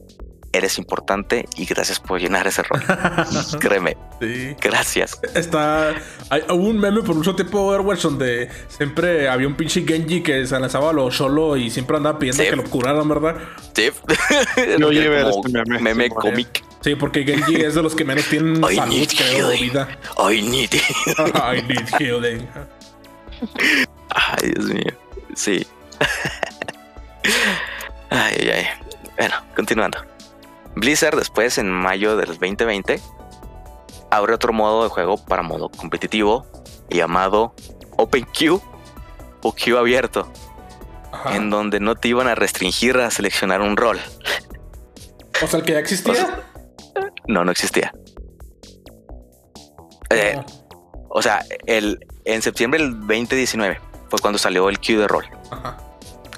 eres importante y gracias por llenar ese rol. Créeme, Sí. gracias. Está. Hay, hubo un meme por mucho tiempo de Overwatch donde siempre había un pinche Genji que se lanzaba a lo solo y siempre andaba pidiendo Sí. que lo curaran, ¿verdad? Sí. Yo llegué a ver Como este meme. meme Sí, cómic. Sí, porque Genji es de los que menos tienen I salud, need creo, o healing. vida. I need it. I need healing. Ay, Dios mío. Sí. Ay, ay, ay. Bueno, continuando. Blizzard después, en mayo del 2020, abre otro modo de juego para modo competitivo llamado OpenQ o Q abierto, Ajá. en donde no te iban a restringir a seleccionar un rol. O sea, el que ya existía. No, no existía. Eh, Ah, o sea, el, en septiembre del 2019 fue cuando salió el Q de rol. Ajá.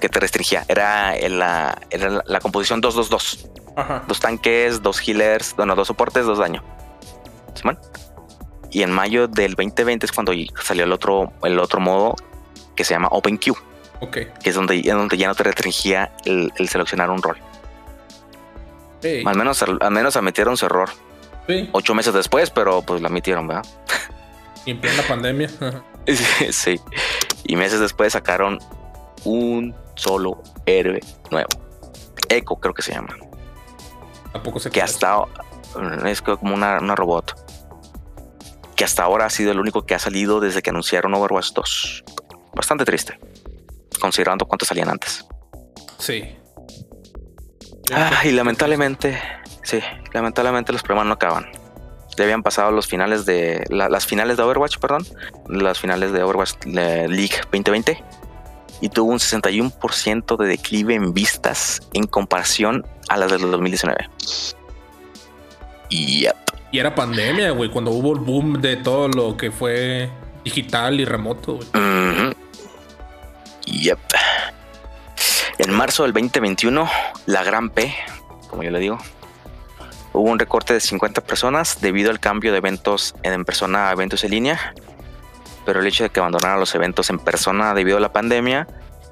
Que te restringía. Era, la, era la, la composición 222. Ajá. Dos tanques, dos healers, bueno, dos soportes, dos daño. ¿Simón? Y en mayo del 2020 es cuando salió el otro, el otro modo que se llama OpenQ, Ok. que es donde, en donde ya no te restringía el, el seleccionar un rol. Ey, Al menos, al menos admitieron su error. sí. Ocho meses después, pero pues la admitieron, ¿verdad? Y en plena pandemia. Sí. Y meses después sacaron un solo héroe nuevo. Echo, creo que se llama. Tampoco se Que hasta es como una, una robot. Que hasta ahora ha sido el único que ha salido desde que anunciaron Overwatch 2. Bastante triste. Considerando cuántos salían antes. Sí. Ah, y lamentablemente, sí, lamentablemente los problemas no acaban. Ya habían pasado los finales de la- las finales de Overwatch, perdón, las finales de Overwatch eh, League 2020 y tuvo un 61% de declive en vistas en comparación a las del 2019. Y yep. Y era pandemia, güey, cuando hubo el boom de todo lo que fue digital y remoto, güey. Yep. En marzo del 2021, la Gran P, como yo le digo, hubo un recorte de 50 personas debido al cambio de eventos en persona a eventos en línea. Pero el hecho de que abandonaran los eventos en persona debido a la pandemia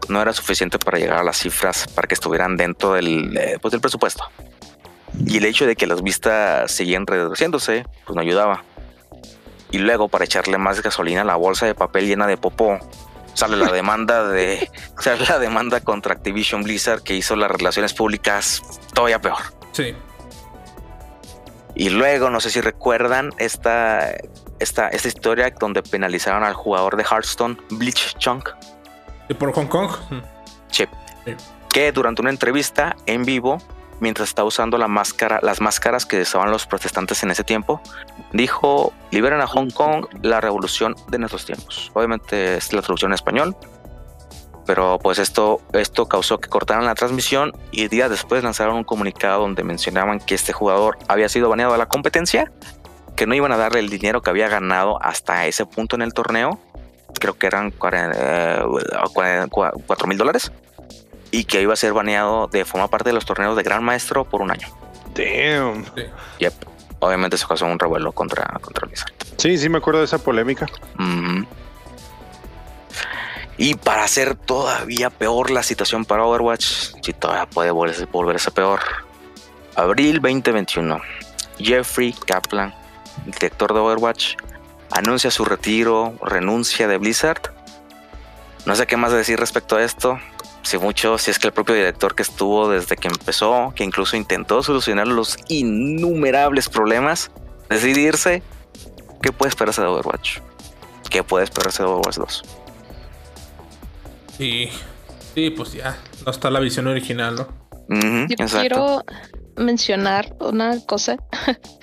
no era suficiente para llegar a las cifras para que estuvieran dentro del, eh, pues, del presupuesto. Y el hecho de que las vistas seguían reduciéndose, pues no ayudaba. Y luego, para echarle más gasolina a la bolsa de papel llena de popó, sale la demanda de sale la demanda contra Activision Blizzard que hizo las relaciones públicas todavía peor. Sí. Y luego, no sé si recuerdan esta, esta, esta historia donde penalizaron al jugador de Hearthstone, Bleach Chunk, ¿Y por Hong Kong? Chip, Sí. que durante una entrevista en vivo, mientras estaba usando la máscara, las máscaras que usaban los protestantes en ese tiempo, dijo: Liberen a Hong Kong la revolución de nuestros tiempos. Obviamente es la traducción en español. Pero pues esto, esto causó que cortaran la transmisión y días después lanzaron un comunicado donde mencionaban que este jugador había sido baneado de la competencia, que no iban a darle el dinero que había ganado hasta ese punto en el torneo, creo que eran 4 mil dólares, y que iba a ser baneado de formar parte de los torneos de Gran Maestro por un año. Damn. Yep. Obviamente se causó un revuelo contra, contra Blizzard. Sí, sí, me acuerdo de esa polémica. Y para hacer todavía peor la situación para Overwatch, si todavía puede volverse, volverse peor. Abril 2021. Jeffrey Kaplan, el director de Overwatch, anuncia su retiro, renuncia de Blizzard. No sé qué más decir respecto a esto. Si mucho, si es que el propio director que estuvo desde que empezó, que incluso intentó solucionar los innumerables problemas, decidirse, ¿qué puede esperarse de Overwatch? ¿Qué puede esperarse de Overwatch 2? Sí. Sí, pues ya. No está la visión original, ¿no? Yo exacto. quiero mencionar una cosa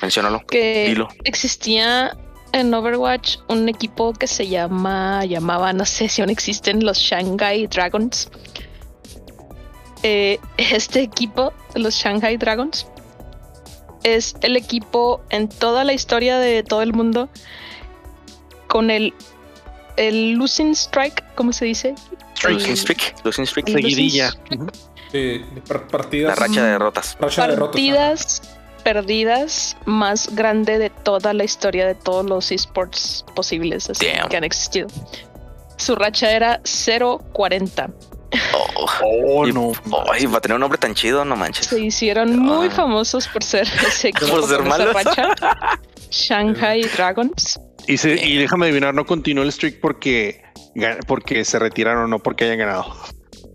Menciónalo. que Dilo. existía en Overwatch un equipo que se llama, llamaba, no sé si aún existen, los Shanghai Dragons. Eh, este equipo, los Shanghai Dragons, es el equipo en toda la historia de todo el mundo con el, el losing strike, ¿cómo se dice? Losing streak. Losing streak. losing Seguidilla. Ujú. Sí, de par- La partidas. racha de derrotas. racha de derrotas, partidas perdidas más grande de toda la historia de todos los esports posibles así, que han existido. Su racha era 0.40. Oh, Oh, y- no. Ay, va a tener un nombre tan chido, no manches. Se hicieron muy Ah. famosos por ser ese equipo Por ser malos. racha. Shanghai Dragons. Y, se- y déjame adivinar, no continuó el streak porque, porque se retiraron, no porque hayan ganado.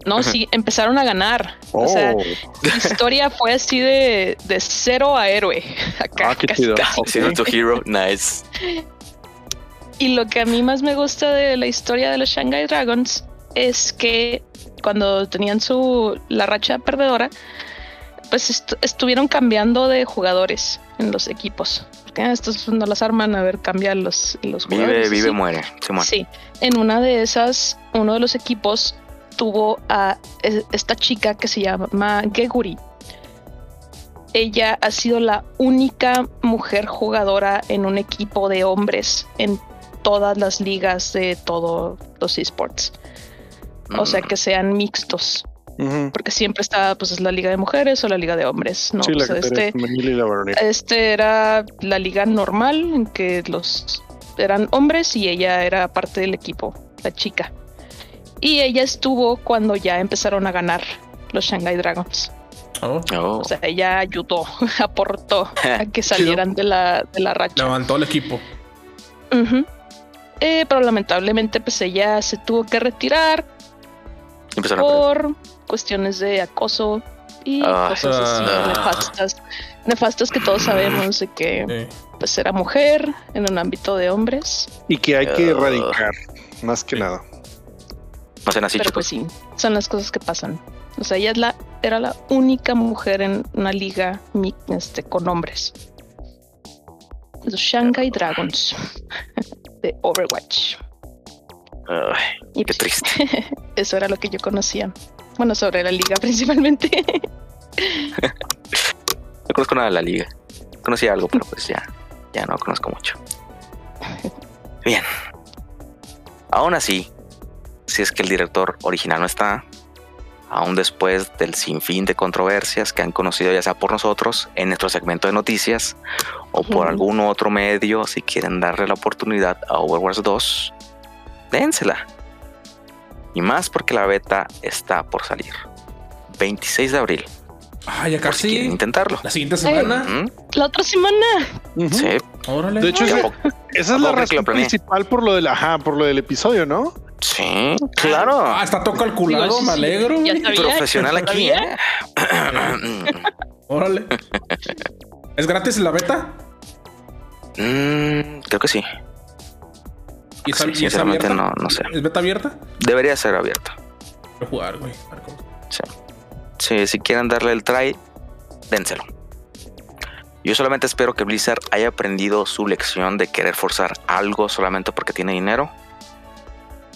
No, sí, empezaron a ganar. O sea, Oh. la historia fue así de, de cero a héroe. Acá, Ah, qué casi, chido. casi. Ok. Zero to Hero, nice. Y lo que a mí más me gusta de la historia de los Shanghai Dragons es que cuando tenían su la racha perdedora, pues estu- estuvieron cambiando de jugadores en los equipos. Porque ah, estos no las arman, a ver, cambian los, los Vive, jugadores. vive, así. muere. Sí, en una de esas, uno de los equipos tuvo a esta chica que se llama Geguri. Ella ha sido la única mujer jugadora en un equipo de hombres en todas las ligas de todos los esports. O sea, Mm, que sean mixtos. Porque siempre está, pues es la liga de mujeres o la liga de hombres, ¿no? Sí, la Pues, este, este era la liga normal en que los eran hombres y ella era parte del equipo, la chica. Y ella estuvo cuando ya empezaron a ganar los Shanghai Dragons. Oh, Oh. O sea, ella ayudó, aportó a que salieran de la, de la racha. levantó el equipo. Ujú. Eh, pero lamentablemente, pues ella se tuvo que retirar Empezaron por cuestiones de acoso y Ah. cosas así Ah. nefastas. Nefastas que todos sabemos de que Sí. pues era mujer en un ámbito de hombres. Y que hay que Ah. erradicar, más que Sí. nada. No sean así, pero pues sí, son las cosas que pasan. O sea, ella es la, era la única mujer en una liga este, con hombres. Los Shanghai Dragons de Overwatch. Ay, Y qué pues, triste. Eso era lo que yo conocía. Bueno, sobre la liga principalmente. No conozco nada de la liga. Conocí algo, pero pues ya, ya no conozco mucho. Bien. Aún así, si es que el director original no está, aún después del sinfín de controversias que han conocido ya sea por nosotros en nuestro segmento de noticias o por algún otro medio, si quieren darle la oportunidad a Overwatch 2, dénsela. Y más porque la beta está por salir. 26 de abril, Ah, ya por si quieren casi. intentarlo. La siguiente semana. La otra semana. Sí, Órale. De hecho, ¿a ese- poco- esa ¿A es la razón principal por lo del, ajá, por lo del episodio, ¿no? sí, claro. Ah, está todo calculado, sí, me alegro. ya güey. sabía. Profesional ¿Ya aquí? ¿eh? Órale. ¿Es gratis la beta? Mm, creo que sí. ¿Y es, Sí, y es sinceramente no- no sé. ¿Es beta abierta? Debería ser abierta. Quiero jugar, güey. Sí, si quieren darle el try, dénselo. Yo solamente espero que Blizzard haya aprendido su lección de querer forzar algo solamente porque tiene dinero.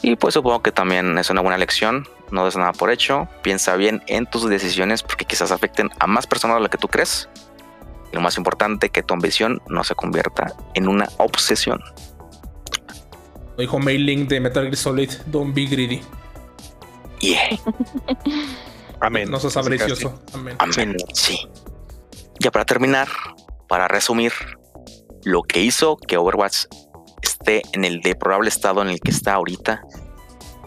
Y pues supongo que también es una buena lección. No des nada por hecho. Piensa bien en tus decisiones porque quizás afecten a más personas de lo que tú crees. Y lo más importante, que tu ambición no se convierta en una obsesión. Lo dijo Mailing de Metal Gear Solid. Don't be greedy. Yeah. Amén. No seas Casi, casi. avaricioso. Amén. Amén. Sí. Ya para terminar, para resumir, lo que hizo que Overwatch esté en el deplorable estado en el que está ahorita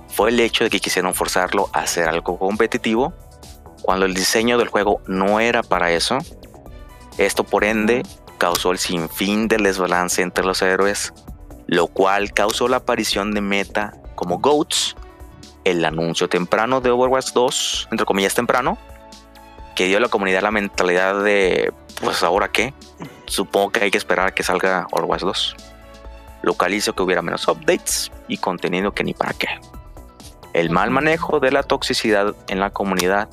fue el hecho de que quisieron forzarlo a hacer algo competitivo cuando el diseño del juego no era para eso. Esto por ende causó el sinfín del desbalance entre los héroes, lo cual causó la aparición de meta como GOATs, el anuncio temprano de Overwatch 2, entre comillas temprano, que dio a la comunidad la mentalidad de, pues ahora qué, supongo que hay que esperar a que salga Overwatch 2. Lo cual hizo que hubiera menos updates y contenido que ni para qué. El mal manejo de la toxicidad en la comunidad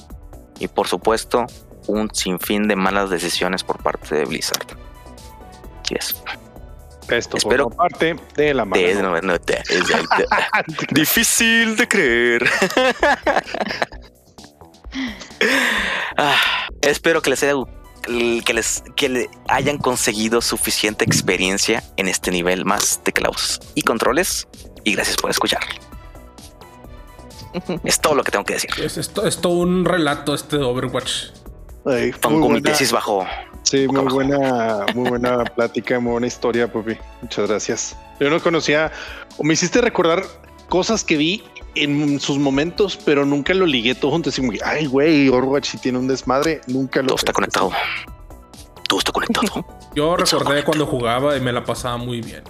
y por supuesto un sinfín de malas decisiones por parte de Blizzard. Así es. Esto Espero- forma parte de la mano. De- no, no, de- es de- Difícil de creer. Ah, espero que les haya que les que le hayan conseguido suficiente experiencia en este nivel más de clavos y controles y gracias por escuchar. Es todo lo que tengo que decir. Es, esto, es todo un relato este de Overwatch. Ay, Pongo mi tesis bajo. Sí, muy buena, muy buena plática, muy buena historia, Pupi. Muchas gracias. Yo no conocía, o me hiciste recordar cosas que vi en sus momentos, pero nunca lo ligué todo junto. Así ay, güey, Overwatch si tiene un desmadre, nunca lo Todo está conectado. Todo está conectado. Yo It's recordé cuando jugaba y me la pasaba muy bien.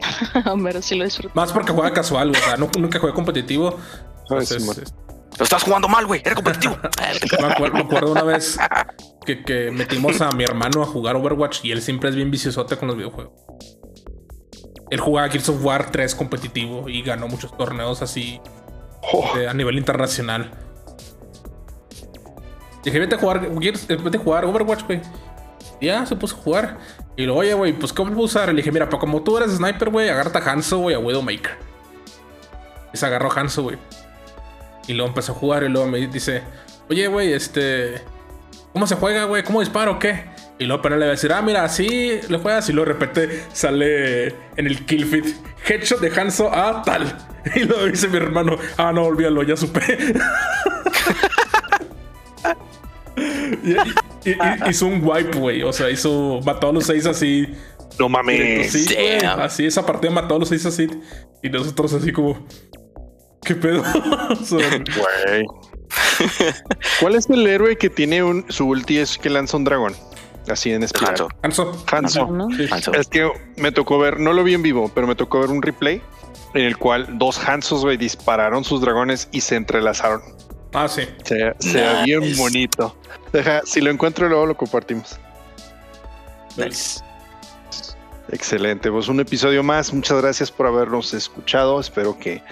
Pero sí lo disfruto. Más porque juega casual, o sea, no- nunca jugué competitivo. Ay, Entonces, Simón. Lo estás jugando mal, güey. Era competitivo. me, acuerdo, me acuerdo una vez que, que metimos a mi hermano a jugar Overwatch y él siempre es bien viciosote con los videojuegos. Él jugaba Gears of War 3 competitivo y ganó muchos torneos así Oh, eh, a nivel internacional. Dije, vete a jugar Gears, eh, vete a jugar Overwatch, güey. Ya se puso a jugar. Y luego, oye, güey, pues ¿cómo lo puedo usar? Le dije, mira, pero como tú eres sniper, güey, agarra a Hanzo, güey, a Widowmaker. Y se agarró a Hanzo, güey. Y luego empezó a jugar y luego me dice, oye, güey, este... ¿Cómo se juega, güey? ¿Cómo disparo o qué? Y luego pero le va a decir, ah, mira, así le juegas. Y luego de repente sale en el kill feed, headshot de Hanzo a tal. Y luego dice mi hermano, ah, no, olvídalo, ya supe. y, y- y- hizo un wipe, güey. O sea, hizo, mató a los seis así. No mames. Sí, güey, Damn. así, esa partida mató a los seis así. Y nosotros así como, ¿qué pedo? Güey. ¿Cuál es el héroe que tiene un su ulti es que lanza un dragón? Así en espiral. Hanzo. Hanzo. Hanzo. ¿no? Sí. Hanzo. Es que me tocó ver, no lo vi en vivo, pero me tocó ver un replay en el cual dos Hansos, güey, dispararon sus dragones y se entrelazaron. Ah, sí. Se, se ve bien bonito. Deja, si lo encuentro luego lo compartimos. Nice. Excelente, pues un episodio más. Muchas gracias por habernos escuchado. Espero que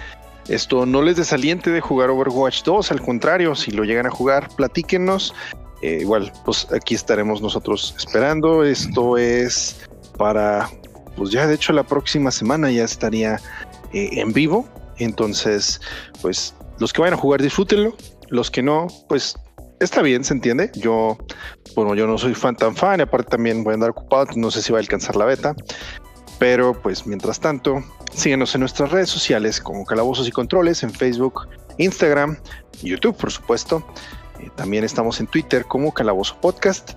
esto no les desaliente de jugar Overwatch 2. Al contrario, si lo llegan a jugar, platíquenos. Eh, igual, pues aquí estaremos nosotros esperando. Esto es para, pues ya de hecho la próxima semana ya estaría eh, en vivo. Entonces, pues los que vayan a jugar, disfrútenlo. Los que no, pues está bien, se entiende. Yo, bueno, yo no soy fan tan fan y aparte también voy a andar ocupado, no sé si va a alcanzar la beta. Pero pues mientras tanto, síguenos en nuestras redes sociales como Calabozos y Controles en Facebook, Instagram, YouTube, por supuesto. Eh, también estamos en Twitter como Calabozo Podcast.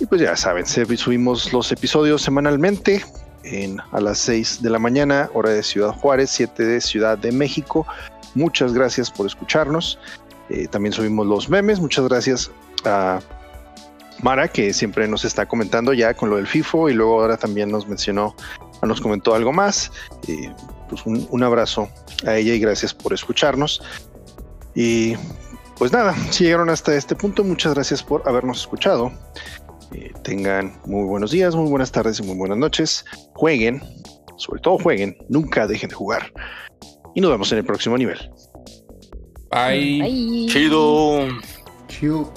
Y pues ya saben, subimos los episodios semanalmente en, a las 6 de la mañana, hora de Ciudad Juárez, 7 de Ciudad de México. Muchas gracias por escucharnos. Eh, también subimos los memes. Muchas gracias a Mara, que siempre nos está comentando ya con lo del FIFO y luego ahora también nos mencionó, nos comentó algo más. Eh, pues un, un abrazo a ella y gracias por escucharnos. Y pues nada, si llegaron hasta este punto, muchas gracias por habernos escuchado. Eh, tengan muy buenos días, muy buenas tardes y muy buenas noches. Jueguen, sobre todo jueguen, nunca dejen de jugar. Y nos vemos en el próximo nivel. Bye. Bye. Chido. Chiu.